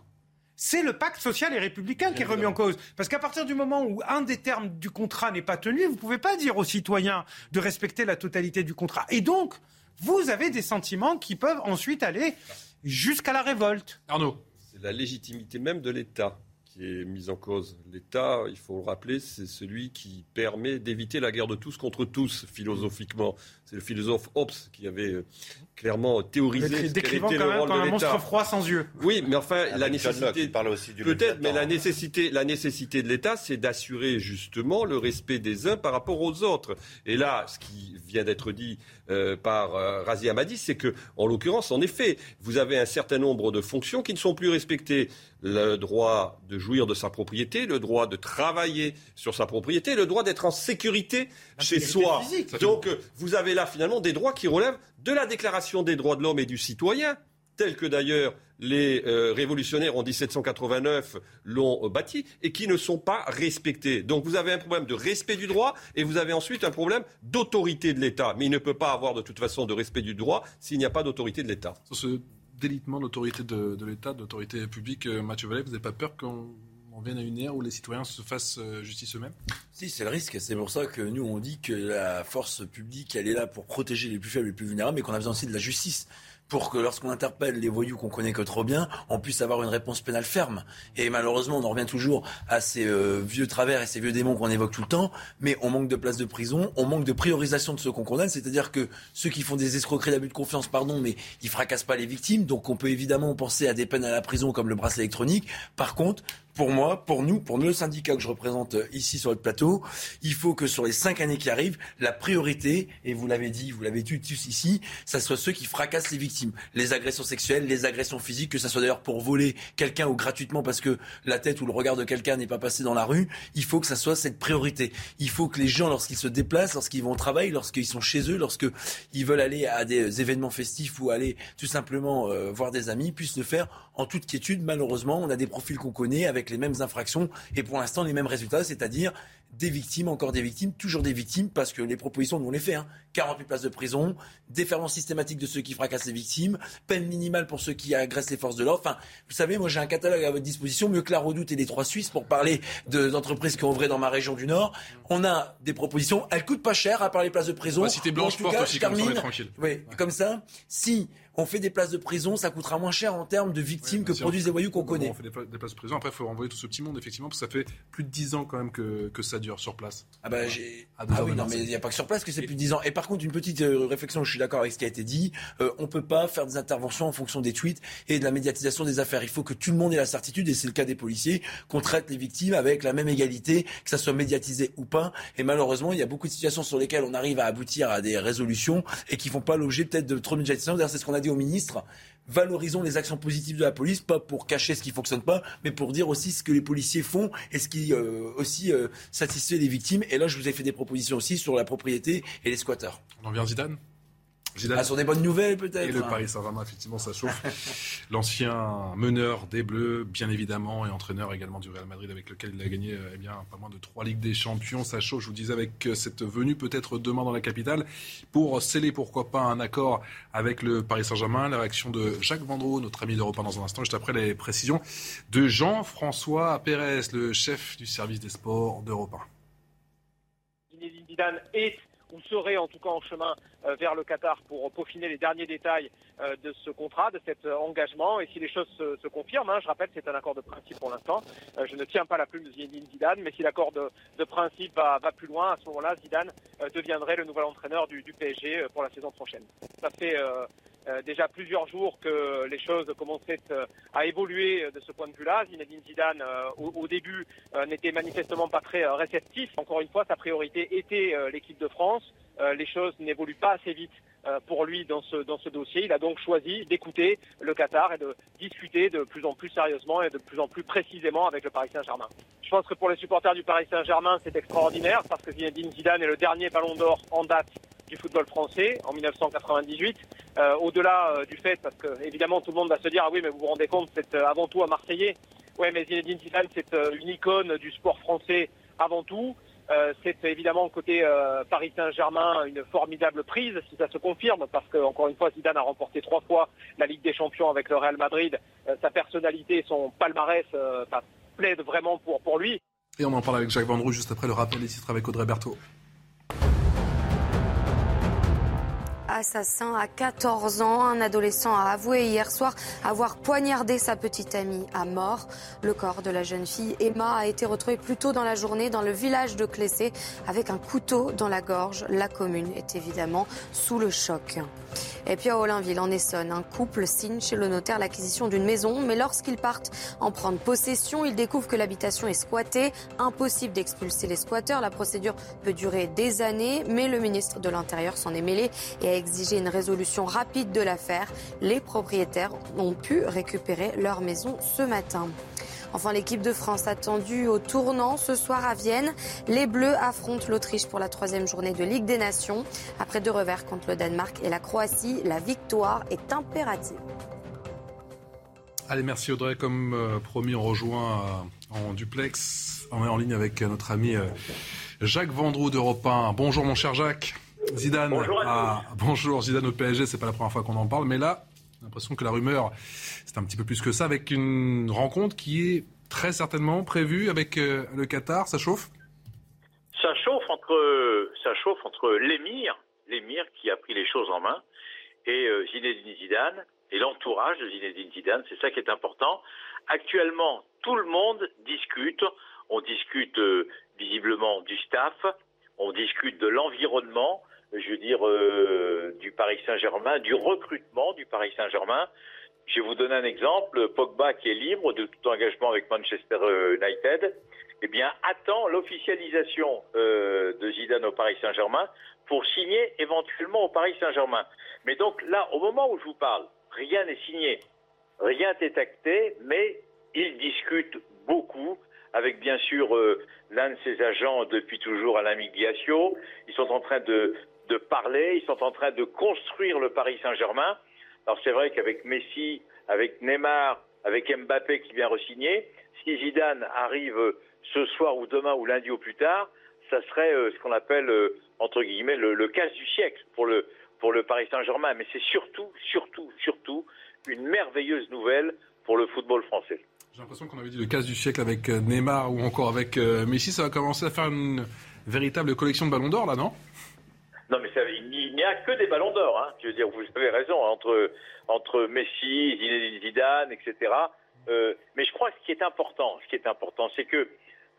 c'est le pacte social et républicain qui est remis en cause. Parce qu'à partir du moment où un des termes du contrat n'est pas tenu, vous ne pouvez pas dire aux citoyens de respecter la totalité du contrat. Et donc, vous avez des sentiments qui peuvent ensuite aller jusqu'à la révolte. Arnaud. C'est la légitimité même de l'État qui est mise en cause. L'État, il faut le rappeler, c'est celui qui permet d'éviter la guerre de tous contre tous, philosophiquement. C'est le philosophe Hobbes qui avait euh, clairement théorisé quel décrivant était quand le même rôle comme de un l'État. monstre froid sans yeux. Oui, mais enfin, la Avec nécessité. il parle aussi du Peut-être, mais la nécessité, la nécessité de l'État, c'est d'assurer justement le respect des uns par rapport aux autres. Et là, ce qui vient d'être dit euh, par euh, Razi Hamadi, c'est que, en l'occurrence, en effet, vous avez un certain nombre de fonctions qui ne sont plus respectées. Le droit de jouir de sa propriété, le droit de travailler sur sa propriété, le droit d'être en sécurité chez sécurité soi. physique. Donc, euh, vous avez là finalement des droits qui relèvent de la Déclaration des droits de l'homme et du citoyen, tels que d'ailleurs les euh, révolutionnaires en 1789 l'ont euh, bâti, et qui ne sont pas respectés. Donc vous avez un problème de respect du droit, et vous avez ensuite un problème d'autorité de l'État. Mais il ne peut pas avoir de toute façon de respect du droit s'il n'y a pas d'autorité de l'État. Sur ce délitement d'autorité de, de l'État, d'autorité publique, euh, Mathieu Vallet, vous n'avez pas peur qu'on on vienne à une ère où les citoyens se fassent euh, justice eux-mêmes Si, c'est le risque. C'est pour ça que nous, on dit que la force publique, elle est là pour protéger les plus faibles, les plus vulnérables, mais qu'on a besoin aussi de la justice pour que lorsqu'on interpelle les voyous qu'on connaît que trop bien, on puisse avoir une réponse pénale ferme. Et malheureusement, on en revient toujours à ces euh, vieux travers et ces vieux démons qu'on évoque tout le temps, mais on manque de places de prison, on manque de priorisation de ceux qu'on condamne, c'est-à-dire que ceux qui font des escroqueries d'abus de confiance, pardon, mais ils fracassent pas les victimes, donc on peut évidemment penser à des peines à la prison comme le bracelet électronique. Par contre, pour moi, pour nous, pour le syndicat que je représente euh, ici sur le plateau, il faut que sur les cinq années qui arrivent, la priorité, et vous l'avez dit, vous l'avez dit tous ici, ça soit ceux qui fracassent les victimes. Les agressions sexuelles, les agressions physiques, que ça soit d'ailleurs pour voler quelqu'un ou gratuitement parce que la tête ou le regard de quelqu'un n'est pas passé dans la rue, il faut que ça soit cette priorité. Il faut que les gens, lorsqu'ils se déplacent, lorsqu'ils vont au travail, lorsqu'ils sont chez eux, lorsqu'ils veulent aller à des événements festifs ou aller tout simplement euh, voir des amis, puissent le faire en toute quiétude. Malheureusement, on a des profils qu'on connaît avec les mêmes infractions et pour l'instant les mêmes résultats, c'est-à-dire des victimes, encore des victimes, toujours des victimes, parce que les propositions, nous on les fait. Hein. 48 places de prison, déferment systématique de ceux qui fracassent les victimes, peine minimale pour ceux qui agressent les forces de l'ordre. Enfin, vous savez, moi j'ai un catalogue à votre disposition, mieux que la Redoute et les Trois Suisses, pour parler d'entreprises qui ont ouvré dans ma région du Nord. On a des propositions, elles coûtent pas cher, à part les places de prison. Si blanche forte aussi, comme ça, tranquille. Oui, comme ça, si on fait des places de prison, ça coûtera moins cher en termes de victimes que produisent les voyous qu'on connaît. On fait des places de prison, après il faut renvoyer tout ce petit monde, effectivement, parce que ça fait plus de 10 ans quand même que, que ça dure sur place. Ah bah j'ai... Ah, oui, non, mais il n'y a pas que sur place que c'est plus de 10 ans. Et par contre, une petite euh, réflexion, je suis d'accord avec ce qui a été dit, euh, on peut pas faire des interventions en fonction des tweets et de la médiatisation des affaires. Il faut que tout le monde ait la certitude, et c'est le cas des policiers, qu'on traite les victimes avec la même égalité, que ça soit médiatisé ou pas. Et malheureusement, il y a beaucoup de situations sur lesquelles on arrive à aboutir à des résolutions et qui font pas l'objet peut-être de trop de médiatisation. D'ailleurs, c'est ce qu'on a dit au ministre valorisons les actions positives de la police, pas pour cacher ce qui fonctionne pas, mais pour dire aussi ce que les policiers font et ce qui euh, aussi euh, satisfait les victimes. Et là, je vous ai fait des propositions aussi sur la propriété et les squatteurs. On en vient Zidane? Zidane. Ah, sur des bonnes nouvelles peut-être. Et le Paris Saint-Germain, effectivement, ça chauffe. *laughs* L'ancien meneur des Bleus, bien évidemment, et entraîneur également du Real Madrid, avec lequel il a gagné eh bien, pas moins de trois Ligues des Champions. Ça chauffe, je vous disais, avec euh, cette venue peut-être demain dans la capitale pour sceller, pourquoi pas, un accord avec le Paris Saint-Germain. La réaction de Jacques Vendroux, notre ami d'Europe dans un instant, juste après les précisions de Jean-François Pérez, le chef du service des sports d'Europe 1. Zidane est ou serait en tout cas en chemin euh, vers le Qatar pour peaufiner les derniers détails euh, de ce contrat, de cet euh, engagement. Et si les choses se, confirment, hein, je rappelle, c'est un accord de principe pour l'instant. je ne tiens pas la plume de Zinedine Zidane, mais si l'accord de, principe va, plus loin, à ce moment-là, Zidane deviendrait le nouvel entraîneur du, PSG pour la saison prochaine. Ça fait déjà plusieurs jours que les choses commençaient à évoluer de ce point de vue-là. Zinedine Zidane, au, début, n'était manifestement pas très réceptif. Encore une fois, sa priorité était l'équipe de France. Euh, les choses n'évoluent pas assez vite euh, pour lui dans ce, dans ce dossier. Il a donc choisi d'écouter le Qatar et de discuter de plus en plus sérieusement et de plus en plus précisément avec le Paris Saint-Germain. Je pense que pour les supporters du Paris Saint-Germain, c'est extraordinaire parce que Zinedine Zidane est le dernier ballon d'or en date du football français en 1998. Euh, au-delà du fait, parce que évidemment tout le monde va se dire ah oui mais vous vous rendez compte c'est avant tout un Marseillais. Ouais mais Zinedine Zidane c'est une icône du sport français avant tout. Euh, c'est évidemment côté euh, Paris Saint-Germain une formidable prise si ça se confirme parce que encore une fois Zidane a remporté trois fois la Ligue des Champions avec le Real Madrid. Euh, sa personnalité, son palmarès bah, plaide vraiment pour, pour lui. Et on en parle avec Jacques Vendroux juste après le rappel des titres avec Audrey Berthaud. Assassin à 14 ans. Un adolescent a avoué hier soir avoir poignardé sa petite amie à mort. Le corps de la jeune fille Emma a été retrouvé plus tôt dans la journée dans le village de Clessé avec un couteau dans la gorge. La commune est évidemment sous le choc. Et puis à Olinville, en Essonne, un couple signe chez le notaire l'acquisition d'une maison, mais lorsqu'ils partent en prendre possession, ils découvrent que l'habitation est squattée. Impossible d'expulser les squatteurs. La procédure peut durer des années, mais le ministre de l'Intérieur s'en est mêlé et a exigé une résolution rapide de l'affaire. Les propriétaires ont pu récupérer leur maison ce matin. Enfin, l'équipe de France attendue au tournant ce soir à Vienne. Les Bleus affrontent l'Autriche pour la troisième journée de Ligue des Nations. Après deux revers contre le Danemark et la Croatie, la victoire est impérative. Allez, merci Audrey. Comme euh, promis, on rejoint euh, en duplex. On est en ligne avec euh, notre ami Jacques Vendroux d'Europe 1. Bonjour mon cher Jacques. Zidane. Bonjour, à bonjour Zidane au PSG, c'est pas la première fois qu'on en parle, mais là, j'ai l'impression que la rumeur, c'est un petit peu plus que ça, avec une rencontre qui est très certainement prévue avec euh, le Qatar. Ça chauffe? Ça chauffe entre, ça chauffe entre l'émir, l'émir qui a pris les choses en main, et euh, Zinedine Zidane et l'entourage de Zinedine Zidane. C'est ça qui est important. Actuellement, tout le monde discute. On discute euh, visiblement du staff, on discute de l'environnement, je veux dire euh, du Paris Saint-Germain, du recrutement du Paris Saint-Germain. Je vais vous donner un exemple. Pogba, qui est libre de tout engagement avec Manchester United, eh bien, attend l'officialisation de Zidane au Paris Saint-Germain pour signer éventuellement au Paris Saint-Germain. Mais donc là, au moment où je vous parle, rien n'est signé, rien n'est acté, mais ils discutent beaucoup avec bien sûr euh, l'un de ses agents depuis toujours Alain Migliaccio. Ils sont en train de, de parler, ils sont en train de construire le Paris Saint-Germain. Alors c'est vrai qu'avec Messi, avec Neymar, avec Mbappé qui vient re-signer, si Zidane arrive ce soir ou demain ou lundi au plus tard, ça serait euh, ce qu'on appelle euh, entre guillemets le, le casse du siècle pour le pour le Paris Saint-Germain, mais c'est surtout, surtout, surtout une merveilleuse nouvelle pour le football français. J'ai l'impression qu'on avait dit le casse du siècle avec euh, Neymar ou encore avec Messi. Ça va commencer à faire une véritable collection de ballons d'or, là, non? Non, mais il n'y a que des ballons d'or. Hein. Je veux dire, vous avez raison, entre, entre Messi, Zinedine Zidane, etc. Euh, mais je crois que ce qui est important, ce qui est important, c'est que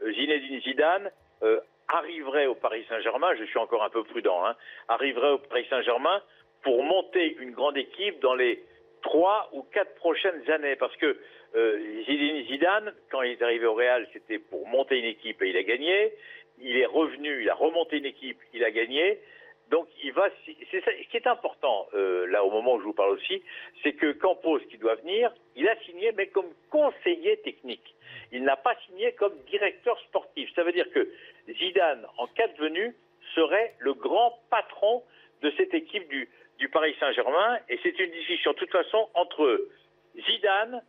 euh, Zinedine Zidane euh, arriverait au Paris Saint-Germain, je suis encore un peu prudent, hein, arriverait au Paris Saint-Germain pour monter une grande équipe dans les trois ou quatre prochaines années. Parce que euh, Zidane, quand il est arrivé au Real, c'était pour monter une équipe et il a gagné. Il est revenu, il a remonté une équipe, il a gagné. Donc il va. C'est ce qui est important euh, là au moment où je vous parle aussi, c'est que Campos, qui doit venir, il a signé mais comme conseiller technique. Il n'a pas signé comme directeur sportif. Ça veut dire que Zidane, en cas de venue, serait le grand patron de cette équipe du, Paris Saint-Germain. Et c'est une discussion, de toute façon, entre Zidane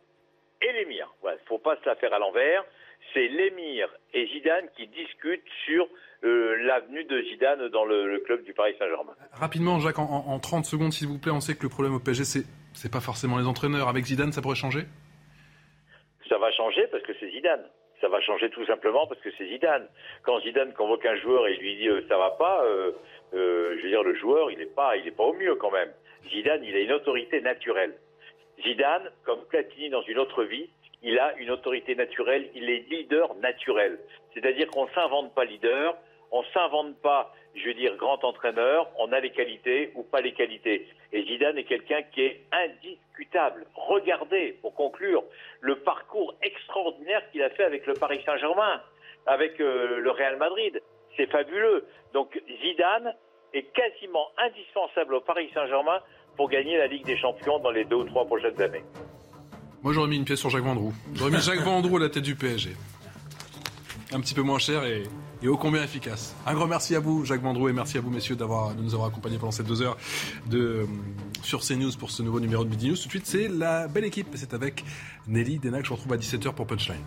et l'émir. Il ne faut pas se la faire à l'envers. C'est l'émir et Zidane qui discutent sur euh, l'avenue de Zidane dans le, le, club du Paris Saint-Germain. Rapidement, Jacques, en, en 30 secondes, s'il vous plaît, on sait que le problème au PSG, c'est c'est pas forcément les entraîneurs. Avec Zidane, ça pourrait changer? Ça va changer parce que c'est Zidane. Ça va changer tout simplement parce que c'est Zidane. Quand Zidane convoque un joueur et lui dit euh, ça va pas, euh, euh, je veux dire le joueur il n'est pas, il est pas au mieux quand même. Zidane il a une autorité naturelle. Zidane, comme Platini dans une autre vie, il a une autorité naturelle. Il est leader naturel. C'est-à-dire qu'on s'invente pas leader, on s'invente pas, je veux dire grand entraîneur. On a les qualités ou pas les qualités. Et Zidane est quelqu'un qui est indiscutable. Regardez, pour conclure, le parcours extraordinaire qu'il a fait avec le Paris Saint-Germain, avec euh, le Real Madrid. C'est fabuleux. Donc Zidane est quasiment indispensable au Paris Saint-Germain pour gagner la Ligue des Champions dans les deux ou trois prochaines années. Moi, j'aurais mis une pièce sur Jacques Vendroux. J'aurais mis Jacques Vendroux à la tête du PSG. Un petit peu moins cher et, et ô combien efficace. Un grand merci à vous, Jacques Vendroux, et merci à vous, messieurs, d'avoir, de nous avoir accompagnés pendant ces deux heures de, euh, sur CNews pour ce nouveau numéro de Midi News. Tout de suite, c'est la belle équipe. C'est avec Nelly Denac. Je retrouve à 17h pour Punchline.